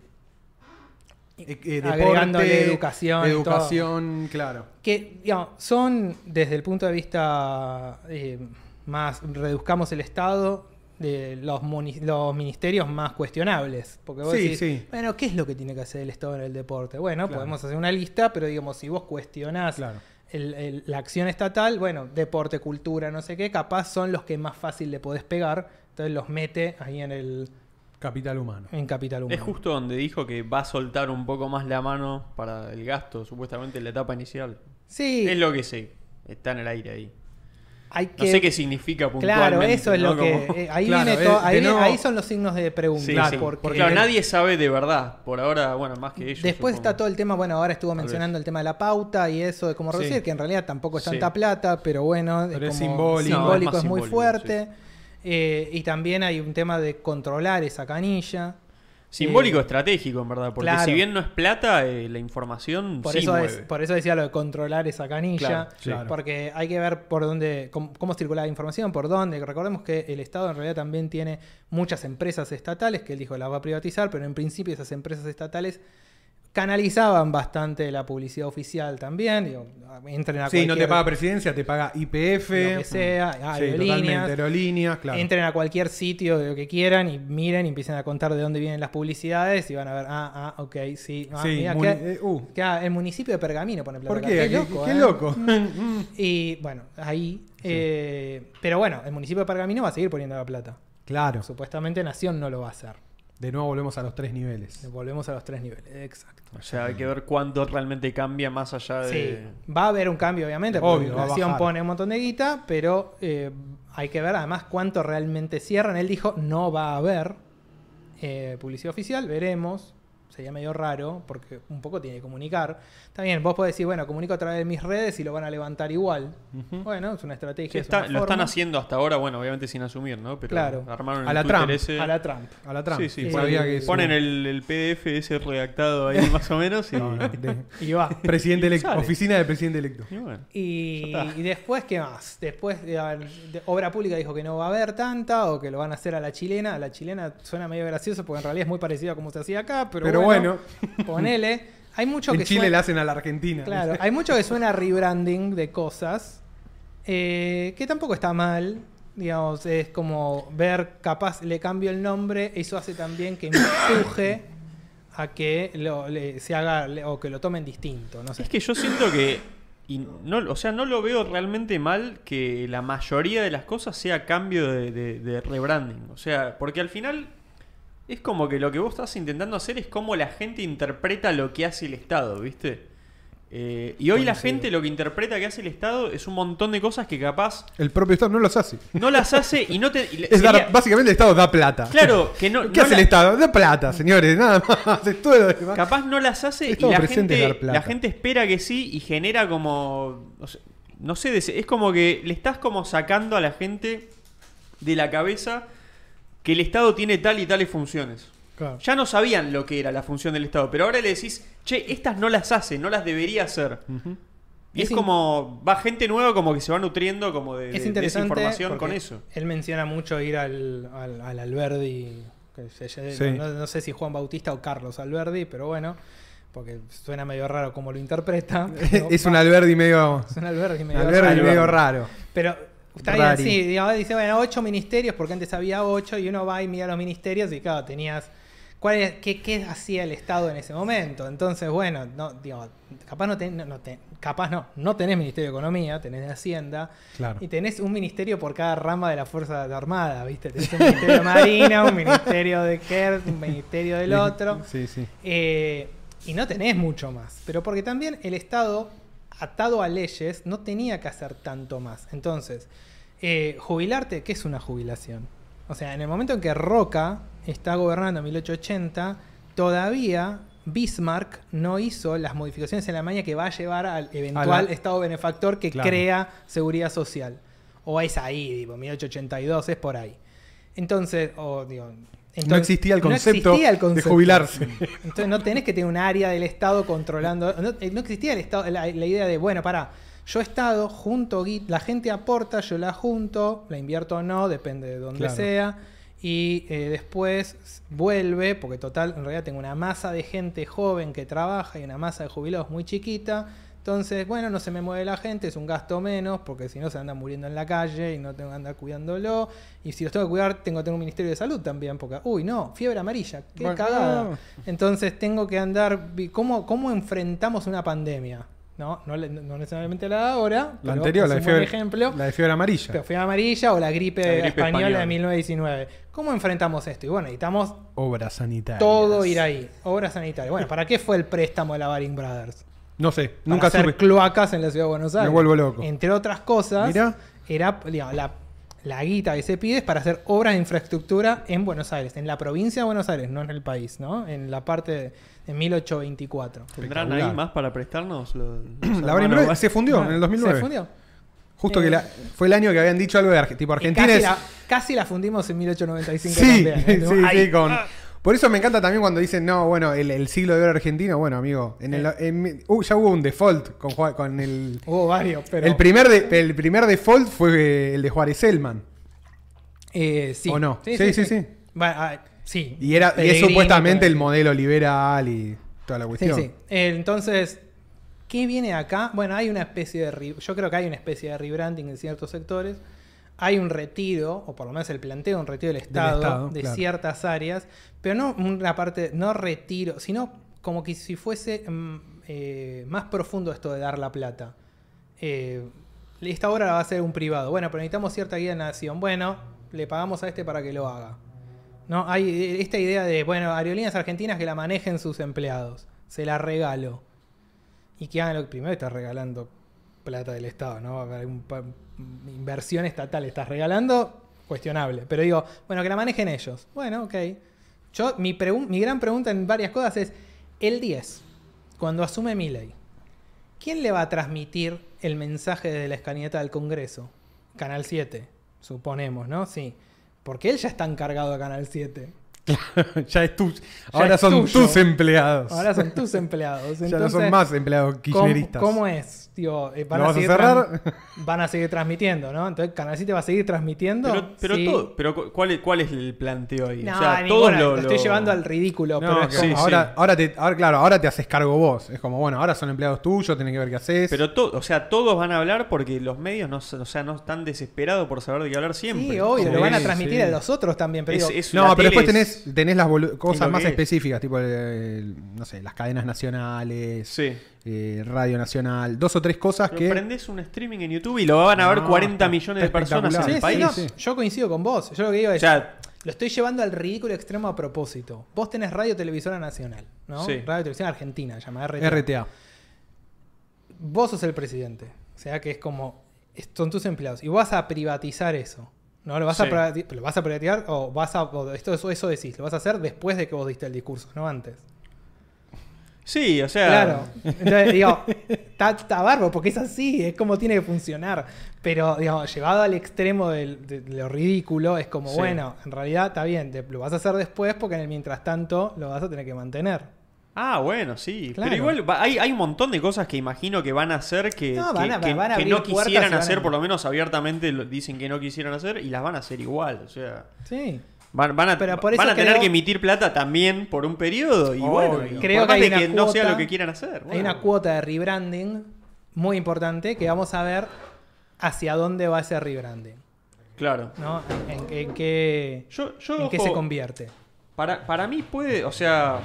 eh, eh, deporte, educación Educación, claro. Que, digamos, son, desde el punto de vista eh, más, reduzcamos el Estado, de los, los ministerios más cuestionables. Porque vos Sí, decís, sí. bueno, ¿qué es lo que tiene que hacer el Estado en el deporte? Bueno, Claro. podemos hacer una lista, pero digamos, si vos cuestionás Claro. el- el- la acción estatal, bueno, deporte, cultura, no sé qué, capaz son los que más fácil le podés pegar. Entonces los mete ahí en el Capital humano. en Capital Humano. Es justo donde dijo que va a soltar un poco más la mano para el gasto, supuestamente en la etapa inicial. Sí, Es lo que sé. Está en el aire ahí. Hay No sé qué significa puntualmente. Claro, eso es ¿no? lo que... Como- eh, ahí, Claro, viene todo- de ahí, son los signos de pregunta. Sí, Claro, sí. porque Porque claro, nadie sabe de verdad. Por ahora, bueno, más que ellos. Después supongo. está todo el tema, bueno, ahora estuvo mencionando el tema de la pauta y eso de cómo Sí. reducir, que en realidad tampoco es Sí. tanta plata, pero bueno, Pero es como simbólico. No, es es muy simbólico, fuerte. Eh, y también hay un tema de controlar esa canilla. Simbólico Eh, estratégico, en verdad. Porque claro. si bien no es plata, eh, la información Por, sí eso mueve. es, por eso decía lo de controlar esa canilla. Claro, sí. Claro. Porque hay que ver por dónde, cómo, cómo circula la información, por dónde. Recordemos que el Estado en realidad también tiene muchas empresas estatales que él dijo las va a privatizar, pero en principio esas empresas estatales canalizaban bastante la publicidad oficial también. Digo, entren a Sí, no te paga presidencia, te paga IPF. Lo que sea, Sí, aerolíneas. aerolíneas, claro. Entren a cualquier sitio de lo que quieran y miren y empiecen a contar de dónde vienen las publicidades y van a ver, ah, ah, ok, sí. Ah, Sí, mira, muni- que- eh, uh. que, ah, el municipio de Pergamino pone plata ¿Por qué? Qué loco. qué ¿eh? loco. Y bueno, ahí. eh, pero bueno, el municipio de Pergamino va a seguir poniendo la plata. claro. Supuestamente Nación no lo va a hacer. De nuevo volvemos a los tres niveles. Volvemos a los tres niveles. Exacto. O sea, hay que ver cuánto realmente cambia más allá de. Sí, va a haber un cambio, obviamente, porque Obvio, va a Nación bajar. pone un montón de guita, pero eh, hay que ver además cuánto realmente cierran. Él dijo, no va a haber eh, publicidad oficial, veremos. Sería medio raro, porque un poco tiene que comunicar. También vos podés decir, bueno, comunico a través de mis redes y lo van a levantar igual. Bueno, es una estrategia. Sí, es está- una lo están haciendo hasta ahora, bueno, obviamente sin asumir, ¿no? Pero Claro. armaron A la Twitter Trump, ese. A la Trump. A la Trump. Sí, sí, Eh, que su- Ponen el, el PDF ese redactado ahí más o menos y, No, no, de- Y va. presidente electo. Oficina del presidente electo. y bueno. Y, Ya está. y después, ¿qué más? Después, de, de- Obra Pública dijo que no va a haber tanta o que lo van a hacer a la chilena. A la chilena suena medio gracioso porque en realidad es muy parecido a como se hacía acá, pero, Pero bueno, bueno, ponele. Hay mucho en que Chile suena, la hacen a la Argentina. Claro, hay mucho que suena a rebranding de cosas eh, que tampoco está mal. Digamos, es como ver, capaz le cambio el nombre, eso hace también que empuje a que lo, le- se haga le- o que lo tomen distinto. No sé. Es que yo siento que. y no, o sea, no lo veo realmente mal que la mayoría de las cosas sea cambio de, de- de rebranding. O sea, porque al final es como que lo que vos estás intentando hacer es cómo la gente interpreta lo que hace el Estado, ¿viste? Eh, y hoy la gente lo que interpreta que hace el Estado es un montón de cosas que capaz El propio Estado no los hace. no las hace y no te. y dar- básicamente el Estado da plata. Claro, que no. ¿Qué no hace la- el Estado? Da plata, señores, nada más. Es todo lo demás. Capaz no las hace y la gente, la gente espera que sí y genera como. No sé, no sé, es como que le estás como sacando a la gente de la cabeza que el Estado tiene tal y tales funciones. Claro. Ya no sabían lo que era la función del Estado, pero ahora le decís, che, estas no las hace, no las debería hacer. Y es, como, va gente nueva como que se va nutriendo como de, de- Es de esa información con eso. Él menciona mucho ir al, al, al Alberdi, que se- se- Sí. no, no sé si Juan Bautista o Carlos Alberdi, pero bueno, porque suena medio raro como lo interpreta. Es un Alberdi medio. es un Alberdi medio Alberdi raro. medio raro. Pero está Rari. bien, sí, digamos, dice, bueno, ocho ministerios, porque antes había ocho, y uno va y mira los ministerios y claro, tenías... ¿Cuál es- qué, qué hacía el Estado en ese momento? Entonces, bueno, no, digo, capaz no, ten- no, capaz no, no tenés Ministerio de Economía, tenés de Hacienda, Claro. y tenés un ministerio por cada rama de la Fuerza Armada, ¿viste? Tenés un ministerio de Marina, un ministerio de KERT, un ministerio del otro. Sí, sí. Eh, y no tenés mucho más. Pero porque también el Estado, atado a leyes, no tenía que hacer tanto más. Entonces, eh, jubilarte, ¿qué es una jubilación? O sea, en el momento en que Roca está gobernando en 1880, todavía Bismarck no hizo las modificaciones en la maña que va a llevar al eventual la- Estado benefactor que Claro. crea seguridad social. O es ahí, digo, 1882, es por ahí. Entonces, o digo, entonces- no existía el no concepto, existía el de jubilarse. Entonces no tenés que tener un área del Estado controlando. No, eh, no existía el Estado, la, la idea de, bueno, para, yo Estado, junto, la gente aporta, yo la junto, la invierto o no, depende de donde Claro. sea. Y eh, después vuelve, porque total, en realidad tengo una masa de gente joven que trabaja y una masa de jubilados muy chiquita. Entonces, bueno, no se me mueve la gente, es un gasto menos, porque si no se anda muriendo en la calle y no tengo que andar cuidándolo. Y si los tengo que cuidar, tengo que tener un ministerio de salud también, porque, uy, no, fiebre amarilla, qué Bueno, cagada. no. Entonces tengo que andar. ¿Cómo, cómo enfrentamos una pandemia? No, no, necesariamente la de ahora. La anterior, la de fiebre, ejemplo. la de fiebre amarilla. Pero fiebre amarilla o la gripe, La gripe española, española. de 1919. ¿Cómo enfrentamos esto? Y bueno, necesitamos Obras sanitarias. todo ir ahí. Obra sanitaria. Bueno, ¿para qué fue el préstamo de la Baring Brothers? No sé, Para nunca hacer supe. cloacas en la ciudad de Buenos Aires. vuelvo loco. Entre otras cosas, Mirá. era digamos, la, la guita que se pide es para hacer obras de infraestructura en Buenos Aires, en la provincia de Buenos Aires, no en el país, ¿no? En la parte de, de 1824. ¿Tendrán ahí más para prestarnos? Los, los La Vázquez? se fundió en el 2009. ¿Se fundió? Justo Eh, que la- fue el año que habían dicho algo de tipo Y Argentina. casi, es- la, casi la fundimos en 1895 Sí, también. ¿eh? sí, Ahí. sí, con- Por eso me encanta también cuando dicen, no, bueno, el, el siglo de oro argentino. Bueno, amigo, en el, en- uh, ya hubo un default con, con el. Hubo varios, pero... El primer, de- el primer default fue eh, el de Juárez Selman. Eh, sí. ¿O no? Sí, sí, sí. Va, ah, sí. Y, era, y es Pellegrini, supuestamente pero- el modelo liberal y toda la Sí, cuestión. sí. Eh, Entonces, ¿qué viene acá? Bueno, hay una especie de... re- Yo creo que hay una especie de rebranding en ciertos sectores. Hay un retiro, o por lo menos el planteo de un retiro del Estado, Estado, de claro. ciertas áreas, pero no una parte, no retiro, sino como que si fuese mm, eh, más profundo esto de dar la plata. Eh, esta obra la va a hacer un privado. Bueno, pero necesitamos cierta guía de nación. Bueno, le pagamos a este para que lo haga. No, hay eh, esta idea de, bueno, aerolíneas argentinas que la manejen sus empleados. Se la regalo. Y que hagan lo que primero estás regalando plata del Estado, ¿no? Un inversión estatal estás regalando, cuestionable. Pero digo, bueno, que la manejen ellos. Bueno, ok. Yo, mi, mi gran pregunta en varias cosas es, el 10, cuando asume Milley, ¿quién le va a transmitir el mensaje desde la escalinata del Congreso? Canal 7, suponemos, ¿no? Sí. Porque él ya está encargado de Canal 7. ya es tu, ahora es son tuyo. tus empleados. Ahora son tus empleados. ya no son más empleados ¿cómo, kirchneristas. cómo es? Digo, eh, van ¿Lo a vas a seguir cerrar? tran- van a seguir transmitiendo, ¿no? Entonces, Canal 7 va a seguir transmitiendo. Pero, pero, Sí. todo- pero cu- ¿cuál, es, ¿cuál es el planteo ahí? No, o sea, lo, lo estoy lo- llevando al ridículo, No, pero es que como- sí, ahora, ahora, te, ahora, claro, ahora te haces cargo vos. Es como, bueno, ahora son empleados tuyos, tenés que ver qué haces. Pero to- o sea, todos van a hablar porque los medios no, o sea, no están desesperados por saber de qué hablar siempre. Sí, obvio, Sí, lo van a sí. transmitir a los otros también. Pero Es- digo, es- no, pero después es- tenés, tenés las cosas más específicas, tipo, el- no sé, las cadenas nacionales, Sí. Eh, Radio Nacional, dos o tres cosas Pero que... prendés un streaming en YouTube y lo van a ver No, 40 está- millones de personas en el Sí, país. sí. yo coincido con vos. Yo lo que digo O es, sea, lo estoy llevando al ridículo extremo a propósito. Vos tenés Radio Televisora Nacional, ¿no? Radio Televisión Argentina, llamada RTA. RTA. vos sos el presidente. O sea que es como, son tus empleados. Y vas a privatizar eso. ¿No? ¿Lo vas, a, Sí. privati- ¿Lo vas a privatizar o vas a... o esto, eso, eso decís, lo vas a hacer después de que vos diste el discurso, no antes. Sí, o sea. Claro. Entonces, digo, está, bárbaro porque es así, es como tiene que funcionar. Pero, digamos, llevado al extremo del- de, lo ridículo, es como, Sí. bueno, en realidad está bien, te- lo vas a hacer después porque en el mientras tanto lo vas a tener que mantener. Ah, bueno, sí. Claro. Pero igual hay, hay un montón de cosas que imagino que van a hacer que, No, que- van a- que- van a que abrir no quisieran a- hacer, por lo menos abiertamente lo- dicen que no quisieran hacer y las van a hacer igual. O sea, Sí. Van, van a, Pero por eso van a tener que emitir plata también por un periodo. Y Obvio. bueno, y Creo que hay una no sea lo que quieran hacer. Hay bueno. una cuota de rebranding muy importante que vamos a ver hacia dónde va ese rebranding. Claro. ¿no? En, en- en qué, Yo, yo, en qué ojo, se convierte. Para, para mí puede, o sea,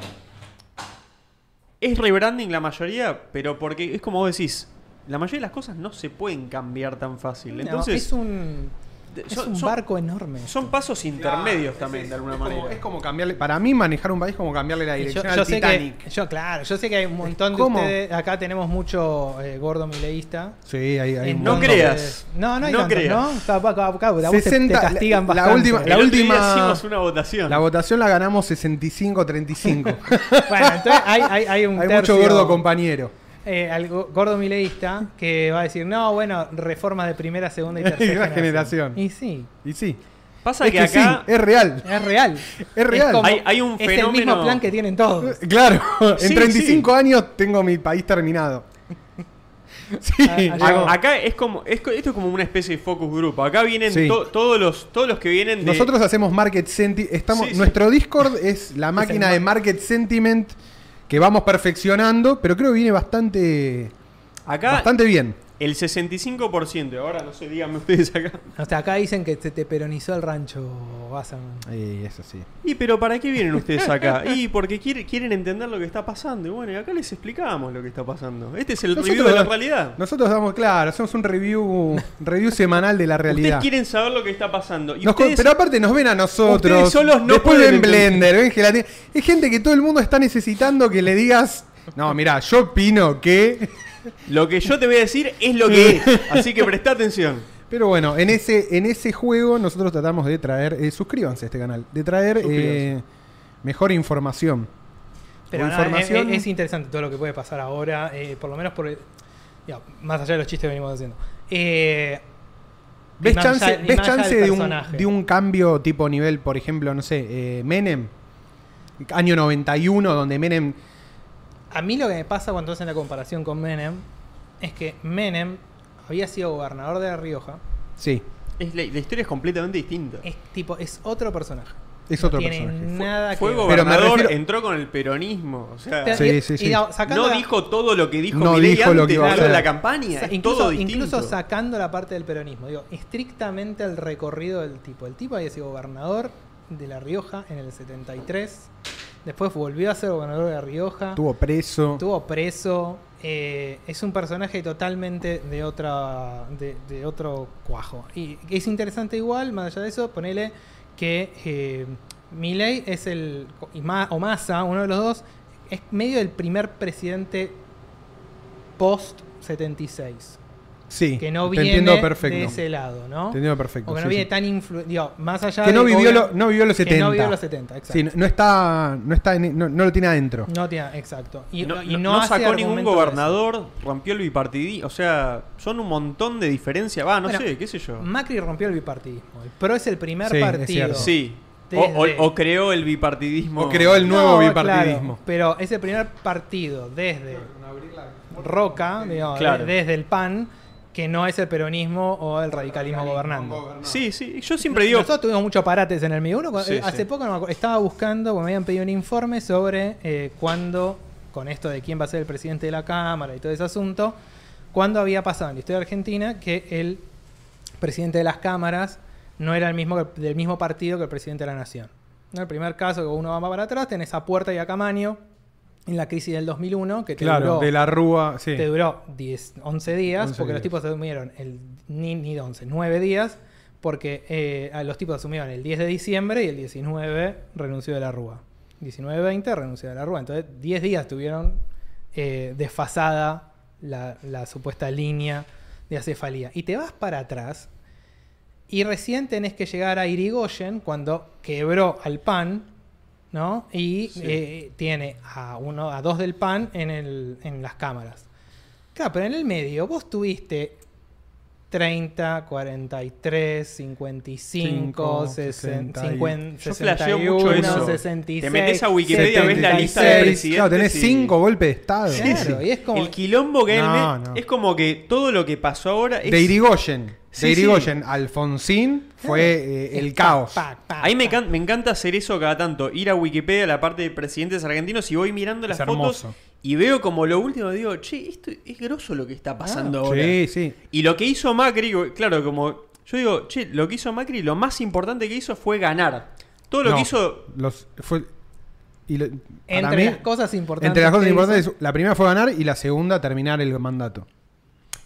es rebranding la mayoría, pero porque es como vos decís, la mayoría de las cosas no se pueden cambiar tan fácil. No, Entonces, es un, es son- un son- barco enorme. son pasos intermedios también, de alguna es como, manera. es como cambiarle. Para mí, manejar un país es como cambiarle la dirección yo, al yo sé Titanic. que, yo, claro, yo sé que hay un montón de ¿Cómo? ustedes. Acá tenemos mucho eh, gordo mileísta. Sí, hay, hay un No montón. creas. No, no hay No tantos, creas. ¿no? Acá- acá- acá- a vos te- 60, te castigan la- la bastante. última- la otro día última- hicimos una votación. La votación la ganamos 65-35. Bueno, entonces hay, hay, hay un hay tercio, mucho gordo compañero. Eh, al go- gordo mileísta que va a decir, no, bueno, reformas de primera, segunda y tercera generación. Y sí, Y sí. Pasa es que, que, acá sí, es real. es real. Es real. como- Hay- hay un Es el mismo fenómeno- plan que tienen todos. Claro, en Sí, 35 años tengo mi país terminado. Sí, Ah, a- acá es como es, co- esto es como una especie de focus group. Acá vienen Sí. to- todos los todos los que vienen de Nosotros hacemos market sentiment. Estamos, Sí, sí. nuestro Discord es la máquina de mar- market sentiment que vamos perfeccionando, pero creo que viene bastante, acá bastante bien. El 65%, ahora no sé, díganme ustedes acá. O sea, acá dicen que se te peronizó el rancho, Wasserman. Y eso sí. Y pero ¿para qué vienen ustedes acá? Y porque quiere- quieren entender lo que está pasando. Y bueno, y acá les explicamos lo que está pasando. Este es el Nosotros- review de la realidad. Nosotros damos, claro, hacemos un review, review semanal de la realidad. Ustedes quieren saber lo que está pasando. Y Nos co- ustedes- pero aparte nos ven a nosotros. Ustedes solos no después pueden ven. Blender, ven gelatina. Es gente que todo el mundo está necesitando que le digas. No, mira, yo opino que. Lo que yo te voy a decir es lo que es. Así que presta atención. Pero bueno, en ese, en ese juego nosotros tratamos de traer. eh, suscríbanse a este canal. De traer eh, mejor información. Pero O nada, información- es, es interesante todo lo que puede pasar ahora, eh, por lo menos por más allá de los chistes que venimos haciendo. Eh, ¿Ves chance, allá- ves chance de, un, personaje. de un cambio tipo nivel, por ejemplo, no sé, eh, Menem? Año 91, donde Menem. A mí lo que me pasa cuando hacen la comparación con Menem es que Menem había sido gobernador de La Rioja, Sí, Es la, la historia es completamente distinta. es tipo, es otro personaje. es No otro tiene personaje. nada Fue que me gobernador, refiero- entró con el peronismo. O sea, Pero- Sí, y- sí, y sí. no la- dijo todo lo que dijo No Milei dijo lo antes que iba a de hacer. la campaña. Es incluso, todo distinto. incluso sacando la parte del peronismo, digo, estrictamente el recorrido del tipo. El tipo había sido gobernador de La Rioja en el 73, después volvió a ser gobernador de Rioja, Estuvo preso. estuvo preso, eh, es un personaje totalmente de otra de, de otro cuajo. Y es interesante igual, más allá de eso, ponele que eh, Milei es el, o Massa, uno de los dos, es medio el primer presidente post 76 Sí, que no viene entiendo perfecto. de ese lado, ¿no? Te entiendo perfecto. O que sí, no viene sí. tan influido, más allá Que de no vivió, obvio- lo- no vivió los 70. Que no vivió los 70, exacto. Sí, no está, no está en- no, no lo tiene adentro. No tiene, exacto. Y no, y no- no no hace sacó ningún gobernador, rompió el bipartidismo. O sea, son un montón de diferencias. Va, no Bueno, sé, qué sé yo. Macri rompió el bipartidismo. El PRO es el primer Sí, es partido. cierto. Sí. O, o- Desde- o creó el bipartidismo. O creó el nuevo No, bipartidismo. claro, pero es el primer partido desde Roca, digamos, Claro. de- desde el PAN, que no es el peronismo o el radicalismo gobernando. Sí, sí. Yo siempre digo. Nosotros tuvimos muchos parates en el. Uno, Sí, eh, hace sí. poco no me acuerdo, estaba buscando, porque me habían pedido un informe sobre eh, cuándo, con esto de quién va a ser el presidente de la Cámara y todo ese asunto, cuándo había pasado en la historia argentina que el presidente de las cámaras no era el mismo del mismo partido que el presidente de la nación. ¿No? El primer caso que uno va para atrás, tenés a Puerta y a Camaño en la crisis del 2001, que te Claro, duró de la Rúa, sí. te duró 10, 11 días, 11 porque los tipos asumieron el, ni, ni de 11, 9 días, porque eh, a los tipos asumieron el 10 de diciembre y el 19 renunció de la Rúa. 19-20 renunció de la Rúa. Entonces, 10 días tuvieron eh, desfasada la, la supuesta línea de acefalía. Y te vas para atrás y recién tenés que llegar a Irigoyen cuando quebró al PAN, ¿no? Y Sí. eh, tiene a uno, a dos del PAN en, el, en las cámaras. Claro, pero en el medio vos tuviste 30, 43, 55, 60, 50, Yo flasheo 61, mucho eso. 66. Te metes a Wikipedia, ves la lista de 76. presidentes. Claro, tenés y- cinco golpes de Estado. Claro, y es como. El quilombo que No, no. es como que todo lo que pasó ahora es... De Irigoyen. Sí, de sí. Irigoyen, Alfonsín fue eh, el caos. pa, pa, A mí me, pa. can- me encanta hacer eso cada tanto, ir a Wikipedia, la parte de presidentes argentinos, y voy mirando las Es fotos hermoso. Y veo como lo último, digo, che, esto es grosso lo que está pasando ahora. Ah, Sí, sí. Y lo que hizo Macri, claro, como yo digo, che, lo que hizo Macri, lo más importante que hizo fue ganar. Todo lo No, que hizo... Los, fue, y lo- Entre mí, las cosas importantes. entre las cosas importantes, hizo- la primera fue ganar y la segunda terminar el mandato.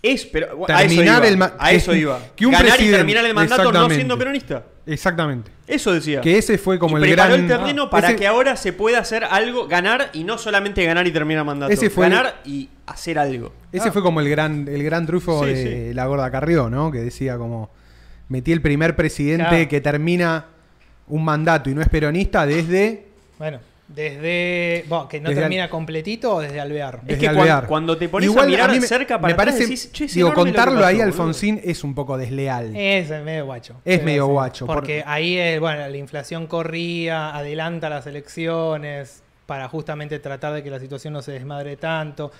Es, pero a eso Terminar iba. el a eso que- iba. que un ganar y terminar el mandato no siendo peronista. Exactamente. Eso decía. Que ese fue como y el preparó gran. el terreno Ah, para ese- que ahora se pueda hacer algo, ganar y no solamente ganar y terminar el mandato. Ese fue el- ganar y hacer algo. Ese Ah. fue como el gran, el gran trufo Sí, de sí. la gorda Carrió, ¿no? Que decía como metí el primer presidente Claro. que termina un mandato y no es peronista desde Bueno, desde. bueno, que no Desde termina completito o desde Alvear. Es desde que Alvear. cuando te pones Igual a mirar mí me- cerca para me parece, atrás decís, che, es digo, contarlo ahí a. Alfonsín es un poco desleal. Es medio guacho. Es medio guacho, Porque por- ahí, eh, bueno, la inflación corría, adelanta las elecciones para justamente tratar de que la situación no se desmadre tanto.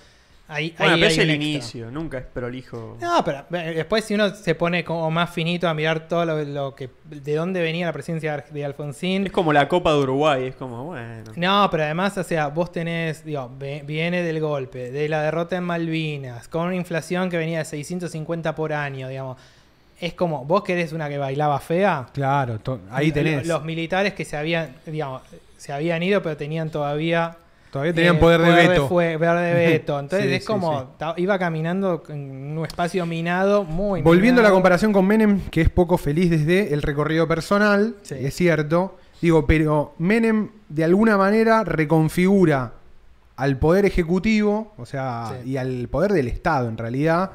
Ahí, Bueno, ahí pero es el extra. inicio, nunca es prolijo. No, pero eh, después si uno se pone como más finito a mirar todo lo, lo que de dónde venía la presidencia de Alfonsín. Es como la Copa de Uruguay, es como, bueno. No, pero además, o sea, vos tenés, digo, viene del golpe, de la derrota en Malvinas, con una inflación que venía de 650 por año, digamos. Es como, vos querés una que bailaba fea. Claro, ahí tenés. Los militares que se habían, digamos, se habían ido, pero tenían todavía Todavía tenían eh, poder de veto. fue- poder de veto. Entonces Sí, es sí, como, sí. iba caminando en un espacio minado muy Volviendo a la comparación con Menem, que es poco feliz desde el recorrido personal, es cierto. Digo, pero Menem de alguna manera reconfigura al poder ejecutivo, o sea, y al poder del Estado en realidad,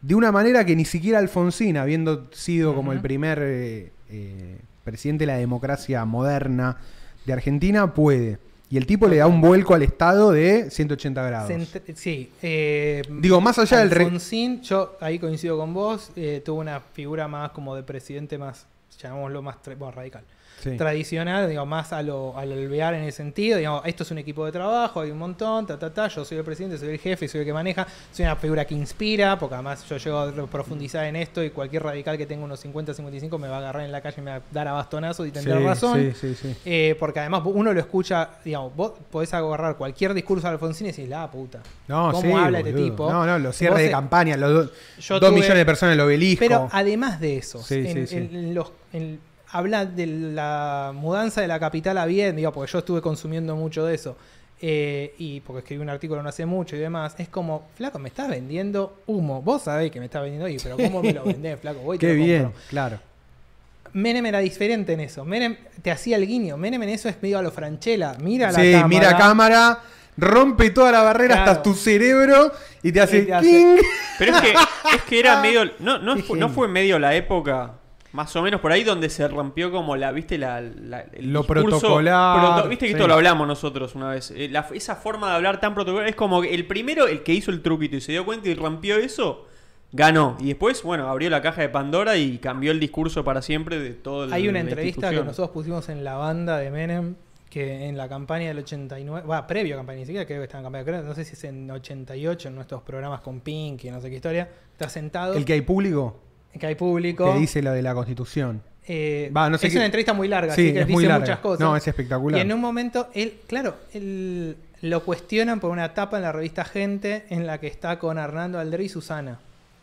de una manera que ni siquiera Alfonsín, habiendo sido como el primer eh, eh, presidente de la democracia moderna de Argentina, puede. Y el tipo le da un vuelco al Estado de 180 grados. Cent- sí. eh, Digo, más allá del re- Alfonsín, yo ahí coincido con vos, eh, tuvo una figura más como de presidente más, llamémoslo más bueno, radical. Sí. Tradicional, digo, más a lo, al alvear en ese sentido, digamos, esto es un equipo de trabajo, hay un montón, ta, ta, ta, yo soy el presidente, soy el jefe, soy el que maneja, soy una figura que inspira, porque además yo llego a profundizar en esto y cualquier radical que tenga unos 50, 55 me va a agarrar en la calle y me va a dar a bastonazos y tendrá Sí, razón. Sí, sí, sí. Eh, porque además uno lo escucha, digamos, vos podés agarrar cualquier discurso de Alfonsín y decís, la puta. No, ¿Cómo habla este tipo? No, no, los cierres Vos, de campaña, los do- dos tuve- millones de personas en el obelisco. Pero además de eso, Sí, en- los- en- habla de la mudanza de la capital a bien, digo, porque yo estuve consumiendo mucho de eso. eh, y porque escribí un artículo no hace mucho y demás, es como, flaco, me estás vendiendo humo. Vos sabés que me estás vendiendo ahí, pero ¿cómo me lo vendés, flaco? Voy y te Qué lo bien, compro. claro. Menem era diferente en eso. Menem te hacía el guiño. Menem en eso es medio a lo Franchella. Mira la Sí, cámara. mira cámara, rompe toda la barrera Claro. hasta tu cerebro y te hace, Y te hace- king. Pero es que, es que era medio. No, no, Qué fue, no fue medio la época, más o menos por ahí, donde se rompió como la. ¿Viste? La, la- el Lo discurso protocolar, Viste que sí. esto lo hablamos nosotros una vez. Eh, la- esa forma de hablar tan protocolar es como que el primero, el que hizo el truquito y se dio cuenta y rompió eso, ganó. Y después, bueno, abrió la caja de Pandora y cambió el discurso para siempre de todo el Hay una entrevista que nosotros pusimos en la banda de Menem, que en la campaña del 89, va, previo a campaña, ni siquiera creo que está en campaña, creo, no sé si es en 88, en nuestros programas con Pink y no sé qué historia, está sentado, El que hay público que hay público. que dice lo de la constitución. eh, Va, no sé es qué- una entrevista muy larga, Sí, así que es dice muy larga. muchas cosas. No, es espectacular. Y en un momento, él, claro, él lo cuestionan por una etapa en la revista Gente en la que está con Hernando Aldrey y Susana.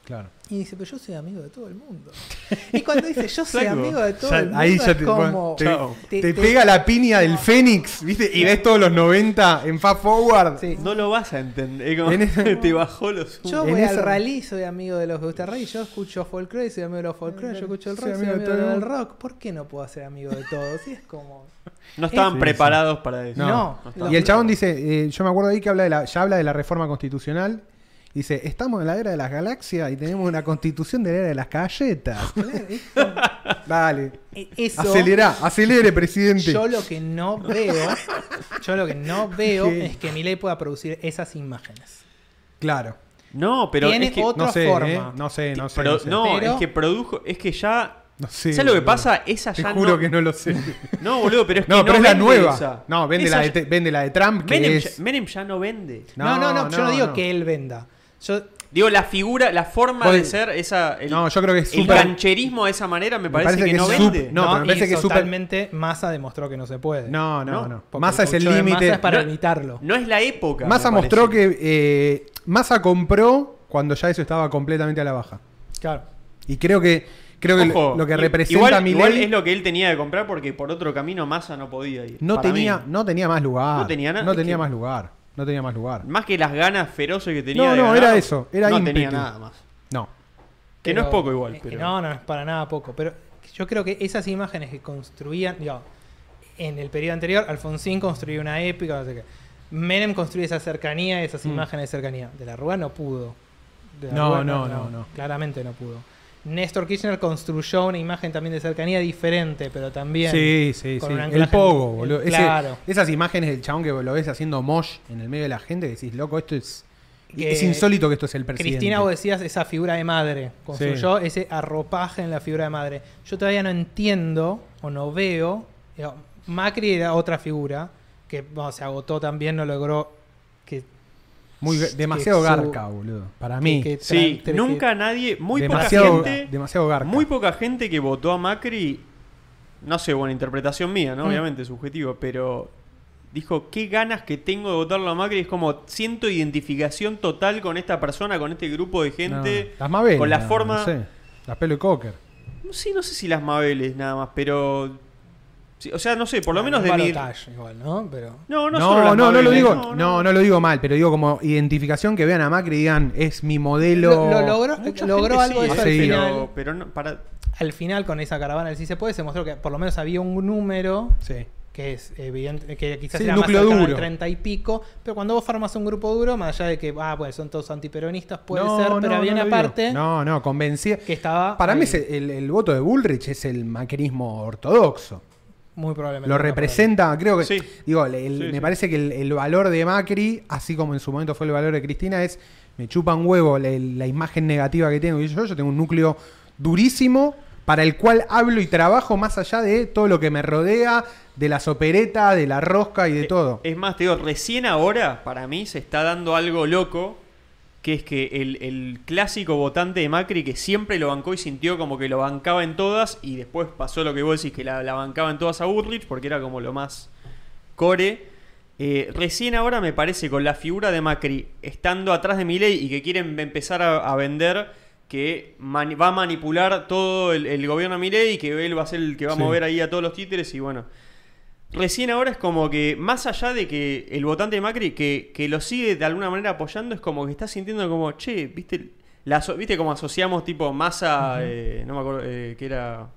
Claro. Y dice, pero yo soy amigo de todo el mundo. Y cuando dice, yo soy amigo de todo Ya- el mundo, ahí ya es te, como... te, pega la piña del Fénix, ¿viste? Y ves todos los 90 en Fast Forward. Sí. No lo vas a entender. como- En ese- te bajó los Yo En voy al rally, soy amigo de los Gusta y yo escucho folclore, soy amigo de los folclore, yo escucho el rock, Soy soy amigo de amigo todo del rock. ¿Por qué no puedo ser amigo de todos? Y es como... No estaban Sí, preparados para eso. No. estaban Y el chabón dice, eh, yo me acuerdo ahí que habla de la, ya habla de la reforma constitucional. Dice, estamos en la era de las galaxias y tenemos una constitución de la era de las galletas. Dale. E- Eso, Acelera, acelere, presidente. yo lo que no veo, yo lo que no veo ¿Qué? es que Milei pueda producir esas imágenes. Claro. No, pero Tiene es que. otra No sé, forma. ¿eh? no sé, no sé. pero- no sé. no, Pero- es que produjo. Es que ya. No sé, ¿Sabes lo que pasa? Esa Te ya juro no. que no lo sé. No, boludo, pero es que No, no, pero es la vende nueva. esa. No, vende Esa la, de, ya- te- vende la de Trump, que Menem, es... ya, Menem ya no vende. No, no, no, yo no digo no. que él venda. Yo, Digo, la figura, la forma de ser, esa. El, No, yo creo que es el súper- cancherismo de esa manera me parece, parece que, que no es vende. No, pero me parece y que es súper- totalmente Massa demostró que no se puede. No, no, No. Porque Massa es el caucho de límite. Massa es para No- evitarlo. No es la época. Massa me mostró que eh, Massa compró cuando ya eso estaba completamente a la baja. Claro. Y creo que creo que Ojo, lo que i- representa igual, Milei igual es lo que él tenía que comprar porque por otro camino Massa no podía ir. no para tenía mí. no tenía más lugar. No tenía nada, No es tenía que- más lugar. No tenía más lugar. Más que las ganas feroces que tenía. No, de no, ganar, era eso, era No ímpetu. tenía nada más. No. Que no es poco igual, eh, pero. No, no, es para nada poco. Pero yo creo que esas imágenes que construían, digo, en el periodo anterior, Alfonsín construyó una épica, no sé qué. Menem construyó esa cercanía, esas Mm. imágenes de cercanía. De la Rúa no pudo. De la No, Rúa no, no, no. Claramente no pudo. Néstor Kirchner construyó una imagen también de cercanía diferente, pero también. Sí, sí, con sí. un El pogo, boludo. Ese- Claro. esas imágenes del chabón que lo ves haciendo mosh en el medio de la gente, que decís, loco, esto es. Que- es insólito que esto es el presidente. Cristina, vos decías esa figura de madre. Construyó ese arropaje en la figura de madre. Yo todavía no entiendo o no veo. Macri era otra figura que bueno, se agotó también, no logró. Muy, demasiado garca, boludo. Para mí. que- que Sí, nunca nadie. Muy demasiado, poca gente. demasiado garca. Muy poca gente que votó a Macri. No sé, buena interpretación mía, ¿no? Mm. Obviamente, subjetivo, pero. Dijo, qué ganas que tengo de votarlo a Macri. Es como, siento identificación total con esta persona, con este grupo de gente. No, las Mabel. con la no, forma- No sé. Las pelo de cocker. Sí, no sé si las Mabeles nada más, pero. Sí, o sea, no sé, por lo menos de mi. igual, ¿no? Pero. No, no, No, no, no, lo digo, no, no, lo digo mal, pero digo como identificación que vean a Macri y digan, es mi modelo. Lo, lo logró, Mucha logró algo de sí, eso al final. pero, para, Al final, con esa caravana del sí se puede, se mostró que por lo menos había un número Sí. que es evidente, que quizás Sí, era más núcleo cercano al duro. 30 y pico, pero cuando vos formas un grupo duro, más allá de que, ah, bueno, son todos antiperonistas, puede No, ser, pero no, había no una digo. parte No, no, convencía. que estaba Para mí ahí, es el, el voto de Bullrich es el macrismo ortodoxo. Muy probablemente. Lo representa, creo que. Sí. Digo, el- el- Sí, me sí. parece que el, el valor de Macri, así como en su momento fue el valor de Cristina, es. Me chupa un huevo la, la imagen negativa que tengo. Y yo, yo tengo un núcleo durísimo para el cual hablo y trabajo más allá de todo lo que me rodea, de la sopereta, de la rosca y de todo. Es más, te digo, recién ahora, para mí, se está dando algo loco, que es que el, el clásico votante de Macri que siempre lo bancó y sintió como que lo bancaba en todas, y después pasó lo que vos decís, que la, la bancaba en todas a Burrich, porque era como lo más core. Eh, recién ahora me parece con la figura de Macri estando atrás de Milei y que quieren empezar a, a vender que va a manipular todo el, el gobierno de Milei y que él va a ser el que va a Sí. mover ahí a todos los títeres y bueno. Recién ahora es como que, más allá de que el votante de Macri, que, que lo sigue de alguna manera apoyando, es como que está sintiendo como, che, viste, la, viste como asociamos tipo masa, eh, no me acuerdo, eh, que era...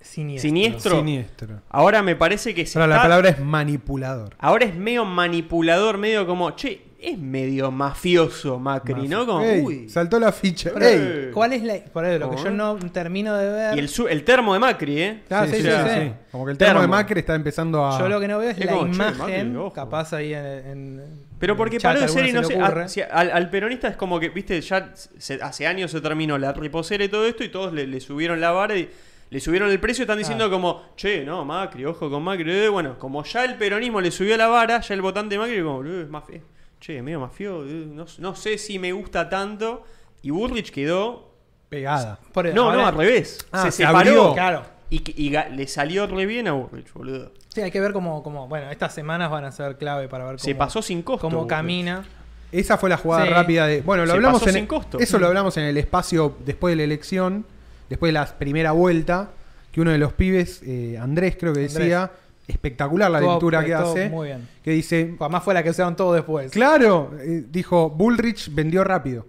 Siniestro. Siniestro. Siniestro. Ahora me parece que se Ahora la está- palabra es manipulador. Ahora es medio manipulador, medio como, che, es medio mafioso Macri, ¿no? Como, Ey, uy. saltó la ficha. Pero, Ey. ¿Cuál es la, por ahí, lo que yo no termino de ver? Y el, su- el termo de Macri, ¿eh? Claro, sí, sí, sí. Como que el termo de. Macri está empezando a. Yo lo que no veo es, Es la como, imagen, Macri, capaz ahí en, en- Pero porque paró de ser y no se a- si al, al peronista es como que, viste, ya se- hace años se terminó la reposera y todo esto y todos le, le subieron la vara y le subieron el precio y están diciendo Ah. como, che, no, Macri, ojo con Macri. eh, bueno, como ya el peronismo le subió la vara, ya el votante de Macri como, eh, es mafia, che, medio mafio, eh, no, no sé si me gusta tanto. Y Bullrich quedó... Pegada. Por No, ahora- no, al revés. Ah, se se separó. abrió. Claro. Y, le salió re bien a Bullrich, boludo. Sí, hay que ver cómo, cómo, bueno, estas semanas van a ser clave para ver cómo, Se pasó sin costo. cómo Bullrich. camina. Esa fue la jugada Sí. rápida de. Bueno, lo Se hablamos pasó en sin costo. Eso lo hablamos en el espacio después de la elección, después de la primera vuelta, que uno de los pibes, eh, Andrés, creo que decía, espectacular la Estuvo- lectura que hace. Muy bien. Que dice. Además fue la que usaron todo después. Claro, eh, dijo, Bullrich vendió rápido.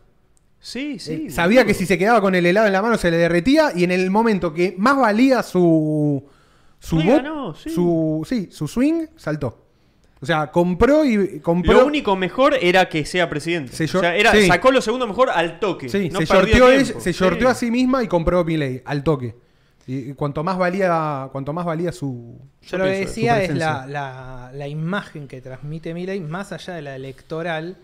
Sí, sí. Eh, sabía boludo. que si se quedaba con el helado en la mano se le derretía y en el momento que más valía su su bot- ganó, sí. su sí, su swing saltó. O sea, compró y compró. Lo único mejor era que sea presidente. Se o sea, era, sí. sacó lo segundo mejor al toque. Sí, no se se Sí. sorteó a sí misma y compró Milei al toque. Y, cuanto más valía, cuanto más valía su. Yo lo que decía es la, la- la imagen que transmite Milei, más allá de la electoral,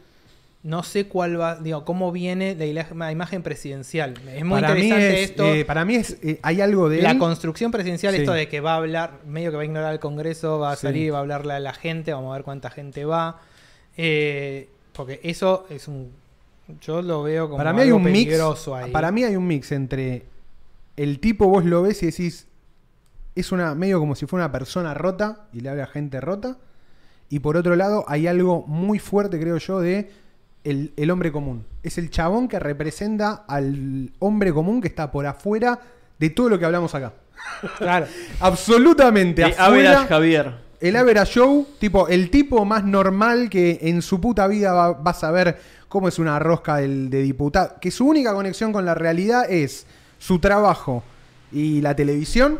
no sé cuál va, digo, cómo viene la, imagen presidencial. Es muy para interesante es, esto. eh, para mí es, eh, hay algo de la él. construcción presidencial, Sí. esto de que va a hablar, medio que va a ignorar el Congreso, va a Sí. salir, va a hablarle a la gente, vamos a ver cuánta gente va. Eh, porque eso es un. Yo lo veo como para mí hay un mix. peligroso ahí. Para mí hay un mix entre el tipo vos lo ves y decís es una medio como si fuera una persona rota y le habla a gente rota. Y por otro lado hay algo muy fuerte creo yo de el, el hombre común. Es el chabón que representa al hombre común que está por afuera de todo lo que hablamos acá. Claro. Absolutamente De afuera. Average Javier. El average Joe, tipo, el tipo más normal que en su puta vida va, va a saber cómo es una rosca del, de diputado. Que su única conexión con la realidad es su trabajo y la televisión.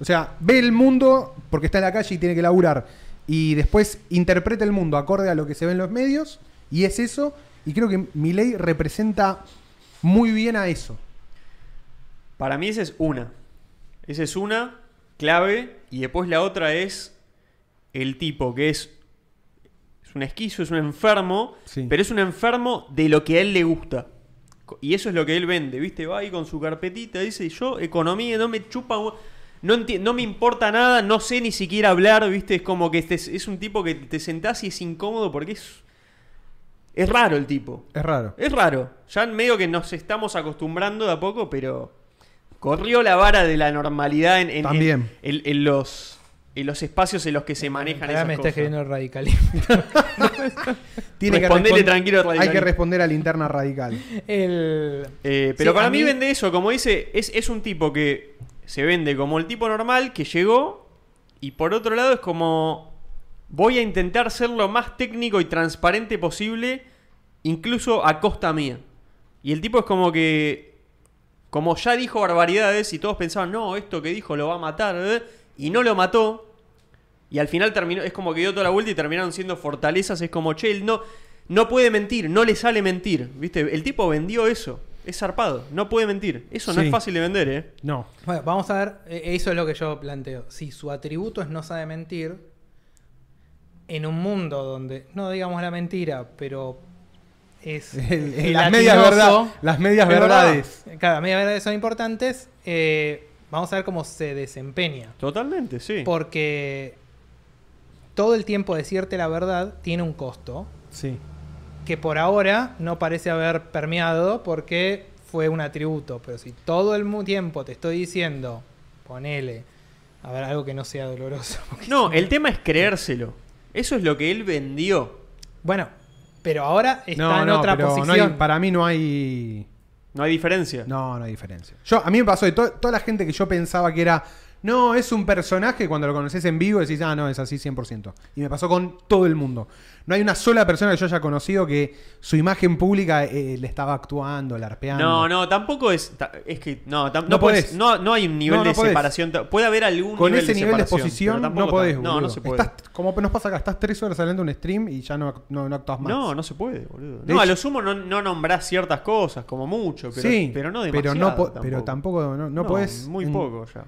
O sea, ve el mundo porque está en la calle y tiene que laburar. Y después interpreta el mundo acorde a lo que se ve en los medios. Y es eso. Y creo que Milei representa muy bien a eso. Para mí esa es una. Esa es una clave. Y después la otra es el tipo que es. Es un esquizo, es un enfermo. Sí. Pero es un enfermo de lo que a él le gusta. Y eso es lo que él vende, ¿viste? Va ahí con su carpetita, dice, yo, economía, no me chupa. No, no me importa nada, no sé ni siquiera hablar, ¿viste? Es como que es, un tipo que te sentás y es incómodo porque es. Es raro el tipo. Es raro. Es raro. Ya medio que nos estamos acostumbrando de a poco, pero corrió la vara de la normalidad en, en- También. en los, en los espacios en los que se manejan Ahora esas me está escribiendo el radicalismo. Tiene que Respondele tranquilo al Hay que responder a la interna radical. El... Eh, pero Sí, para a mí, mí- vende eso, como dice, es, es un tipo que se vende como el tipo normal que llegó y por otro lado es como voy a intentar ser lo más técnico y transparente posible, incluso a costa mía. Y el tipo es como que, como ya dijo barbaridades y todos pensaban, no, esto que dijo lo va a matar, ¿eh? y no lo mató. Y al final terminó, es como que dio toda la vuelta y terminaron siendo fortalezas. Es como, che, él no, no puede mentir, no le sale mentir. ¿Viste? El tipo vendió eso. Es zarpado, no puede mentir. Eso no Sí. es fácil de vender, ¿eh? No. Bueno, vamos a ver, eh, eso es lo que yo planteo. Si su atributo es no sabe mentir, en un mundo donde, no digamos la mentira, pero es El- las medias verdad- las medias es verdad. verdades. Claro, las medias verdades son importantes. eh, vamos a ver cómo se desempeña. Totalmente, sí. Porque todo el tiempo decirte la verdad tiene un costo Sí. que por ahora no parece haber permeado porque fue un atributo. Pero si todo el tiempo te estoy diciendo, ponele, a ver, algo que no sea doloroso. No, si el tema es creérselo. Eso es lo que él vendió. Bueno, pero ahora está No, en no, otra pero no hay- posición. para mí no hay. No hay diferencia. No, no hay diferencia. Yo, a mí me pasó de to- toda la gente que yo pensaba que era. No, es un personaje, cuando lo conoces en vivo decís, ah, no, es así 100%. Y me pasó con todo el mundo. No hay una sola persona que yo haya conocido que su imagen pública eh, le estaba actuando, larpeando. No, no, tampoco es. Es que. No, tam- No no, podés- podés. no, no hay un nivel de podés. separación. Puede haber algún Con nivel ese de nivel de exposición pero no tampoco podés, No, no se puede. Estás, como nos pasa acá, estás tres horas de un stream y ya no, actúas más. No, no se puede, boludo. De No, a lo sumo no, no nombrás ciertas cosas, como mucho, pero, sí, pero no pero demasiado. no, po- pero tampoco no, no podés Muy en- poco ya.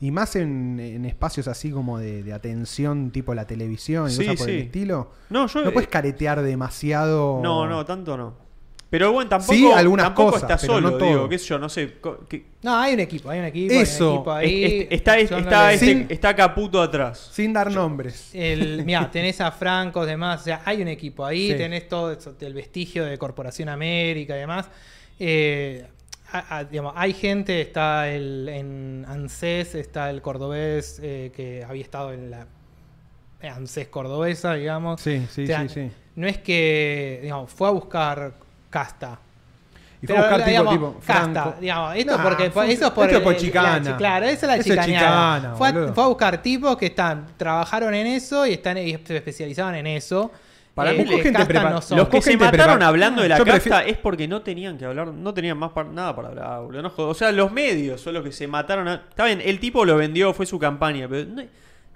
Y más en, en espacios así como de, de atención, tipo la televisión y Sí, cosas por el sí. estilo. No, yo. No puedes eh, caretear demasiado. no, no, tanto no. Pero bueno, tampoco, Sí, algunas tampoco cosas, está pero solo, no todo. digo, qué sé yo, no sé. No, hay un equipo, hay un equipo. Eso. Hay un equipo ahí. es- es- está, es- Yo no está, este- Sin- está Caputo atrás. Sin dar nombres. El, mirá, tenés a Franco, demás, o sea, hay un equipo ahí, Sí. tenés todo eso, el vestigio de Corporación América y demás. Eh, a- a- digamos, hay gente, está el, en ANSES, está el cordobés eh, que había estado en la eh, ANSES cordobesa, digamos. Sí, sí, O sea, sí, sí. No es que, digamos, fue a buscar casta. Y fue a buscar tipo, digamos, tipo, casta, Franco. digamos, esto Nah, porque fue- eso es por esto el- por chicana. la chi- claro, esa es la chicaneada. chicana, fue, a, fue a buscar tipos que están trabajaron en eso y están y se especializaban en eso. Para Eh, mí, que gente no. Los que se mataron hablando de la casta prefiero- es porque no tenían que hablar, no tenían más par- nada para hablar, boludo. no jodas. o sea, los medios son los que se mataron. a- Está bien, el tipo lo vendió, fue su campaña, pero no-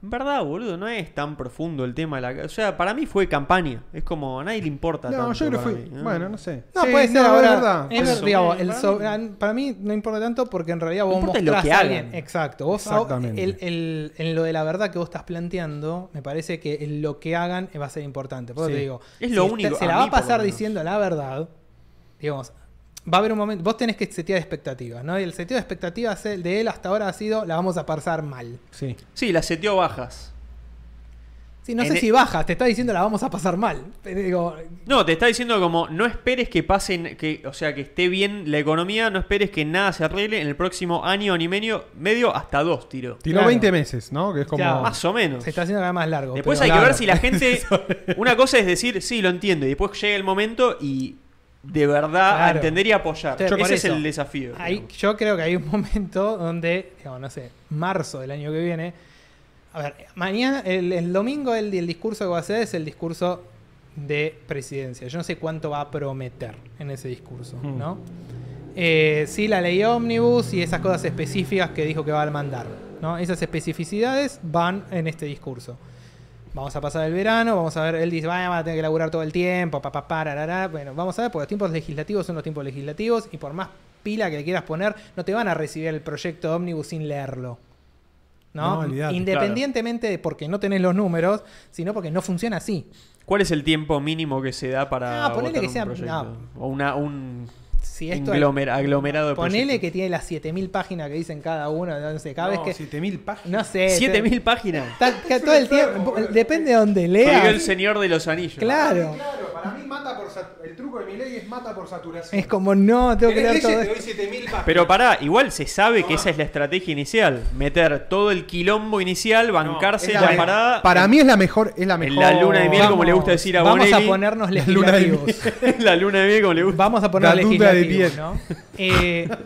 En verdad, boludo, no es tan profundo el tema. De la, o sea, para mí fue campaña. Es como a nadie le importa. No, tanto yo creo que fue. Bueno, no sé. No, Sí, puede ser no, ahora. es verdad. es Eso, ver- digamos, el para so- mí- para mí no importa tanto porque en realidad vos No importa lo mostrás que a hagan. alguien. Exacto. Vos Exactamente. el- el- en lo de la verdad que vos estás planteando, me parece que lo que hagan va a ser importante. Por eso Sí. te digo, Es lo si único, se a la va a pasar diciendo la verdad, digamos, va a haber un momento. Vos tenés que setear expectativas, ¿no? Y el seteo de expectativas de él hasta ahora ha sido la vamos a pasar mal. Sí. Sí, la seteó bajas. Sí, no En sé e- si baja, te está diciendo la vamos a pasar mal. Digo, No, te está diciendo como no esperes que pasen, que, o sea, que esté bien la economía, no esperes que nada se arregle en el próximo año, ni medio, medio hasta dos tiro. Tiró Claro. 20 meses, ¿no? Que es como. Claro. Más o menos. se está haciendo cada vez más largo. Después pero- hay que ver si la gente. Una cosa es decir, sí, lo entiendo. Y después llega el momento y de verdad a entender y apoyar. Por Ese es el desafío. Yo creo que hay un momento donde, digamos, no sé, marzo del año que viene. A ver, mañana, el, el domingo, el, el discurso que va a hacer es el discurso de presidencia. Yo no sé cuánto va a prometer en ese discurso, Mm. ¿no? Eh, sí, la ley ómnibus y esas cosas específicas que dijo que va a mandar, ¿no? Esas especificidades van en este discurso. Vamos a pasar el verano, vamos a ver, él dice, vaya, van a tener que laburar todo el tiempo, papá, parará. Bueno, vamos a ver, porque los tiempos legislativos son los tiempos legislativos y por más pila que le quieras poner, no te van a recibir el proyecto ómnibus sin leerlo. ¿No? No, olvidate, Independientemente de porque no tenés los números, sino porque no funciona así. ¿Cuál es el tiempo mínimo que se da para. Ah, ponele votar que un sea- proyecto? no. O una, un Si esto englomer- aglomerado de ponele proyectos. que tiene las 7000 páginas que dicen cada uno, no sé, cada No, vez que 7000 páginas. no sé, 7000 páginas. está- está todo el tiempo, depende de donde leas. el Señor de los Anillos. Claro. Claro, para mí mata por el truco de mi ley es mata por saturación. Es como no, tengo que leer todo. te esto. doy 7000 páginas. Pero pará, igual se sabe que esa es la estrategia inicial. Meter todo el quilombo inicial, bancarse Es la, parada. Para mí es la mejor, es la en mejor. la luna de miel, Vamos- como le gusta decir a Vamos Bonelli. a ponernos La luna de legislativos. la luna de miel, como le gusta. Vamos a poner La duda de. Eh,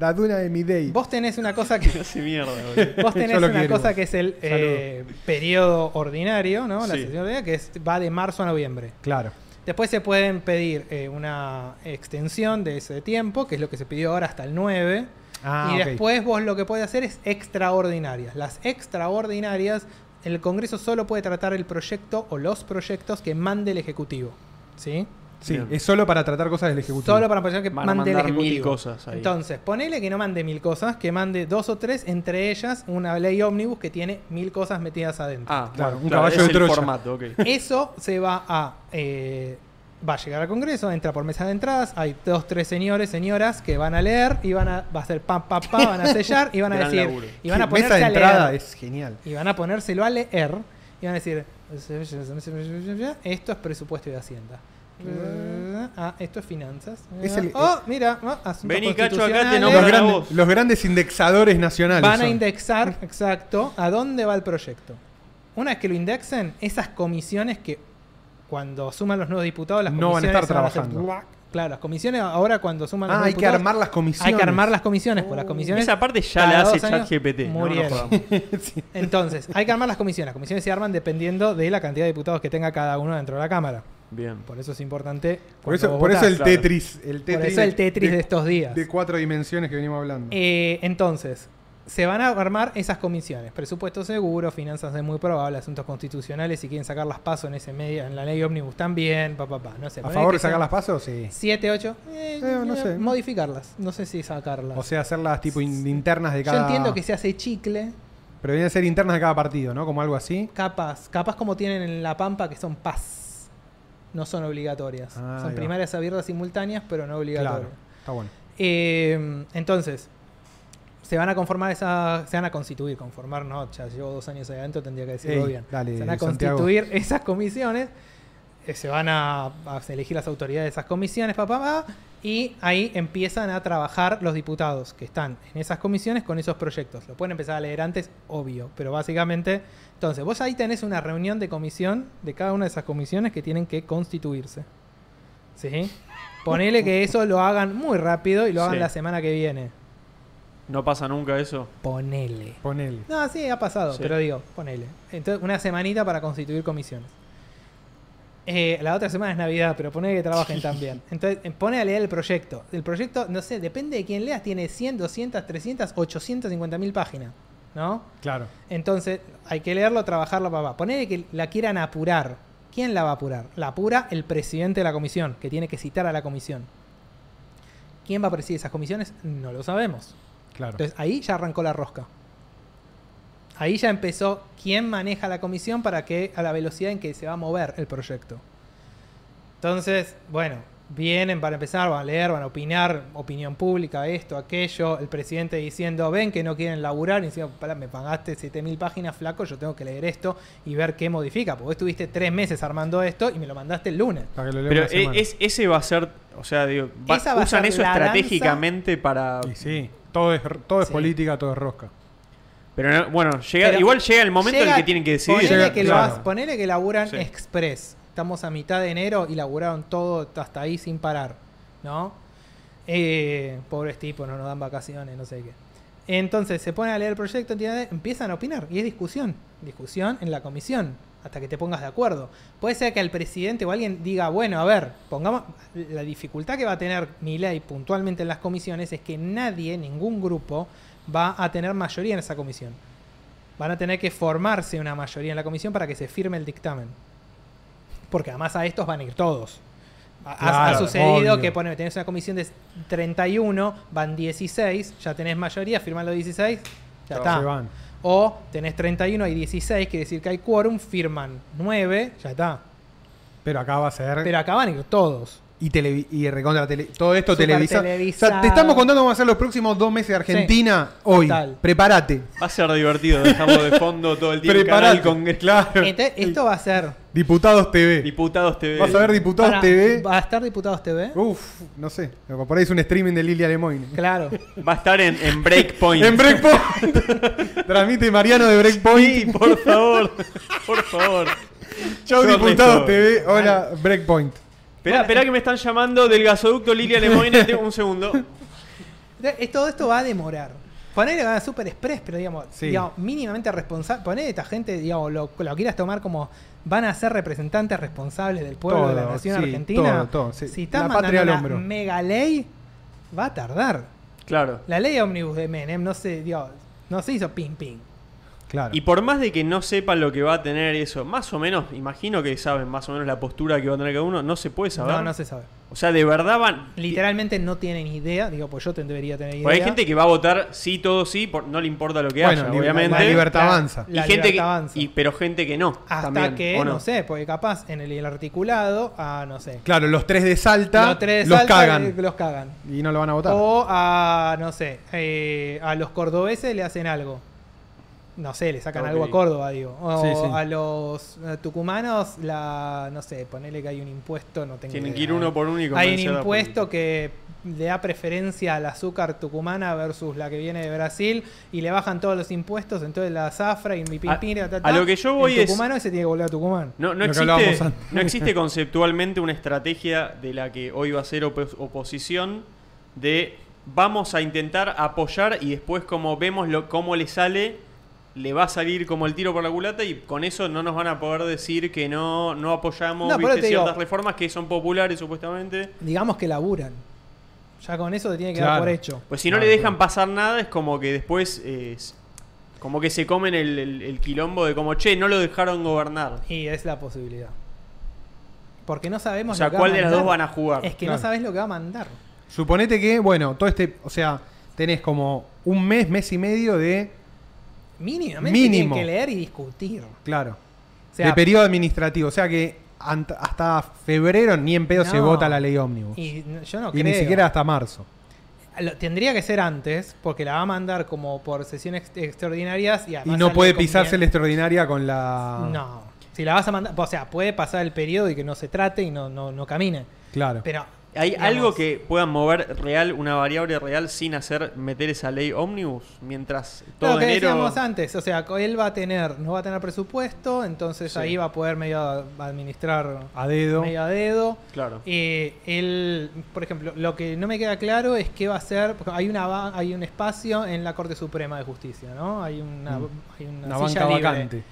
La duna de mi day. vos tenés una cosa que Hace mierda, boludo. Vos tenés Yo lo una quiero cosa que es el eh, periodo ordinario, ¿no? La Sí. sesión ordinaria, que es- va de marzo a noviembre. Claro. Después se pueden pedir eh, una extensión de ese tiempo, que es lo que se pidió ahora hasta el 9. Ah, y ok. después vos lo que podés hacer es extraordinarias. Las extraordinarias, el Congreso solo puede tratar el proyecto o los proyectos que mande el Ejecutivo. ¿Sí? Sí, Bien. es solo para tratar cosas del Ejecutivo. Solo para que Van a mande el mandar Ejecutivo. mil cosas ahí. Entonces, ponele que no mande mil cosas, que mande dos o tres, entre ellas una ley ómnibus que tiene mil cosas metidas adentro. Ah, Claro, bueno, un caballo es de el Troya. formato, ok. Eso se va a. eh, va a llegar al Congreso, entra por mesa de entradas. Hay dos, tres señores, señoras que van a leer y van a. Va a hacer pam, pam, pam, van a sellar y van a Gran decir. laburo. Y van a ponerse mesa de a entrada leer. es genial. Y van a ponérselo a leer. Y van a decir. Esto es presupuesto de Hacienda. Ah, esto es finanzas. Es el- oh, mira, oh, Vení, Cacho, acá te. Los, grandes- vos. los grandes indexadores nacionales. Van a son. indexar, exacto, a dónde va el proyecto. Una vez que lo indexen, esas comisiones que cuando suman los nuevos diputados, las No van a comisiones estar hacer trabajando. Claro, las comisiones ahora cuando suman los Ah, nuevos hay que armar las comisiones. Hay que armar las comisiones, pues las comisiones. Esa parte ya la hace ChatGPT. No. Sí. Entonces, hay que armar las comisiones. Las comisiones se arman dependiendo de la cantidad de diputados que tenga cada uno dentro de la Cámara. Bien. Por eso es importante. Por eso, por eso el claro. Tetris. El Por Tetris eso el Tetris de, estos días. de cuatro dimensiones que venimos hablando. Eh, entonces, se van a armar esas comisiones. Presupuesto seguro, finanzas de muy probable, asuntos constitucionales, si quieren sacar las pasos en ese medio, en la ley ómnimos también, papá, pa, no sé. ¿A favor de sacar las pasos? Sí. 7, 8, eh, Eh, no eh, sé. modificarlas. No sé si sacarlas. O sea, hacerlas tipo in- internas de cada. Yo entiendo que se hace chicle, Pero vienen a ser internas de cada partido, ¿no? Como algo así. capas, capas como tienen en La Pampa, que son PAS. No son obligatorias. Ah, son primarias abiertas simultáneas, pero no obligatorias. Claro. Está bueno. Eh, entonces, se van a conformar esa, se van a constituir, conformar, no, ya llevo dos años ahí adentro, tendría que decirlo Ey, bien. dale, se van a Santiago. constituir esas comisiones, se van a, a elegir las autoridades de esas comisiones, papá, papá, y ahí empiezan a trabajar los diputados que están en esas comisiones con esos proyectos. Lo pueden empezar a leer antes, obvio, pero básicamente, entonces, vos ahí tenés una reunión de comisión de cada una de esas comisiones que tienen que constituirse. ¿Sí? Ponele que eso lo hagan muy rápido y lo hagan Sí. la semana que viene. No pasa nunca eso. Ponele. Ponele. No, sí, ha pasado, Sí. pero digo, ponele. Entonces, una semanita para constituir comisiones. Eh, la otra semana es Navidad, pero ponele que trabajen también. Entonces, eh, pone a leer el proyecto. El proyecto, no sé, depende de quién leas, tiene 100, 200, 300, 850 mil páginas. ¿no? Claro. Entonces, hay que leerlo, trabajarlo, papá. Ponele que la quieran apurar. ¿Quién la va a apurar? La apura el presidente de la comisión, que tiene que citar a la comisión. ¿Quién va a presidir esas comisiones? No lo sabemos. Claro. Entonces, ahí ya arrancó la rosca. Ahí ya empezó quién maneja la comisión para que a la velocidad en que se va a mover el proyecto. Entonces, bueno, vienen para empezar, van a leer, van a opinar, opinión pública, esto, aquello, el presidente diciendo, ven que no quieren laburar, y diciendo, "Pará, me pagaste 7000 páginas, flaco, yo tengo que leer esto y ver qué modifica, porque vos estuviste tres meses armando esto y me lo mandaste el lunes. Para que lo Pero e- es, ese va a ser, o sea, digo, va- va usan eso estratégicamente para... Y sí, todo es, todo es Sí. política, todo es rosca. Pero no- bueno, llega, Pero igual llega el momento en el que tienen que decidir. Ponele, Llega- que, lo claro. has- ponele que laburan Sí. express. Estamos a mitad de enero y laburaron todo hasta ahí sin parar. ¿No? Eh, pobres tipos, no nos dan vacaciones, no sé qué. Entonces se ponen a leer el proyecto, empiezan a opinar. Y es discusión. Discusión en la comisión. Hasta que te pongas de acuerdo. Puede ser que el presidente o alguien diga, bueno, a ver, pongamos. La dificultad que va a tener mi ley puntualmente en las comisiones es que nadie, ningún grupo, va a tener mayoría en esa comisión. Van a tener que formarse una mayoría en la comisión para que se firme el dictamen. Porque además a estos van a ir todos. Ha- sucedido obvio. que poneme, tenés una comisión de 31, van 16, ya tenés mayoría, firman los 16, ya está. van. O tenés 31 y 16, quiere decir que hay quórum, firman 9, ya está. Pero acá va a ser. Pero acá van a ir todos. Y, televi- y recontra tele- todo esto televisado. O sea, televisado. te estamos contando cómo va a ser los próximos dos meses de Argentina hoy. total. Prepárate. Va a ser divertido dejarlo de fondo todo el tiempo. Preparate. Canal Congreso. Claro. Entonces, esto va a ser. Diputados TV. Diputados TV. Vas a ver Diputados para- TV. ¿Va a estar Diputados TV? Uf, no sé. Por ahí es un streaming de Lilia Lemoyne. Claro. Va a estar en, en Breakpoint. En Breakpoint. Transmite Mariano de Breakpoint. Sí, por favor. Por favor. Chau, Diputados. TV. Hola, Breakpoint. Espera, espera que me están llamando del gasoducto Lilia Lemoyne. Un segundo. Todo esto va a demorar. Ponele a Super Express, pero digamos, Sí. digamos, mínimamente responsable. Ponele a esta gente, digamos, lo, lo quieras tomar como van a ser representantes responsables del pueblo de la nación sí, argentina. todo, todo, sí. Si estás mandando una mega ley, va a tardar. Claro. La ley ómnibus de Menem no se, digamos, no se hizo ping ping. Claro. Y por más de que no sepan lo que va a tener eso, más o menos, imagino que saben más o menos la postura que va a tener cada uno, no se puede saber. No, no se sabe. O sea, de verdad van. Literalmente no tienen idea. Digo, pues yo te- debería tener idea. Porque hay gente que va a votar sí, todo sí, por- no le importa lo que Bueno, haya, obviamente. la libertad La- avanza. y la que, libertad avanza. y- pero gente que no. Hasta también, que, ¿o no? sé, porque capaz en el, el articulado, a no sé. Claro, los tres de Salta los tres los saltan, cagan. eh, Los cagan. Y no lo van a votar. O a, no sé, eh, a los cordobeses le hacen algo. No sé, le sacan algo a Córdoba, digo. O Sí, sí. a los eh, tucumanos, la, no sé, ponele que hay un impuesto, no tengo Tienen idea, que ir uno por uno y Hay un a impuesto que le da preferencia al azúcar tucumana versus la que viene de Brasil y le bajan todos los impuestos, entonces la zafra y mi A- ta, ta, a ta. lo que yo voy el es- tucumano ese tiene que volver a Tucumán. No, no Lo que hablábamos existe, no existe conceptualmente una estrategia de la que hoy va a ser opo- oposición de vamos a intentar apoyar y después como vemos lo, cómo le sale, le va a salir como el tiro por la culata y con eso no nos van a poder decir que no, no apoyamos No, ciertas reformas que son populares supuestamente. Digamos que laburan. Ya con eso te tiene que dar Claro. por hecho. Pues si no Claro, le dejan claro. pasar nada es como que después... eh, es- como que se comen el, el- el quilombo de como, che, no lo dejaron gobernar. Y es la posibilidad. Porque no sabemos O sea, lo que ¿cuál va de las dos van a jugar? Es que Claro. no sabes lo que va a mandar. Suponete que, bueno, todo este. O sea, tenés como un mes, mes y medio de. Mínimamente Mínimo. tienen que leer y discutir. Claro. O sea, de periodo administrativo. O sea que hasta febrero ni en pedo se vota la ley ómnibus. Y, y no- yo no ni creo. siquiera hasta marzo. Lo- tendría que ser antes, porque la va a mandar como por sesiones ex- extraordinarias y Y no puede pisarse la extraordinaria con la. No. Si la vas a mandar, o sea, puede pasar el periodo y que no se trate y no, no, no camine. Claro. Pero ¿Hay digamos, algo que puedan mover real, una variable real, sin hacer meter esa ley ómnibus? Mientras todo Lo que enero. decíamos antes, o sea, él va a tener, no va a tener presupuesto, entonces Sí. ahí va a poder medio administrar A dedo. medio a dedo. Claro. Eh, él, por ejemplo, lo que no me queda claro es qué va a hacer. porque Hay una hay un espacio en la Corte Suprema de Justicia, ¿no? Hay una, Mm. hay una, Una silla banca libre. vacante.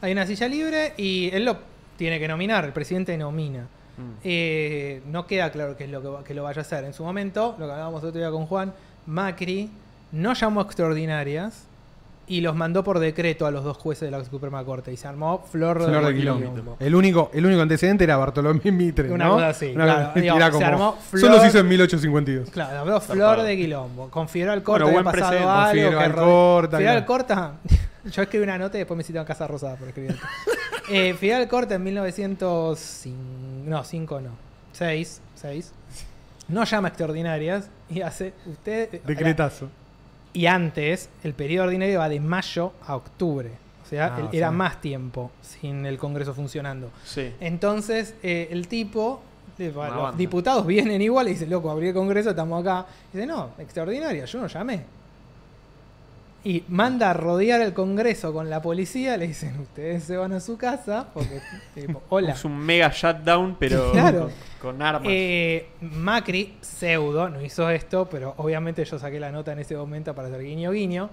Hay una silla libre y él lo tiene que nominar, el presidente nomina. Mm. Eh, no queda claro qué es lo que, lo vaya a hacer. En su momento, lo que hablábamos el otro día con Juan, Macri no llamó extraordinarias y los mandó por decreto a los dos jueces de la Suprema Corte y se armó flor, Flor de quilombo. El único, el único antecedente era Bartolomé Mitre. Una ¿no? cosa así, Una claro. Digo, se armó Solo Flor- se hizo en 1852. Claro, habló Flor de Quilombo. Con Fidel Corta Bueno, había buen pasado algo. Con Fidel claro. Corta. Yo escribí una nota y después me citaron Casa Rosada por escribir eh, Fidel Corta en 1905. No, 5 no. 6. 6. No llama extraordinarias y hace. Usted. Decretazo. Y antes, el periodo ordinario va de mayo a octubre. O sea, Ah, era más tiempo sin el Congreso funcionando. Sí. Entonces, eh, el tipo, eh, los diputados vienen igual y dicen, loco, abrí el Congreso, estamos acá. Y dice, no, extraordinaria, yo no llamé. Y manda a rodear el Congreso con la policía, le dicen, ustedes se van a su casa, porque, tipo, hola. Es un mega shutdown, pero Claro. con, con armas. Eh, Macri, pseudo, no hizo esto, pero obviamente yo saqué la nota en ese momento para hacer guiño guiño.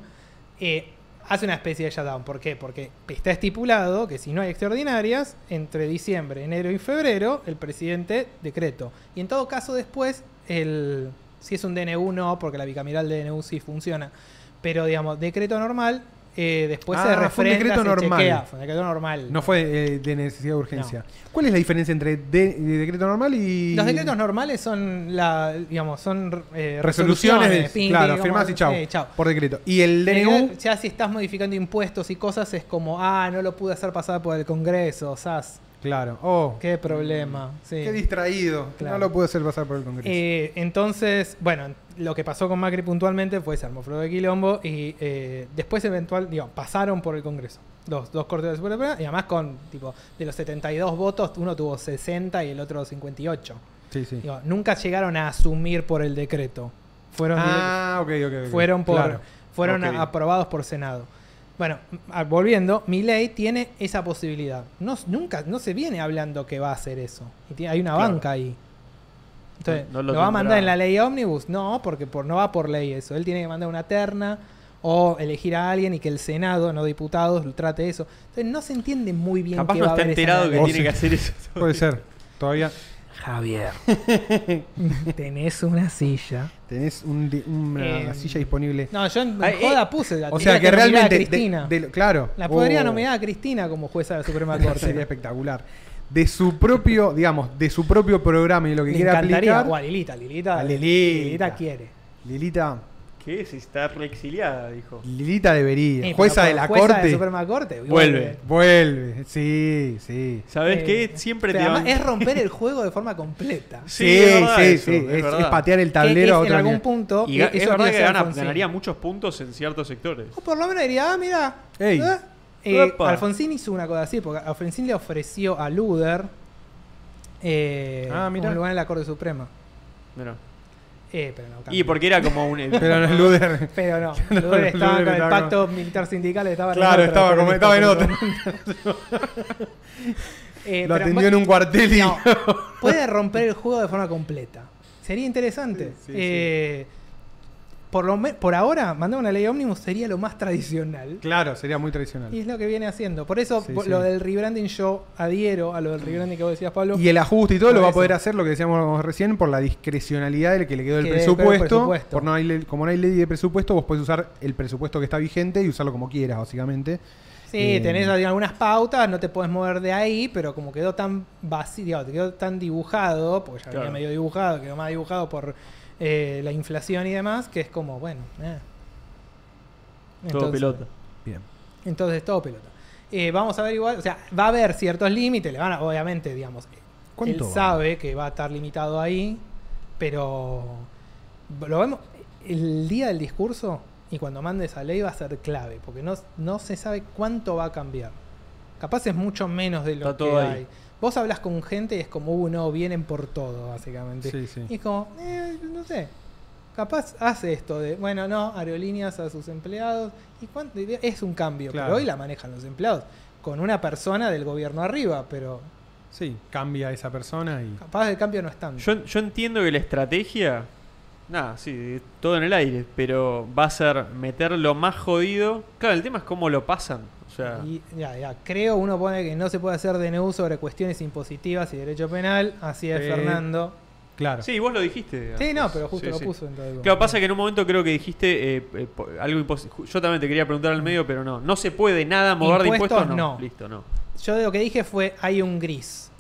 eh, hace una especie de shutdown. ¿Por qué? Porque está estipulado que si no hay extraordinarias, entre diciembre, enero y febrero, el presidente decreto. Y en todo caso, después, el, si es un DNU, no, porque la bicameral de DNU sí funciona. Pero, digamos, decreto normal, eh, después Ah, se fue un refrenda, decreto se normal. chequea. Fue un decreto normal. No fue eh, de necesidad de urgencia. ¿Cuál es la diferencia entre de- de decreto normal y. Los decretos normales son la, digamos, son eh, resoluciones de. ping, claro, firmás y chau. Por decreto. Y el DNU. Ya si estás modificando impuestos y cosas es como, ah, no lo pude hacer pasar por el Congreso, sas, Claro. Oh, qué problema. Sí. qué distraído. Claro. No lo pude hacer pasar por el Congreso. Eh, entonces, bueno, lo que pasó con Macri puntualmente fue se armó de Quilombo y eh, después eventual, digo, pasaron por el Congreso. Los dos cortes de la Suprema y además con, tipo, de los 72 votos, uno tuvo 60 y el otro 58. sí, sí. Digo, nunca llegaron a asumir por el decreto. Fueron Ah, ok, ok. ok. fueron por Claro. fueron aprobados por Senado. Bueno, a- volviendo, mi ley tiene esa posibilidad. No, nunca, no se viene hablando que va a hacer eso. Y tiene- hay una Claro. banca ahí. Entonces, No- no lo, lo va a mandar en la ley ómnibus? No, porque por, no va por ley eso. Él tiene que mandar una terna o elegir a alguien y que el Senado, no diputados, lo trate eso. Entonces no se entiende muy bien Capaz qué no va a está haber esa enterado que tiene sí. que hacer eso. Puede ser. Todavía Javier, tenés una silla. tenés un di- una Eh, silla disponible. No, yo en Ay, joda eh, puse la o sea que a realmente. de- Cristina. de- claro. La podría Oh, nominar a Cristina como jueza de la Suprema Sería Corte. espectacular. De su propio, digamos, de su propio programa y lo que Le quiera encantaría. aplicar. O a Lilita, Lilita. A Lilita. Lilita quiere. Lilita, ¿Qué es? Está reexiliada, dijo. Lilita debería. Eh, jueza de la jueza corte. de la Suprema Corte. Vuelve. Vuelve. Sí, sí. ¿Sabes Eh, qué? Siempre te van- es romper el juego de forma completa. Sí, Sí, es verdad sí, eso, es Es, verdad. es patear el tablero es a en otro algún nivel. punto. Y es verdad que gana- ganaría muchos puntos en ciertos sectores. O por lo menos diría, ah, mira. Ey. eh, eh. Alfonsín hizo una cosa así, porque Alfonsín le ofreció a Luder eh, Ah, mira. un lugar en la Corte Suprema. Mira. Eh, pero no Y porque era como un. Pero no es Luder. Pero no, No, Luder estaba Luder con el pacto militar sindical, estaba en Claro, estaba como- estaba en pero- Eh, Lo pero atendió en un cuartel y. No, puede romper el juego de forma completa. Sería interesante. Sí, sí, Eh, Por, lo me- por ahora, mandar una ley ómnibus sería lo más tradicional. Claro, sería muy tradicional. Y es lo que viene haciendo. Por eso, Sí, por- sí. lo del rebranding yo adhiero a lo del rebranding que vos decías, Pablo. Y el ajuste y todo Por lo va a poder hacer lo que decíamos recién por la discrecionalidad del que le quedó Que el presupuesto. presupuesto. Por no hay como no hay ley de presupuesto, vos podés usar el presupuesto que está vigente y usarlo como quieras, básicamente. Sí, Eh, tenés algunas pautas, no te puedes mover de ahí, pero como quedó tan vacío, digamos, te quedó tan dibujado, porque ya venía Claro. medio dibujado, quedó más dibujado por eh, la inflación y demás, que es como, bueno, eh. Todo Entonces- pelota. Bien. Entonces, todo pelota. Eh, vamos a ver igual, o sea, va a haber ciertos límites, le van a, obviamente, digamos, él sabe que va a estar limitado ahí, pero lo vemos el día del discurso y cuando mande esa ley va a ser clave, porque no, no se sabe cuánto va a cambiar. Capaz es mucho menos de lo Está que todo ahí. Vos hablas con gente y es como, uh, no, vienen por todo, básicamente. Sí, sí. Y es como, eh, no sé. Capaz hace esto de, bueno, no, aerolíneas a sus empleados. ¿Y cuánto? Es un cambio, Claro. pero hoy la manejan los empleados. Con una persona del gobierno arriba, pero Sí, cambia esa persona y. capaz el cambio no es tanto. Yo, yo entiendo que la estrategia. Nada, sí, todo en el aire. Pero va a ser meter lo más jodido. Claro, el tema es cómo lo pasan. Sea, Y ya, ya, creo uno pone que no se puede hacer DNU sobre cuestiones impositivas y derecho penal. Así es. Fernando. Claro. Sí, vos lo dijiste. Sí, no, pero justo Sí, lo sí. puso dentro del Claro, pasa que en un momento creo que dijiste eh, eh, algo imposible. Yo también te quería preguntar al medio, pero no. No se puede nada mover de Impuestos, impuestos. No. no. Listo, no. Yo lo que dije fue, hay un gris.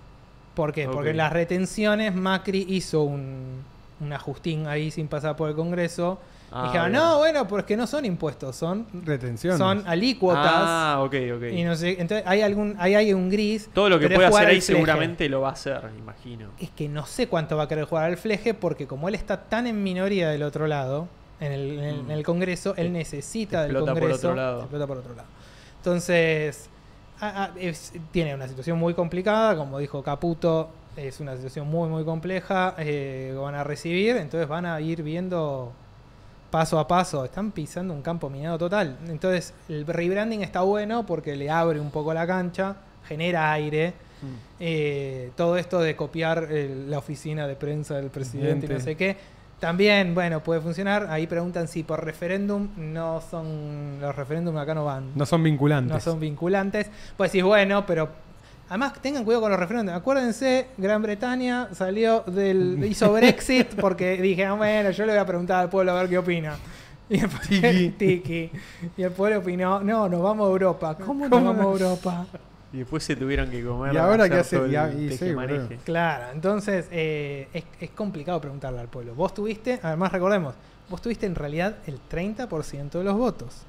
¿Por qué? Porque en las retenciones Macri hizo un, un ajustín ahí sin pasar por el Congreso. Ah, Dijeron, bien. no, bueno, porque no son impuestos, son, Retención. son alícuotas. Ah, ok, ok. Y no sé, entonces hay algún, ahí hay un gris. Todo lo que puede hacer ahí seguramente lo va a hacer, imagino. Es que no sé cuánto va a querer jugar al fleje porque como él está tan en minoría del otro lado, en el, en el- en el Congreso, él necesita del explota por Congreso. otro lado. explota por otro lado. Entonces, ah, ah, es- tiene una situación muy complicada, como dijo Caputo, es una situación muy, muy compleja, eh, van a recibir, entonces van a ir viendo paso a paso, están pisando un campo minado total. Entonces, el rebranding está bueno porque le abre un poco la cancha, genera aire. Eh, todo esto de copiar eh, la oficina de prensa del presidente y no sé qué, también, bueno, puede funcionar. Ahí preguntan si por referéndum no son. Los referéndums acá no van. No son vinculantes. No son vinculantes. Pues decís, bueno, pero. Además, tengan cuidado con los referéndums. Acuérdense, Gran Bretaña salió del. hizo Brexit porque dije, ah, bueno, yo le voy a preguntar al pueblo a ver qué opina. Y después, Tiki. tiki. Y el pueblo opinó, no, nos vamos a Europa. ¿Cómo nos vamos a Europa? Y después se tuvieron que comer. ¿Y ahora qué hace? el Y sí, boludo. Claro, entonces eh, es, es complicado preguntarle al pueblo. Vos tuviste, además recordemos, vos tuviste en realidad el 30% de los votos.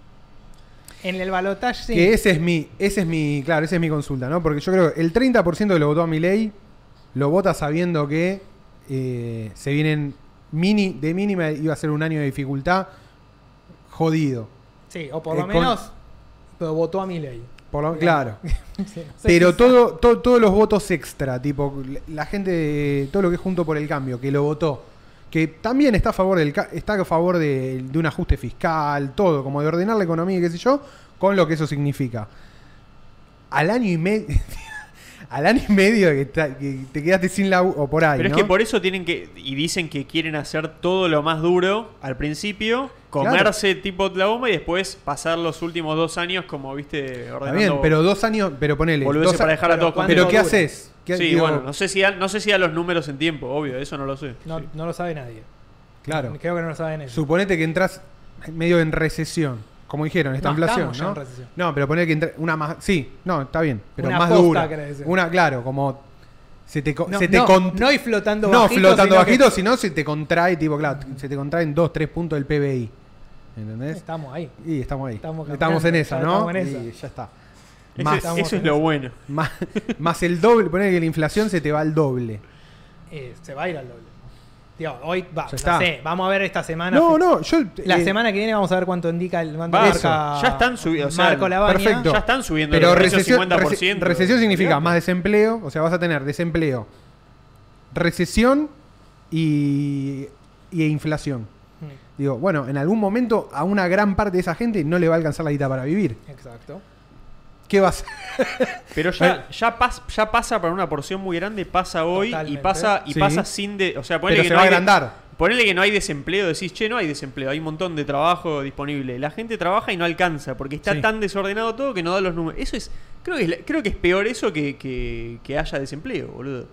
En el balotaje sí. Que ese es mi, ese es mi, claro, esa es mi consulta, ¿no? Porque yo creo que el 30% que lo votó a mi ley lo vota sabiendo que eh, se vienen mini, de mínima iba a ser un año de dificultad jodido. Sí, o por Eh, lo con- menos pero votó a mi ley. Por lo- claro. Sí, Pero todo, todo- todos los votos extra, tipo, la gente, todo lo que es Junto por el Cambio, que lo votó, que también está a favor del está a favor de, de un ajuste fiscal, todo, como de ordenar la economía y qué sé yo, con lo que eso significa. Al año y medio, al año y medio que, te quedaste sin la o por ahí, Pero ¿no? es que por eso tienen que. Y dicen que quieren hacer todo lo más duro al principio, comerse tipo la bomba y después pasar los últimos dos años como, viste, Está ordenando. bien, pero dos años, pero ponele. dos para dejar a todos ¿cuánto pero. ¿qué haces? ¿Qué- Sí, digo, bueno, no sé, si da, no sé si da los números en tiempo, obvio, eso no lo sé. No, Sí. no lo sabe nadie. Claro. Creo que no lo saben ellos. Suponete que entras medio en recesión, como dijeron, esta No, inflación, ¿no? en recesión. No, pero poner que entra una más, sí, no, está bien, pero Una más dura. Una, claro, como se te, No, se te no, no y flotando no bajito, flotando sino que- bajito, sino se te contrae, tipo, claro, se te contraen 2, 3 puntos del PBI. ¿Entendés? Estamos ahí. Y estamos ahí. Estamos Estamos, en esa, ¿no? estamos en esa. Y ya está. Más, eso es lo bueno. más, más el doble, poner que la inflación se te va al doble. Eh, se va a ir al doble. Tío, hoy va, no está. sé, vamos a ver esta semana. No, no, yo. La eh, semana que viene vamos a ver cuánto indica el cuánto Va, marca ya están subidos, o sea, perfecto. Ya están subiendo Pero recesión, 50%. rece- recesión significa más desempleo, o sea, vas a tener desempleo, recesión y, y inflación. Mm, Digo, bueno, en algún momento a una gran parte de esa gente no le va a alcanzar la guita para vivir. Exacto. ¿Qué va a hacer? Pero ya, ya, pas- ya pasa para una porción muy grande, pasa hoy Totalmente. y pasa y Sí. pasa sin de, o sea, Pero ponele que se no va a hay de- agrandar. ponele que no hay desempleo, decís, "Che, no hay desempleo, hay un montón de trabajo disponible." La gente trabaja y no alcanza porque está Sí. tan desordenado todo que no da los números. Eso es creo que es, creo que es peor eso que, que, que haya desempleo, boludo.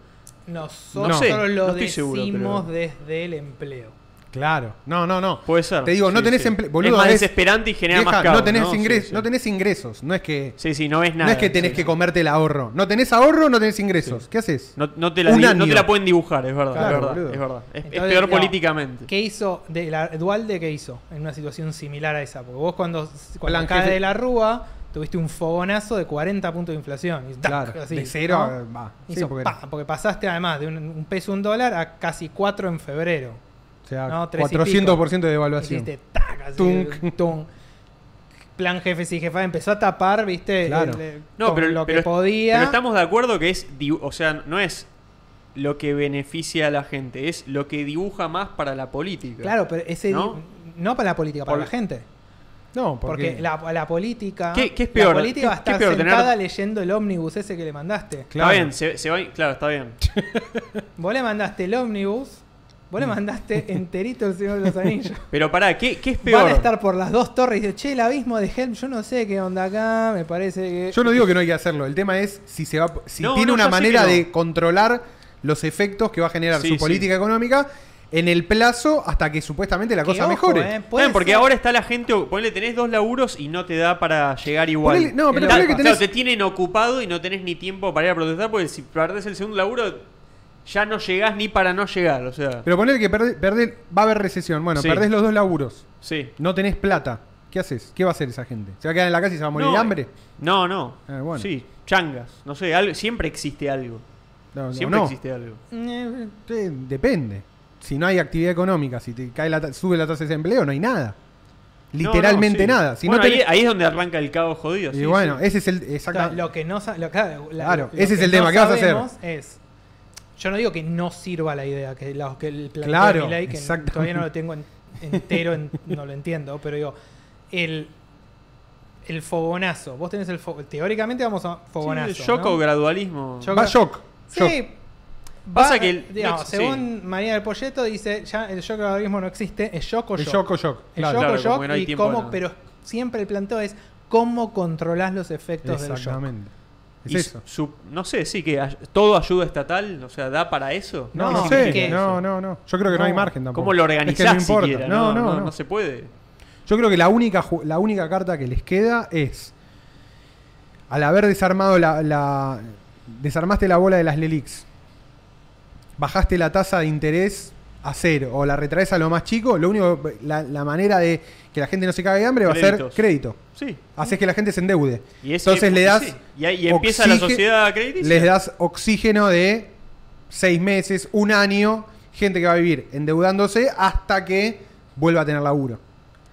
Nosotros No sé, lo no estoy seguro, decimos pero- desde el empleo. Claro. No, no, no. Puede ser. Te digo, no tenés sí. empleo. Boludo, es más es- desesperante y genera Vieja, más caos. no, tenés ¿no? ingres- Sí, sí. no tenés ingresos. No es que. Sí, sí, no ves nada. no es que tenés Sí, que comerte el ahorro. No tenés ahorro, no tenés ingresos. ¿Qué haces? No, no te la, no te la pueden dibujar, es verdad, Claro, es verdad, boludo. es verdad. Es, es peor no, políticamente. ¿Qué hizo de la Dualde qué hizo en una situación similar a esa? Porque vos cuando, cuando Plan de la rúa tuviste un fogonazo de 40 puntos de inflación. Y tac, Claro. así, de cero va. Sí, Hizo porque, pa, porque pasaste además de un, un peso un dólar a casi 4 en febrero. O sea, No, tres y 400% de devaluación. Hiciste tac, así, Tunk. tunk. Plan jefes y jefas empezó a tapar, viste, Claro. El- el- No, con pero, lo pero- que podía. pero estamos de acuerdo que es, o sea, no es lo que beneficia a la gente, es lo que dibuja más para la política. Claro, pero ese ¿No? no, para la política, para Por- la gente. No, Porque, porque. la, la política. ¿Qué- qué es peor? La política va a ¿Qué- qué estar tener- sentada leyendo el ómnibus ese que le mandaste. Claro. Está bien, se, se va, claro, está bien. Vos le mandaste el ómnibus, vos le mandaste enterito el Señor de los Anillos. Pero pará, ¿qué, qué es peor? Van a estar por las dos torres y dice, che, el abismo de Helm, yo no sé qué onda acá, me parece que. Yo no digo que no hay que hacerlo. El tema es si se va, si No, tiene no, una manera no. de controlar los efectos que va a generar Sí, su sí. política económica en el plazo hasta que supuestamente la cosa ojo, mejore. eh, Bien, porque ser- ahora está la gente, ponle, tenés dos laburos y no te da para llegar igual. No, pero que claro, tenés- te tienen ocupado y no tenés ni tiempo para ir a protestar porque si perdés el segundo laburo ya no llegás ni para no llegar, o sea, Pero poner que perde- perde- va a haber recesión. Bueno, Sí. perdés los dos laburos. sí. No tenés plata. ¿Qué haces? ¿Qué va a hacer esa gente? ¿Se va a quedar en la casa y se va a morir No, de hambre? No, no. Ah, bueno. Sí, changas, no sé, algo, siempre existe algo. No, no, Siempre no. existe algo. Eh, Sí, depende. Si no hay actividad económica, si te cae la ta- sube la tasa de desempleo, no hay nada. Literalmente no, sí. nada. Si bueno, no ahí, tenés- ahí es donde arranca el caos jodido. y sí, bueno, sí. ese es el exacto. lo que no sa- lo- claro, la- Claro, lo ese es el no tema, ¿qué vas a hacer? sabemos Es, yo no digo que no sirva la idea, que, la- que el plan Claro, que todavía no lo tengo en- entero, en- no lo entiendo, pero digo, el, el fogonazo, vos tenés el fo- teóricamente vamos a fogonazo. Sí, shock ¿no? o gradualismo. Va shock. shock. Sí. Pasa va- que el- digamos, no, sí. según María del Polleto dice, ya el shock gradualismo no existe, es shock o El shock. shock o shock. El Claro. shock Claro, o shock que no y cómo, pero siempre el planteo es cómo controlás los efectos del shock. Exactamente. Es Y eso. su- no sé, sí, que ay- todo ayuda estatal, o sea, ¿da para eso? No, No, sé. No, no, no. Yo creo que no, No. hay margen tampoco. ¿Cómo lo Es que organizás no siquiera? No, no, no, no. se puede. Yo creo que la única, la única carta que les queda es. Al haber desarmado la, la- Desarmaste la bola de las Lelix. Bajaste la tasa de interés a cero. O la retraes a lo más chico. Lo único. La, la manera de que la gente no se cague de hambre va a ser crédito. Sí. Haces que la gente se endeude. Y es- Entonces le das. sí. Y, ahí- y empieza la sociedad crediticia. Les das oxígeno de seis meses, un año. Gente que va a vivir endeudándose hasta que vuelva a tener laburo.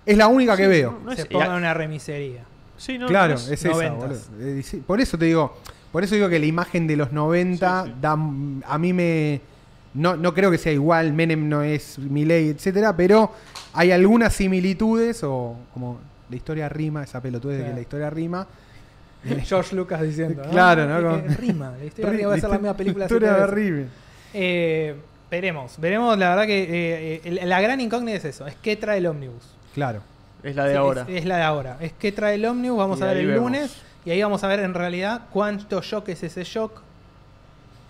Es la única que veo. no, no es- se ponga una remisería. Sí, no, claro, no es- es, esa. Eh, Por eso te digo, por eso digo que la imagen de los 90 Sí, sí. da a mí me no, no creo que sea igual, Menem no es Milei, etcétera, pero hay algunas similitudes o como la historia rima, esa pelotudez de que la historia rima. George Lucas diciendo. ¿no? Claro, ¿no? Como- rima. La historia va a ser la misma película. historia siete de rime. Eh, veremos, veremos. La verdad que eh, eh, la gran incógnita es eso: es qué trae el ómnibus. Claro. es la de Sí, ahora. Es, es la de ahora. Es qué trae el ómnibus. Vamos Y a ver el vemos. lunes. Y ahí vamos a ver en realidad cuánto shock es ese shock.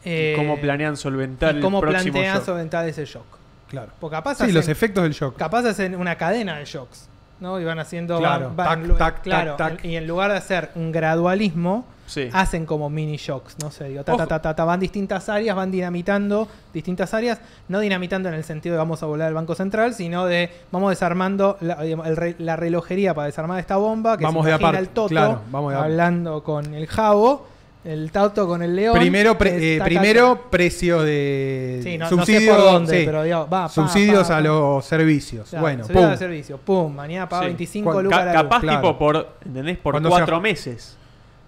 Eh, cómo planean solventar y cómo el próximo plantean shock. solventar ese shock. Claro. Porque capaz Sí, hacen- los efectos del shock. capaz hacen una cadena de shocks. ¿no? Y van haciendo. Claro, van- van- tac, lu- tac, claro, tac, tac. Y en lugar de hacer un gradualismo, Sí. hacen como mini shocks, no sé, digo, ta, ta, ta, ta, ta, van distintas áreas, van dinamitando distintas áreas, no dinamitando en el sentido de vamos a volar el Banco Central, sino de vamos desarmando la, el relojería para desarmar esta bomba, que Vamos se de aparte, el Toto claro, vamos de hablando con el Jabo, el Toto con el León. Primero, pre- eh, primero precio de Sí, no- no sé subsidio, por dónde, sí, pero digo, va, pa, subsidios pa, a los servicios. Claro, bueno, pum. de servicio, pum, mañana paga Sí. 25 Cu- lucas Ca- la luz. capaz claro. tipo por, ¿entendés? Por Cuando cuatro se- meses.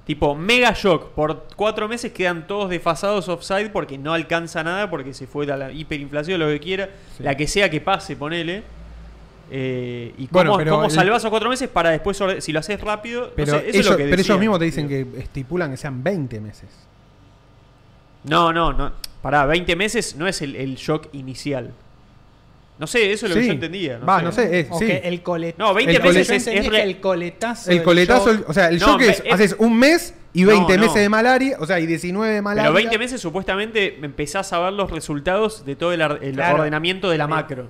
Tipo, mega shock. Por cuatro meses quedan todos desfasados offside porque no alcanza nada, porque se fue a la hiperinflación, lo que quiera. Sí. La que sea que pase, ponele. Eh, y Bueno, cómo, pero cómo el- salvás a cuatro meses para después, si lo haces rápido. no Pero, sé, eso ellos, es lo que pero ellos mismos te dicen que estipulan que sean 20 meses. No, no, no. Pará, 20 meses no es el, el shock inicial. No sé, eso es lo que Sí. yo entendía. No Va, sé. no sé, es, O sí. que el coletazo. No, 20 El meses es, es que re- el coletazo. El coletazo, shock- o sea, el No, shock es, es- haces un mes y No, 20 no. meses de malaria, o sea, y 19 de malaria. Pero 20 meses supuestamente empezás a ver los resultados de todo el, el Claro. ordenamiento de la Sí. macro.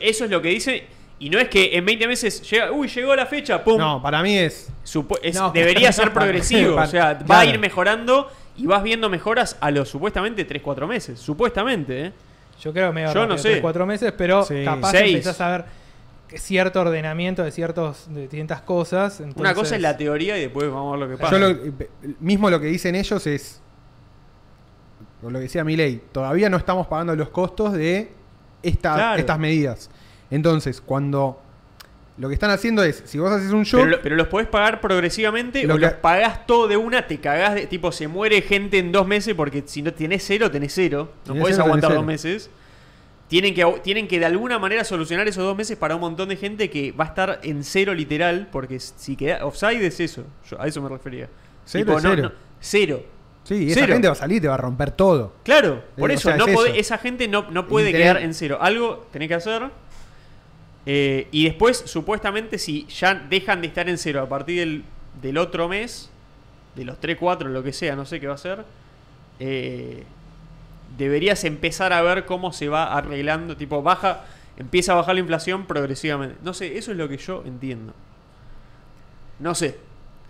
Eso es lo que dice. Y no es que en 20 meses llega, uy, llegó la fecha, pum. No, para mí es. Supo- es- No, debería ser progresivo. para- o sea, va a ir mejorando y vas viendo mejoras a los supuestamente 3-4 meses. Supuestamente, ¿eh? Yo creo que me Yo no sé. cuatro meses, pero Sí. capaz Seis. empezás a ver cierto ordenamiento de ciertos de distintas cosas. Una cosa es la teoría y después vamos a ver lo que pasa. Yo lo, mismo lo que dicen ellos es. Con lo que decía Milei, todavía no estamos pagando los costos de esta- Claro. estas medidas. Entonces, cuando. Lo que están haciendo es, si vos haces un show. Pero, lo- pero los podés pagar progresivamente Lo o que- los pagás todo de una, te cagás de. Tipo, se muere gente en dos meses porque si no tenés cero, tenés cero. No Tenés podés cero, aguantar dos meses. Tienen que, tienen que de alguna manera solucionar esos dos meses para un montón de gente que va a estar en cero literal. Porque si queda offside es eso. Yo a eso me refería. Cero Tipo, es no- cero. no- cero. Sí, esa cero. gente va a salir y te va a romper todo. Claro, por Eh, o eso, sea, no es eso. esa gente no, no puede quedar en cero. Algo tenés que hacer. Eh, y después, supuestamente, si ya dejan de estar en cero a partir del, del otro mes, de los 3, 4, lo que sea, no sé qué va a ser, eh, deberías empezar a ver cómo se va arreglando, tipo baja, empieza a bajar la inflación progresivamente. No sé, eso es lo que yo entiendo. No sé.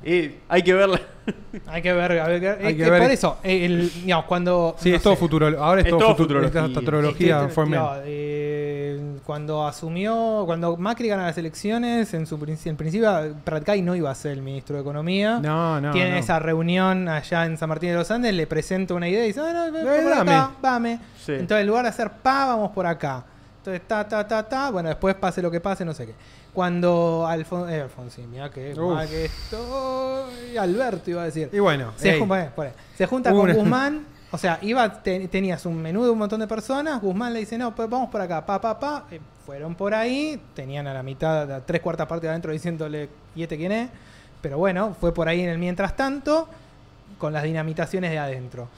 Eh, hay que verla. Hay que ver, a ver, Hay es que ver. por eso, eh, el, digamos, cuando. Sí, no es todo sé, futuro. Ahora es, Es todo, todo futuro. futurología. Es astrología Este, no, eh, cuando asumió, cuando Macri gana las elecciones, en su en principio Pratcay no iba a ser el ministro de Economía. No, no. Tiene no. esa reunión allá en San Martín de los Andes, le presenta una idea y dice, ah, no, no, por dame. acá, dame. Sí. Entonces, en lugar de hacer pa, vamos por acá. Entonces, ta, ta, ta, ta. Bueno, después pase lo que pase, no sé qué. Cuando Alfon eh, Alfonsín, mira que Uf. mal que estoy. Alberto iba a decir. Y bueno, Se. Se junta con una- Guzmán. O sea, iba, te- tenías un menú de un montón de personas. Guzmán le dice, no, pues vamos por acá, pa, pa, pa. Eh, fueron por ahí. Tenían a la mitad, a tres cuartas partes de adentro diciéndole, ¿y este quién es? Pero bueno, fue por ahí en el mientras tanto, con las dinamitaciones de adentro.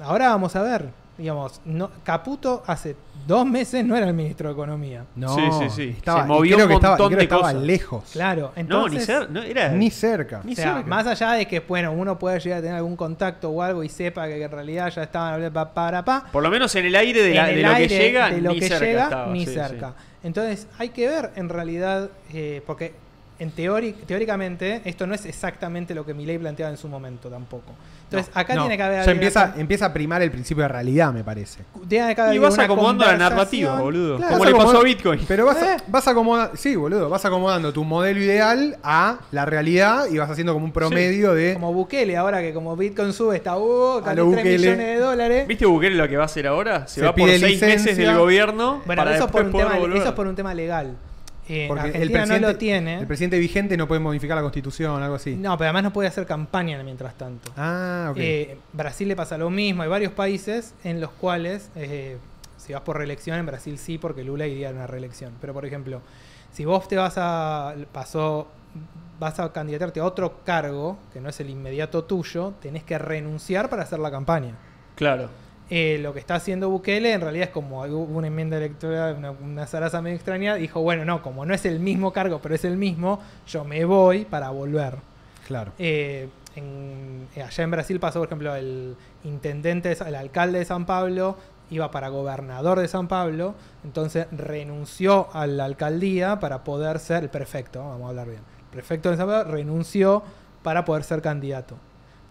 Ahora vamos a ver. Digamos, no, Caputo hace dos meses no era el ministro de Economía. no, Sí, sí, sí. Estaba, Se movió creo un que estaba, montón creo de estaba cosas. lejos. Claro, no, entonces... ni no, era Ni cerca. O Ni sea, cerca. más allá de que bueno, uno puede llegar a tener algún contacto o algo y sepa que en realidad ya estaban pa, para pa, Por lo menos en el aire de, la- en de el lo que llega, de lo ni que cerca llega, estaba, ni sí, sí. cerca. Entonces, hay que ver en realidad, eh, porque en teóricamente esto no es exactamente lo que Milei planteaba en su momento tampoco. Entonces, acá No, tiene que haber ya empieza, empieza a primar el principio de realidad, me parece. tiene que haber Y vas acomodando la narrativa, boludo. Claro, Como le pasó a Bitcoin. Pero vas, Eh. vas acomodando, sí, boludo, vas acomodando tu modelo ideal a la realidad y vas haciendo como un promedio de Como Bukele, ahora que como Bitcoin sube, está uh, casi lo 3 Bukele. millones de dólares. ¿Viste Bukele lo que va a hacer ahora? Se, Se va por pide seis meses licencia. del gobierno Bueno, para por un tema, eso es por un tema legal. Eh, porque el Argentina presidente, no lo tiene. el presidente vigente no puede modificar la constitución, algo así. No, pero además no puede hacer campaña mientras tanto. Ah, ok. Eh, Brasil le pasa lo mismo. Hay varios países en los cuales, eh, si vas por reelección, en Brasil sí, porque Lula iría a una reelección. Pero, por ejemplo, si vos te vas a. pasó vas a candidatarte a otro cargo, que no es el inmediato tuyo, tenés que renunciar para hacer la campaña. Claro. Eh, lo que está haciendo Bukele en realidad es como una enmienda electoral, una, una zaraza medio extraña, dijo, bueno, no, como no es el mismo cargo, pero es el mismo, yo me voy para volver. claro. Eh, en- allá en Brasil pasó, por ejemplo, el intendente, el alcalde de San Pablo iba para gobernador de San Pablo, entonces renunció a la alcaldía para poder ser el prefecto, vamos a hablar bien. El prefecto de San Pablo renunció para poder ser candidato.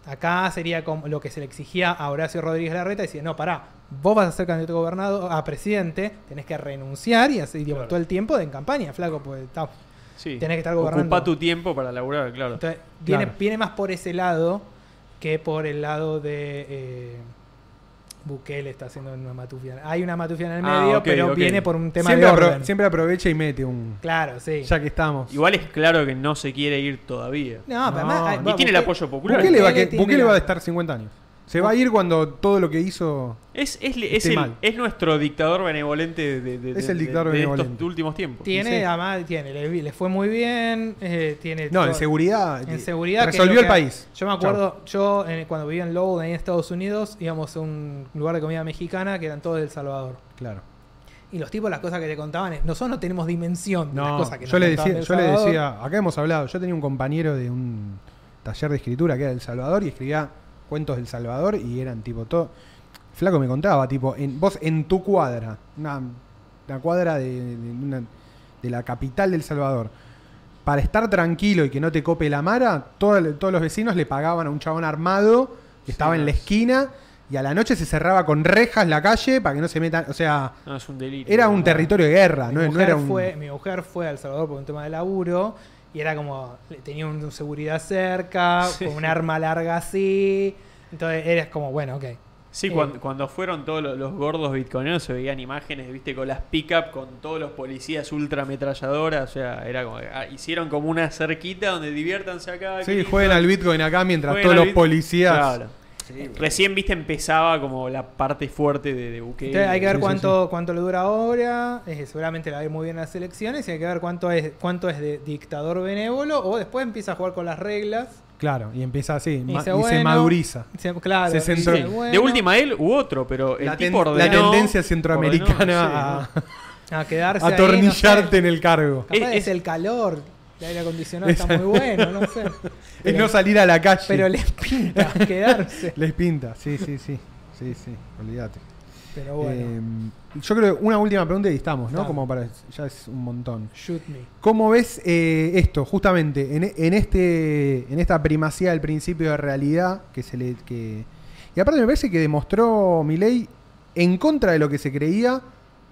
Acá sería como lo que se le exigía a Horacio Rodríguez Larreta, decía, no, pará, vos vas a ser candidato a gobernador, a presidente, tenés que renunciar y así Claro. todo el tiempo de en campaña, flaco, pues está Sí. Tenés que estar gobernando. Ocupa tu tiempo para laburar, claro. entonces, viene, Claro. viene más por ese lado que por el lado de eh, Bukele está haciendo una matufiana. Hay una matufiana en el Ah, medio, pero viene por un tema siempre, de apro- orden. siempre aprovecha y mete un. Claro, sí. Ya que estamos. Igual es claro que no se quiere ir todavía. No, pero No, además, y ah, Y va, tiene el apoyo popular. Bukele, va, Bukele que- tiene Bukele va a estar 50 años. Se va a ir cuando todo lo que hizo. Es, es, es, el- mal. es nuestro dictador benevolente de, de- Es de- el de- dictador de benevolente. estos últimos tiempos. Tiene, Sí. además, tiene, le, le fue muy bien, eh, tiene No, en seguridad. En seguridad. que es Resolvió el que- país. Yo me acuerdo, yo eh, cuando vivía en Lowell, ahí en Estados Unidos, íbamos a un lugar de comida mexicana que eran todos de El Salvador. Claro. Y los tipos, las cosas que te contaban, es, nosotros no tenemos dimensión de las cosas que yo nos le, contaban decía, de El yo le decía, acá hemos hablado, yo tenía un compañero de un taller de escritura que era del Salvador y escribía cuentos del Salvador y eran tipo todo. Flaco me contaba, tipo, en, vos en tu cuadra, una, una cuadra de, de una- de la capital del Salvador, para estar tranquilo y que no te cope la mara, todo todos los vecinos le pagaban a un chabón armado que estaba en la no. esquina y a la noche se cerraba con rejas la calle para que no se metan, o sea, No, es un delirio. era un territorio de guerra, Mi no, no mujer era un... fue, mi mujer fue a El Salvador por un tema de laburo y era como, tenía un, un seguridad cerca, Sí. con un arma larga así. Entonces eres como, bueno, ok. Sí, Eh, cuando, cuando fueron todos los, los gordos bitcoineros se veían imágenes, viste, con las pick-up, con todos los policías ultrametralladoras. O sea, era como. ah, hicieron como una cerquita donde diviértanse acá. Sí, jueguen al Bitcoin acá mientras todos los policías. Claro. Recién, viste, empezaba como la parte fuerte de, de Bukele. Entonces hay que ver sí, cuánto, cuánto le dura ahora. eh, seguramente le va a ir muy bien las elecciones. Y hay que ver cuánto es, cuánto es de dictador benévolo. O después empieza a jugar con las reglas. Claro, y empieza así, ma- y, se maduriza. Se- claro. Se dice, centró- Sí, bueno, De última él u otro, pero el La, ten- tipo la ordenó- tendencia centroamericana ordenó, sí, a, A quedarse a ahí, atornillarte no sé. en el cargo. Capaz Es- es, el calor. El aire acondicionado está muy bueno, no sé. Es no salir a la calle. Pero les pinta quedarse. Les pinta, sí, sí, sí. sí, sí, olvídate. Pero bueno, Eh, yo creo que una última pregunta y estamos, ¿no? Como para. Ya es un montón. shoot me. ¿Cómo ves eh, esto, justamente, en, en este, en esta primacía del principio de realidad que se le. Que, y aparte me parece que demostró Milei, en contra de lo que se creía,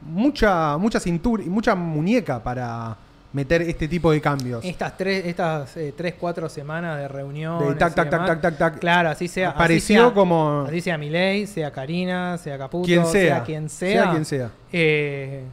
mucha, mucha cintura y mucha muñeca para meter este tipo de cambios. Estas tres, estas eh, tres, cuatro semanas de reunión. De tac, tac, tac, tac, tac, tac. Claro, así sea. así Apareció sea- como- Así sea Milei, sea Karina, sea Caputo, Quien sea. quien sea. quien sea. Eh,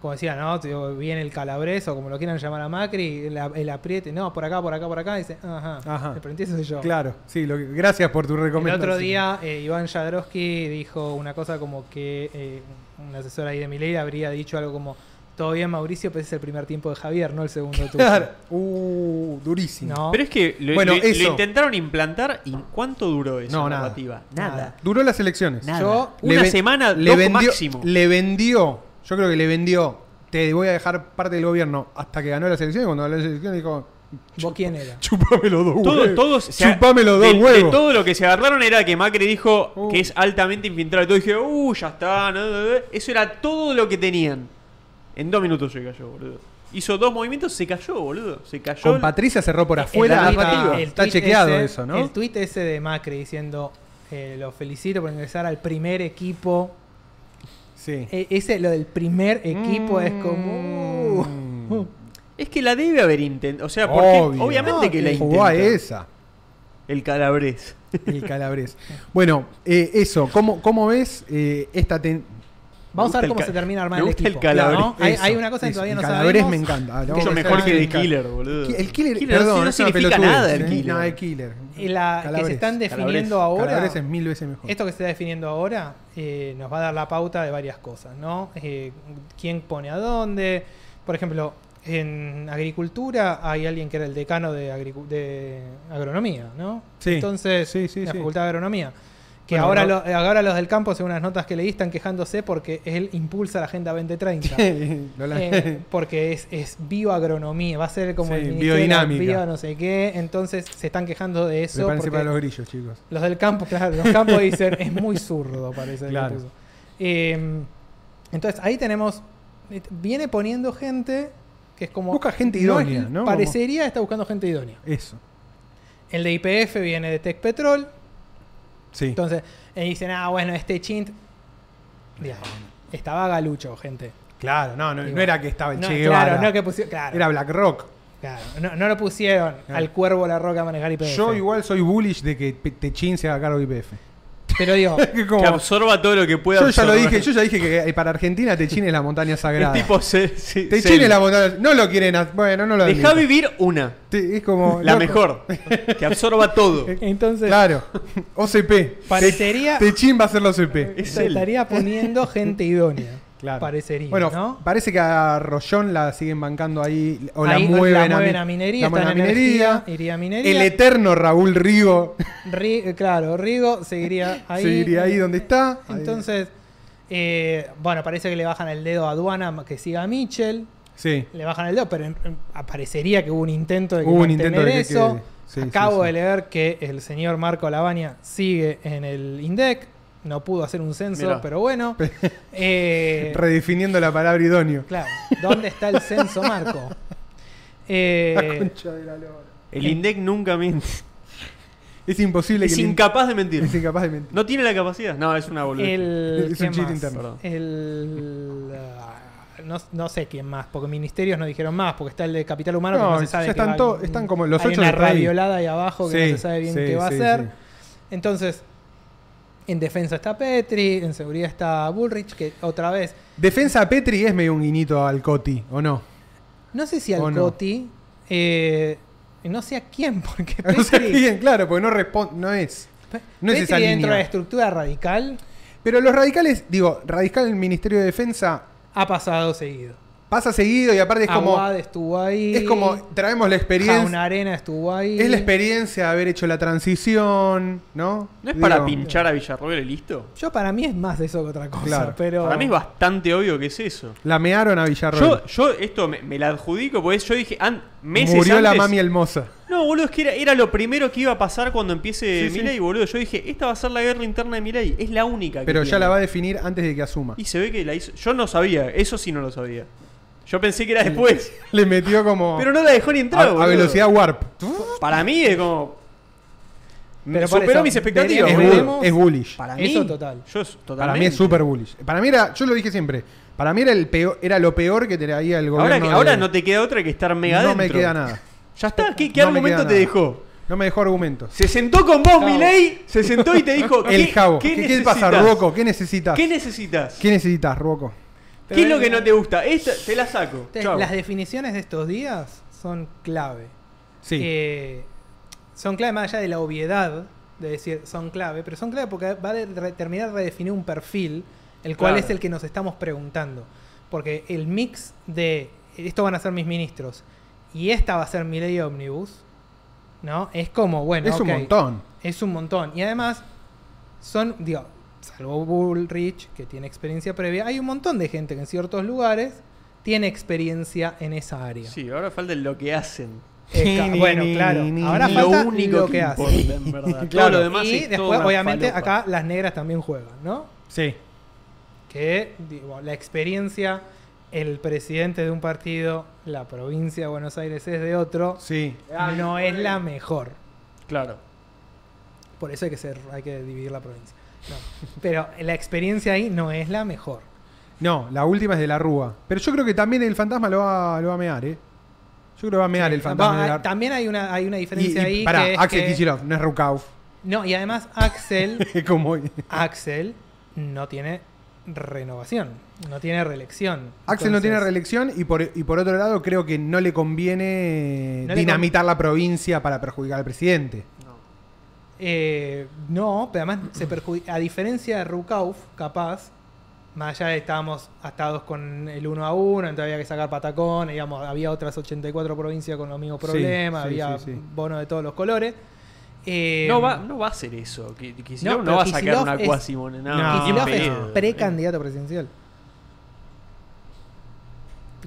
como decía, ¿no? Viene el calabreso, como lo quieran llamar a Macri, el, el apriete, no, por acá, por acá, por acá, dice, ajá, Ajá. el frentista soy yo. Claro, sí, lo que- gracias por tu El recomendación. otro día, eh, Iván Jadrowski dijo una cosa como que eh, un asesor ahí de Milei habría dicho algo como: Bien, Mauricio, ese es el primer tiempo de Javier, no el segundo tuyo. Claro. Uh, durísimo. No. Pero es que lo, Bueno, lo- intentaron implantar y ¿cuánto duró esa No, nada. narrativa? Nada. Duró las elecciones. Nada. Yo- Una semana, le dos vendió, máximo. Le vendió, yo creo que le vendió, te voy a dejar parte del gobierno hasta que ganó las elecciones. Cuando ganó las elecciones dijo, ¿Vos quién era? chupame los dos Todo- huevos. todos, o sea, chupame los dos de, huevos. de todo lo que se agarraron era que Macri dijo Uh. que es altamente infiltrado. Y todo dije, uh, ya está. no, no, no". Eso era todo lo que tenían. En dos minutos se cayó, boludo. Hizo dos movimientos, se cayó, boludo. Se cayó. Con el- Patricia cerró por afuera. la está, chequeado ese- eso, ¿no? El tuit ese de Macri diciendo: eh, Lo felicito por ingresar al primer equipo. Sí. E- ese, lo del primer equipo, es como. Mm. uh, Es que la debe haber intentado. O sea, porque Obvio. obviamente No, que la que Jugó a intentó. esa. El calabrés. El calabrés. bueno, eh, eso. ¿Cómo, cómo ves eh, esta ten- Vamos a ver cómo el se termina armar me el gusta el equipo. calabrés. ¿no? Hay, hay una cosa que todavía El no calabrés sabemos. me encanta. Mucho vamos mejor que de el Killer, boludo. El killer, Killer perdón, no es una significa pelotudez, nada el ¿eh? killer. No, el killer. Y la que se están definiendo ahora. Calabrés es mil veces mejor. Esto que se está definiendo ahora eh, nos va a dar la pauta de varias cosas, ¿no? Eh, ¿Quién pone a dónde? Por ejemplo, en agricultura hay alguien que era el decano de, agricu- de agronomía, ¿no? Sí, Entonces, sí, sí, la sí. facultad de agronomía. Que Bueno, ahora, no- lo- ahora los del campo, según las notas que leí, están quejándose porque él impulsa la Agenda 2030. Lola- Eh, porque es, es bioagronomía, va a ser como Sí, el biodinámica. bio no sé qué, entonces se están quejando de eso. Porque para los grillos, chicos. los del campo, claro, los campos dicen, es muy zurdo, parece. Claro. Eh, entonces, ahí tenemos, eh, viene poniendo gente que es como... Busca gente no idónea, ¿no? Parecería está buscando gente idónea. Eso. El de IPF viene de Tech Petrol, Sí. entonces eh, dicen, ah, bueno, este chint... Estaba galucho, gente. claro, no, no, no era que estaba el no, Che Guevara. Claro, no que pusieron... Claro, Era BlackRock. claro, no, no lo pusieron al cuervo la roca a manejar IPF. Yo igual soy bullish de que Techín se haga cargo de IPF. Pero digo, Que como- Que absorba todo lo que pueda yo ya lo absorber. dije, yo ya dije que eh, para Argentina Techín es la montaña Es sagrada. tipo se, se- Techín es la montaña. No lo quieren. Bueno, no lo Deja admito. vivir una. Te- Es como. La loco. mejor. Que absorba todo. entonces... Claro. OCP. Parecería- Techín va a ser la OCP. Es se él. estaría poniendo gente idónea. Claro. Parecería, Bueno, ¿no? parece que a Rollón la siguen bancando ahí. O Ahí la mueven, la a, mueven mi- a minería, la a minería. energía, iría a minería. El eterno Raúl Rigo Ri- claro, Rigo seguiría ahí. seguiría ahí donde está. Entonces, eh, bueno, parece que le bajan el dedo a aduana que siga a Mitchell. Sí. Le bajan el dedo, pero en- en- parecería que hubo un intento de que Hubo un intento de que eso. Sí, Acabo sí, sí. de leer que el señor Marco Lavagna sigue en el INDEC. No pudo hacer un censo, Mirá. pero bueno. Eh, Redefiniendo la palabra idóneo. Claro, ¿dónde está el censo, Marco? Eh, La concha de la lora. El INDEC nunca miente. Es imposible Es que. el- incapaz de mentir. Es incapaz de mentir. No tiene la capacidad. No, es una boludez. el, Es un ¿quién chiste interno. Perdón. El, no, no sé quién más, porque ministerios no dijeron más, porque está el de Capital Humano No, que no se sabe. ya están va- to- están como los hay ocho una están ahí. abajo que Sí, no se sabe bien sí, qué va sí, a hacer. sí. Entonces, en defensa está Petri, en seguridad está Bullrich, que otra vez, Defensa Petri es medio un guiñito al Coti, ¿o no? no sé si al ¿O no? Coti, eh, no sé a quién, porque O sea, Petri, bien, claro, porque no responde, no es. No es Petri esa dentro línea. de la estructura radical Pero los radicales, digo, radical en el Ministerio de Defensa ha pasado seguido. Pasa seguido y aparte es como. Aguad estuvo ahí. Es como traemos la experiencia. Jauna Arena estuvo ahí. Es la experiencia de haber hecho la transición, ¿no? ¿No es para pinchar a Villarroel y listo? Yo para mí es más de eso que otra cosa. Claro. Pero Para mí es bastante obvio que es eso. La mearon a Villarroel. Yo, yo esto me, me la adjudico porque yo dije an- meses Murió la mami hermosa. No, boludo, es que era, era lo primero que iba a pasar cuando empiece Sí, sí. Milei, boludo. Yo dije, esta va a ser la guerra interna de Milei. Es la única que Pero ya la va a definir antes de que asuma. Y se ve que la hizo. Yo no sabía, eso sí no lo sabía. Yo pensé que era después. Le metió como. Pero no la dejó ni a, entrar, a boludo. velocidad warp. Para mí es como. Me Pero superó eso, mis expectativas. Es, bull- es bullish. Para mí. Eso total. Yo es totalmente. Para mí es super bullish. Para mí era, yo lo dije siempre, para mí era el peor, era lo peor que traía el Ahora, gobierno. que- ahora de- no te queda otra que estar mega No me queda nada. Ya está, ¿qué, qué No argumento te dejó? No me dejó argumentos. Se sentó con vos. Milei, se sentó y te dijo. El ¿qué, jabo. ¿Qué, ¿Qué, qué pasa? Ruoco? ¿Qué necesitas? ¿Qué necesitas? ¿Qué necesitas, Ruoco? ¿Qué es lo que no te gusta? Esta, te la saco. Las definiciones de estos días son clave. Sí. Eh, son clave más allá de la obviedad de decir son clave, pero son clave porque va a de- terminar de redefinir un perfil, el cual Claro. es el que nos estamos preguntando. Porque el mix de esto van a ser mis ministros y esta va a ser mi ley omnibus, ¿no? Es como, bueno, es un montón. Es un montón. Y además, son, digo, salvo Bullrich, que tiene experiencia previa, hay un montón de gente que en ciertos lugares tiene experiencia en esa área. Sí, ahora falta lo que hacen. Eh, bueno, claro. Ahora lo falta único lo que, que, importa, hacen. en verdad. Claro. Lo demás y después, obviamente, falopa. acá las negras también juegan, ¿no? Sí. Que, digo, la experiencia, el presidente de un partido, la provincia de Buenos Aires es de otro, Sí. no es la mejor. Claro. Por eso hay que ser, hay que dividir la provincia. Pero la experiencia ahí no es la mejor. No, la última es de la Rúa. Pero yo creo que también el fantasma lo va, lo va a mear, ¿eh? Yo creo que va a mear el fantasma Va, de la También hay una, hay una diferencia y ahí. pará, que Axel que- Kicillof, no es Rukauf. No, y además Axel, Como- Axel no tiene renovación, no tiene reelección. Axel no tiene reelección y por, y por otro lado creo que no le conviene No le dinamitar la provincia para perjudicar al presidente. Eh, no, pero además se a diferencia de Rukauf, capaz, más allá de estábamos atados con el 1 a 1, entonces había que sacar patacón, digamos, había otras 84 provincias con los mismos problemas, sí, había sí, sí. bonos de todos los colores. Eh, No va, no va a hacer eso. Que, No, va a sacar una cuasimone. No, No, es precandidato presidencial.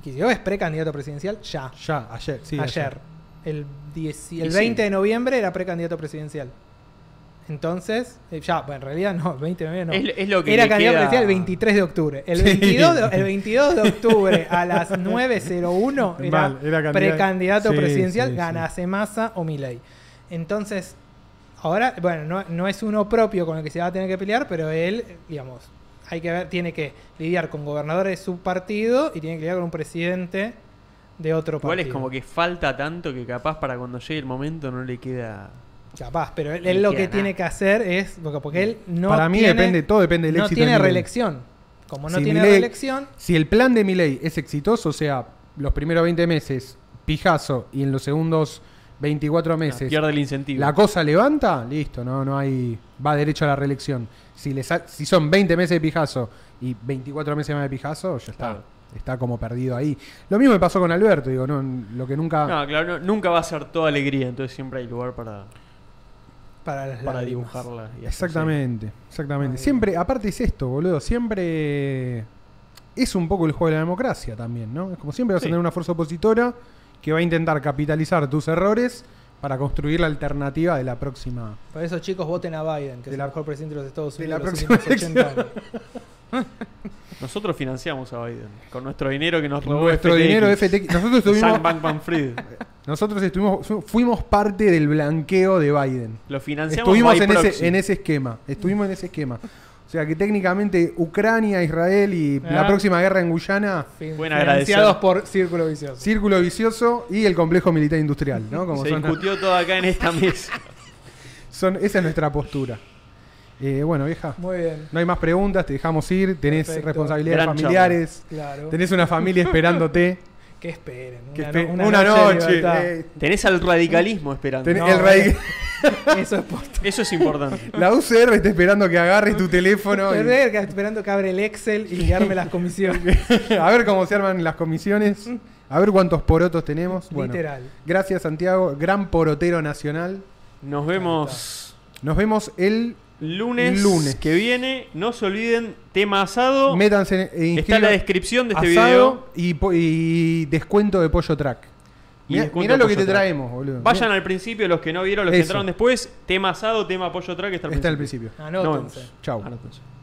Kicillof es precandidato presidencial ya. Ya, ayer, sí. ayer. El, 10 Y el sí. 20 de noviembre era precandidato presidencial. Entonces, eh, ya, bueno, en realidad no, el 20 de noviembre no. Es, es lo que Era candidato queda- presidencial el 23 de octubre. El Sí. 22 de, el 22 de octubre a las 9.01 era, Mal, era candidato- precandidato Sí, presidencial, sí, sí. ganase Massa o Milei. Entonces, ahora, bueno, no, no es uno propio con el que se va a tener que pelear, pero él, digamos, hay que ver, tiene que lidiar con gobernadores de su partido y tiene que lidiar con un presidente de otro Igual partido. es como que falta tanto que capaz para cuando llegue el momento no le queda. Capaz, pero él, No él lo que nada. tiene que hacer es. Porque, porque él no. Para mí tiene- depende, todo depende del No éxito. tiene de Milei. reelección. Como no Si tiene reelección, Si el plan de Milei es exitoso, o sea, los primeros 20 meses, pijazo, y en los segundos 24 meses, Pierde el incentivo. la cosa levanta, listo, no, no hay. Va derecho a la reelección. Si, le sa- si son 20 meses de pijazo y 24 meses más de pijazo, ya está. Claro. Está como perdido ahí. Lo mismo me pasó con Alberto, digo, no, lo que nunca. No, claro, no- nunca va a ser toda alegría, entonces siempre hay lugar para, para las para lágrimas. dibujarla. y hacer- Exactamente, exactamente. Siempre, aparte es esto, boludo, siempre es un poco el juego de la democracia también, ¿no? Es como siempre vas Sí. a tener una fuerza opositora que va a intentar capitalizar tus errores para construir la alternativa de la próxima. Por eso, chicos, voten a Biden, que De es la- el mejor presidente de los Estados de Unidos la de los próxima últimos 80 años. Nosotros financiamos a Biden con nuestro dinero que nos robó Nuestro FTX. dinero FTX. Nosotros estuvimos, Bankman-Fried. nosotros estuvimos, fuimos parte del blanqueo de Biden. Lo financiamos Estuvimos by en proxy. ese, en ese esquema. Estuvimos en ese esquema. O sea que técnicamente Ucrania, Israel y la Ah. próxima guerra en Guyana, financiados por Círculo Vicioso. círculo vicioso y el complejo militar industrial, ¿no? Como Se son, discutió todo acá en esta mesa. son- esa es nuestra postura. Eh, bueno, vieja, Muy bien, no hay más preguntas, te dejamos ir, tenés Perfecto. responsabilidades Gran familiares, claro. tenés una familia esperándote. Que esperen. que Una, espe- no- una noche. libertad. eh, Tenés al radicalismo esperando. tenés No, el radic- eh. Eso es posta. Eso es importante. La UCR está esperando que agarres tu teléfono. y- Estoy esperando que abre el Excel y guiarme las comisiones. a ver cómo se arman las comisiones. A ver cuántos porotos tenemos. Bueno, Literal. gracias, Santiago. Gran porotero nacional. Nos vemos Nos vemos el. Lunes, Lunes. que viene. No se olviden, tema asado. Métanse. e Está en la descripción de este asado video. Y, descuento de pollo track. Mirá, lo que te track. traemos, boludo. Vayan al principio, los que no vieron, los que entraron después. Tema asado, tema pollo track. Está al Está al principio. principio. Anótense. Chau. Anótense.